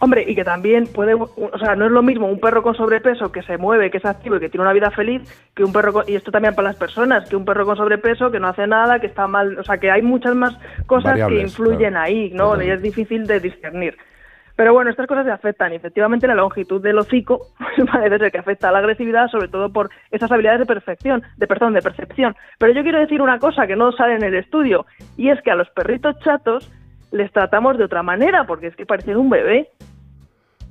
Hombre, y que también puede, o sea, no es lo mismo un perro con sobrepeso que se mueve, que es activo y que tiene una vida feliz, que un perro, con- y esto también para las personas, que un perro con sobrepeso que no hace nada, que está mal, o sea, que hay muchas más cosas que influyen claro. ahí, ¿no? Y es difícil de discernir. Pero bueno, estas cosas se afectan y efectivamente la longitud del hocico [LAUGHS] pues, parece ser que afecta a la agresividad, sobre todo por esas habilidades de perfección, de perdón, de percepción. Pero yo quiero decir una cosa que no sale en el estudio, y es que a los perritos chatos les tratamos de otra manera, porque es que parecen un bebé.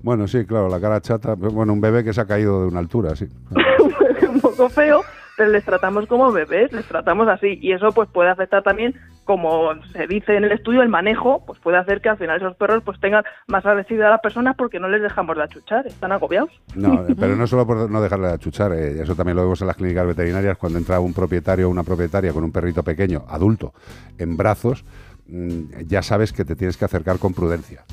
Bueno, sí, claro, la cara chata. Bueno, un bebé que se ha caído de una altura, sí. [LAUGHS] un poco feo, pero les tratamos como bebés, les tratamos así. Y eso pues puede afectar también, como se dice en el estudio, el manejo, pues puede hacer que al final esos perros pues tengan más agresividad a las personas porque no les dejamos de achuchar, están agobiados. No, eh, pero no solo por no dejarle de achuchar, eh, eso también lo vemos en las clínicas veterinarias cuando entra un propietario o una propietaria con un perrito pequeño, adulto, en brazos, mm, ya sabes que te tienes que acercar con prudencia.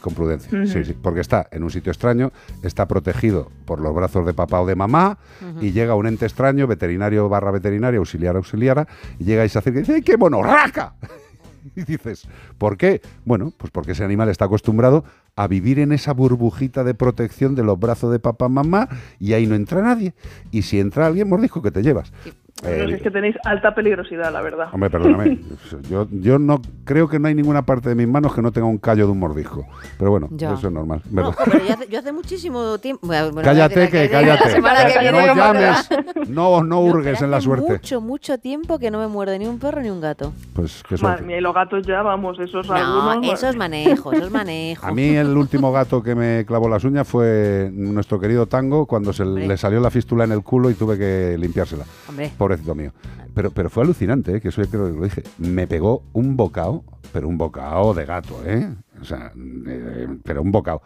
Con prudencia, sí, sí, porque está en un sitio extraño, está protegido por los brazos de papá o de mamá, y llega un ente extraño, veterinario barra veterinario, auxiliar auxiliara, y llega y se acerca y dice, ¡ay, qué monorraca! [LAUGHS] Y dices, ¿por qué? Bueno, pues porque ese animal está acostumbrado a vivir en esa burbujita de protección de los brazos de papá mamá y ahí no entra nadie. Y si entra alguien, mordisco que te llevas. Pero Eh, es que tenéis alta peligrosidad, la verdad. Hombre, perdóname. [LAUGHS] Yo, yo no creo que no hay ninguna parte de mis manos que no tenga un callo de un mordisco. Pero bueno, Ya. eso es normal. No, yo hace, yo hace muchísimo tiempo. bueno, cállate, que cállate. Que no llames, no, no hurgues en la Hace suerte. Mucho, mucho tiempo que no me muerde ni un perro ni un gato. Pues qué Madre suerte. mía, y los gatos ya, vamos, esos No, algunos... eso es manejo, eso es [LAUGHS] manejo. A mí el último gato que me clavó las uñas fue nuestro querido Tango cuando se Hombre. le salió la fístula en el culo y tuve que limpiársela. Hombre. Pobrecito mío. Pero, pero fue alucinante, ¿eh? que eso yo creo que lo dije. Me pegó un bocado, pero un bocado de gato, ¿eh? O sea, eh, pero un bocado.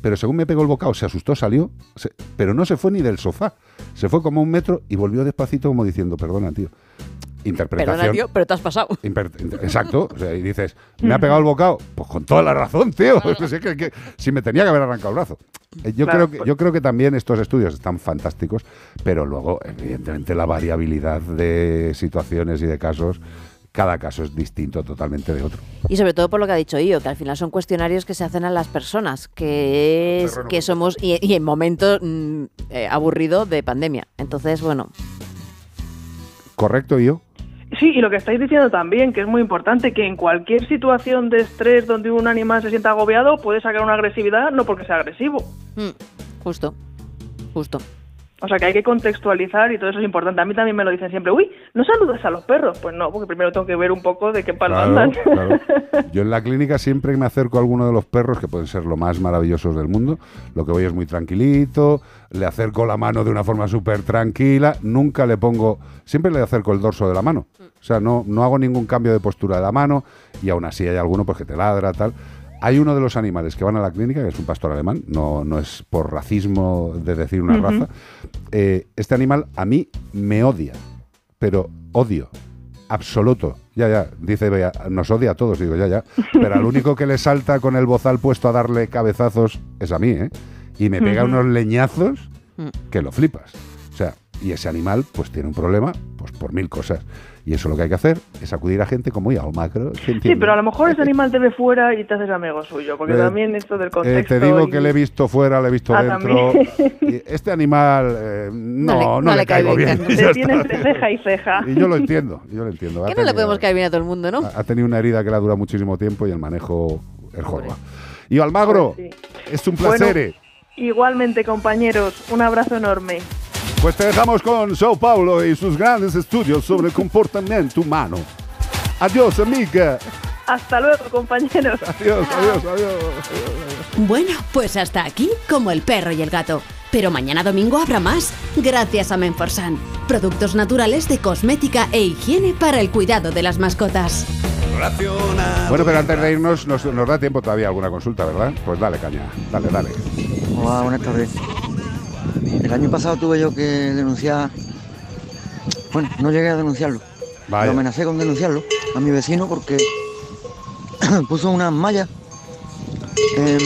Pero según me pegó el bocado, se asustó, salió, pero no se fue ni del sofá. Se fue como un metro y volvió despacito como diciendo, perdona, tío. Interpretación. Perdona, tío, pero te has pasado. [LAUGHS] Exacto. O sea, y dices, ¿me ha pegado el bocado? Pues con toda la razón, tío. Es [LAUGHS] que, que- si me tenía que haber arrancado el brazo. Eh, Yo, Claro, creo que, pues- yo creo que también estos estudios están fantásticos, pero luego, evidentemente, la variabilidad de situaciones y de casos, cada caso es distinto totalmente de otro. Y sobre todo por lo que ha dicho Io, que al final son cuestionarios que se hacen a las personas, que es que somos, y, y en momentos mm, eh, aburrido de pandemia. Entonces, bueno, ¿Correcto, yo? Sí, y lo que estáis diciendo también, que es muy importante, que en cualquier situación de estrés donde un animal se sienta agobiado, puede sacar una agresividad no porque sea agresivo. mm, justo, justo. O sea que hay que contextualizar y todo eso es importante. A mí también me lo dicen siempre, uy, ¿no saludas a los perros? Pues no, porque primero tengo que ver un poco de qué palo Claro, andan. claro. [LAUGHS] Yo en la clínica siempre que me acerco a alguno de los perros, que pueden ser lo más maravillosos del mundo, lo que voy es muy tranquilito, le acerco la mano de una forma súper tranquila, nunca le pongo, siempre le acerco el dorso de la mano. O sea, no, no hago ningún cambio de postura de la mano y aún así hay alguno pues, que te ladra, tal. Hay uno de los animales que van a la clínica, que es un pastor alemán, no, no es por racismo de decir una raza. Eh, este animal a mí me odia, pero odio absoluto. Ya, ya, dice nos odia a todos, digo, ya, ya. Pero al único que le salta con el bozal puesto a darle cabezazos es a mí, ¿eh? Y me pega unos leñazos Mm. que lo flipas. O sea, y ese animal pues tiene un problema pues por mil cosas. Y eso lo que hay que hacer es acudir a gente como ya, o macro, Sí, pero a lo mejor ese animal te ve fuera y te haces amigo suyo, porque Eh, también esto del Eh, contexto... te digo y- que le he visto fuera, le he visto Ah, dentro. este animal eh, no, le- no, no le, le cae caigo bien, bien. [LAUGHS] ya tiene entre ceja y ceja. Y yo lo entiendo, yo lo entiendo. Que no le podemos caer bien a todo el mundo, ¿no? ha tenido una herida que le ha durado muchísimo tiempo y el manejo es jorba. Y Almagro, Pues es un placer. eh. Igualmente, compañeros, un abrazo enorme. Pues te dejamos con Sao Paulo y sus grandes estudios sobre el [LAUGHS] comportamiento humano. Adiós, amiga. Hasta luego, compañeros. [LAUGHS] Adiós, adiós, adiós. Bueno, pues hasta aquí como el perro y el gato. Pero mañana domingo habrá más, gracias a Menforsan. Productos naturales de cosmética e higiene para el cuidado de las mascotas. Bueno, pero antes de irnos, nos, nos da tiempo todavía alguna consulta, ¿verdad? Pues dale, caña. Dale, dale. Hola, buenas tardes. El año pasado tuve yo que denunciar, bueno, no llegué a denunciarlo, Vaya. lo amenacé con denunciarlo a mi vecino porque [CLEARS THROAT] puso unas mallas en,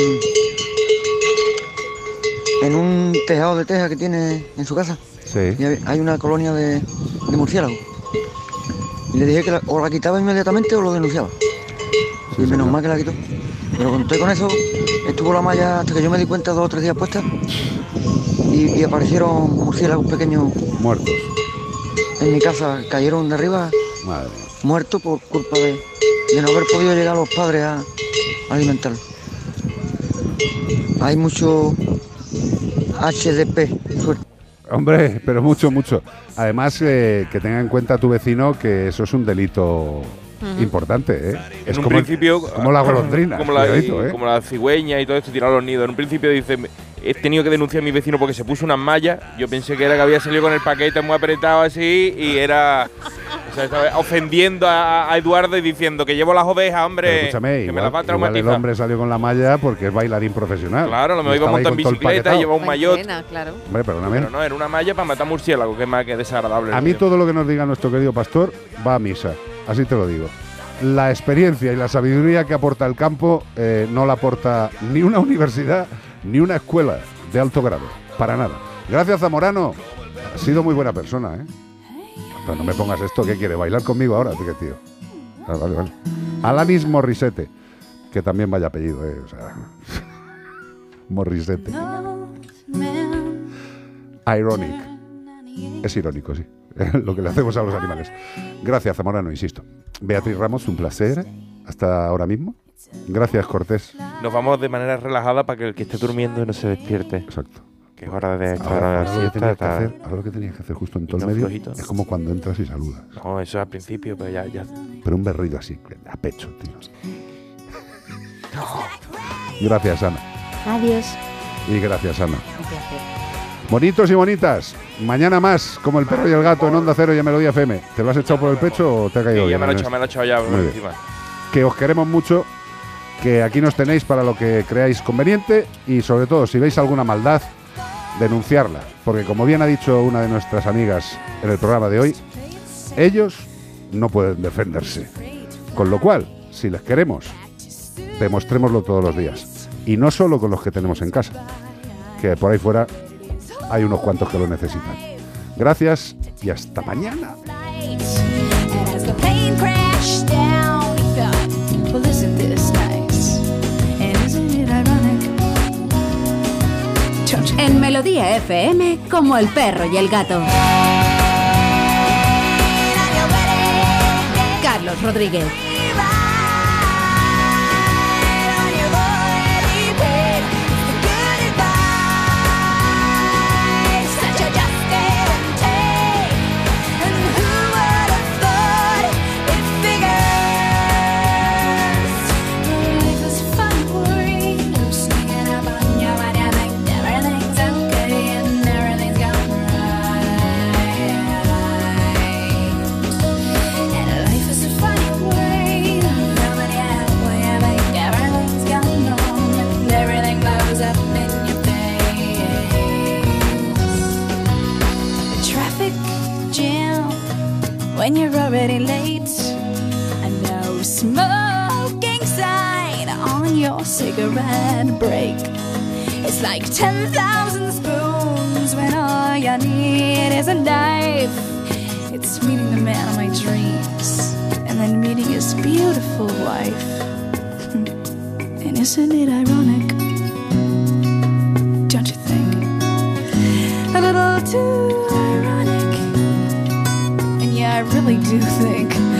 en un tejado de teja que tiene en su casa. Sí. Y hay- hay una colonia de, de murciélagos. Y le dije que la- o la quitaba inmediatamente o lo denunciaba. y menos mal que la quitó. Pero conté con eso, estuvo la malla hasta que yo me di cuenta dos o tres días puesta. Y, y aparecieron murciélagos pequeños Muertos. en mi casa, cayeron de arriba Madre. muertos por culpa de, de no haber podido llegar los padres a, a alimentarlos. Hay mucho HDP. Hombre, pero mucho, mucho. Además, eh, que tenga en cuenta tu vecino que eso es un delito Importante, ¿eh? En Es un como, principio. como la golondrina. Como la, cuidadito, ¿eh? como la cigüeña y todo esto, tirar los nidos. En un principio dice. He tenido que denunciar a mi vecino porque se puso unas mallas. Yo pensé que era que había salido con el paquete muy apretado así y era. O sea, estaba ofendiendo a, a Eduardo y diciendo que llevo las ovejas, Pero hombre. escúchame, que me las va a igual el traumatizar. hombre salió con la malla porque es bailarín profesional. Claro, lo mejor iba a montar en bicicleta y paquetado. lleva un maillot. claro. Hombre, perdóname. Pero no, era una malla para matar murciélago, que es más que desagradable. A mí todo lo que nos diga nuestro querido pastor va a misa, así te lo digo. La experiencia y la sabiduría que aporta el campo eh, no la aporta ni una universidad ni una escuela de alto grado, para nada. Gracias Zamorano, has sido muy buena persona, ¿eh? Pero no me pongas esto, ¿qué quiere? ¿Bailar conmigo ahora? ¿Qué tío? Ah, vale, vale. Alanis Morissette, que también vaya apellido, ¿eh? O sea, [LAUGHS] Morissette. Ironic. Es irónico, sí. [LAUGHS] Lo que le hacemos a los animales. Gracias, Zamorano, insisto. Beatriz Ramos, un placer. Hasta ahora mismo. Gracias, Cortés. Nos vamos de manera relajada para que el que esté durmiendo no se despierte. Exacto. Que es hora de estar Ahora, ahora lo que siesta. tenías que hacer, ahora lo que tenías que hacer justo en todo el medio flojito. es como cuando entras y saludas. No, eso al principio, pero ya, ya. Pero un berrido así, a pecho, tío. Gracias, Ana. Adiós. Y gracias, Ana. Bonitos y bonitas. Mañana más, como el perro y el gato en Onda Cero y en Melodía FM. ¿Te lo has echado por el pecho o te ha caído Sí, ya bien, me lo he echado, me lo he echado ya por encima. que os queremos mucho, que aquí nos tenéis para lo que creáis conveniente y sobre todo si veis alguna maldad, denunciarla, porque como bien ha dicho una de nuestras amigas en el programa de hoy, ellos no pueden defenderse. Con lo cual, si les queremos, demostrémoslo todos los días. Y no solo con los que tenemos en casa, que por ahí fuera hay unos cuantos que lo necesitan. Gracias y hasta mañana. En Melodía FM, como el perro y el gato. Carlos Rodríguez. When you're already late. A no smoking sign on your cigarette break. It's like 10,000 spoons when all you need is a knife. It's meeting the man of my dreams and then meeting his beautiful wife. Hmm. And isn't it ironic? Don't you think? A little too really do think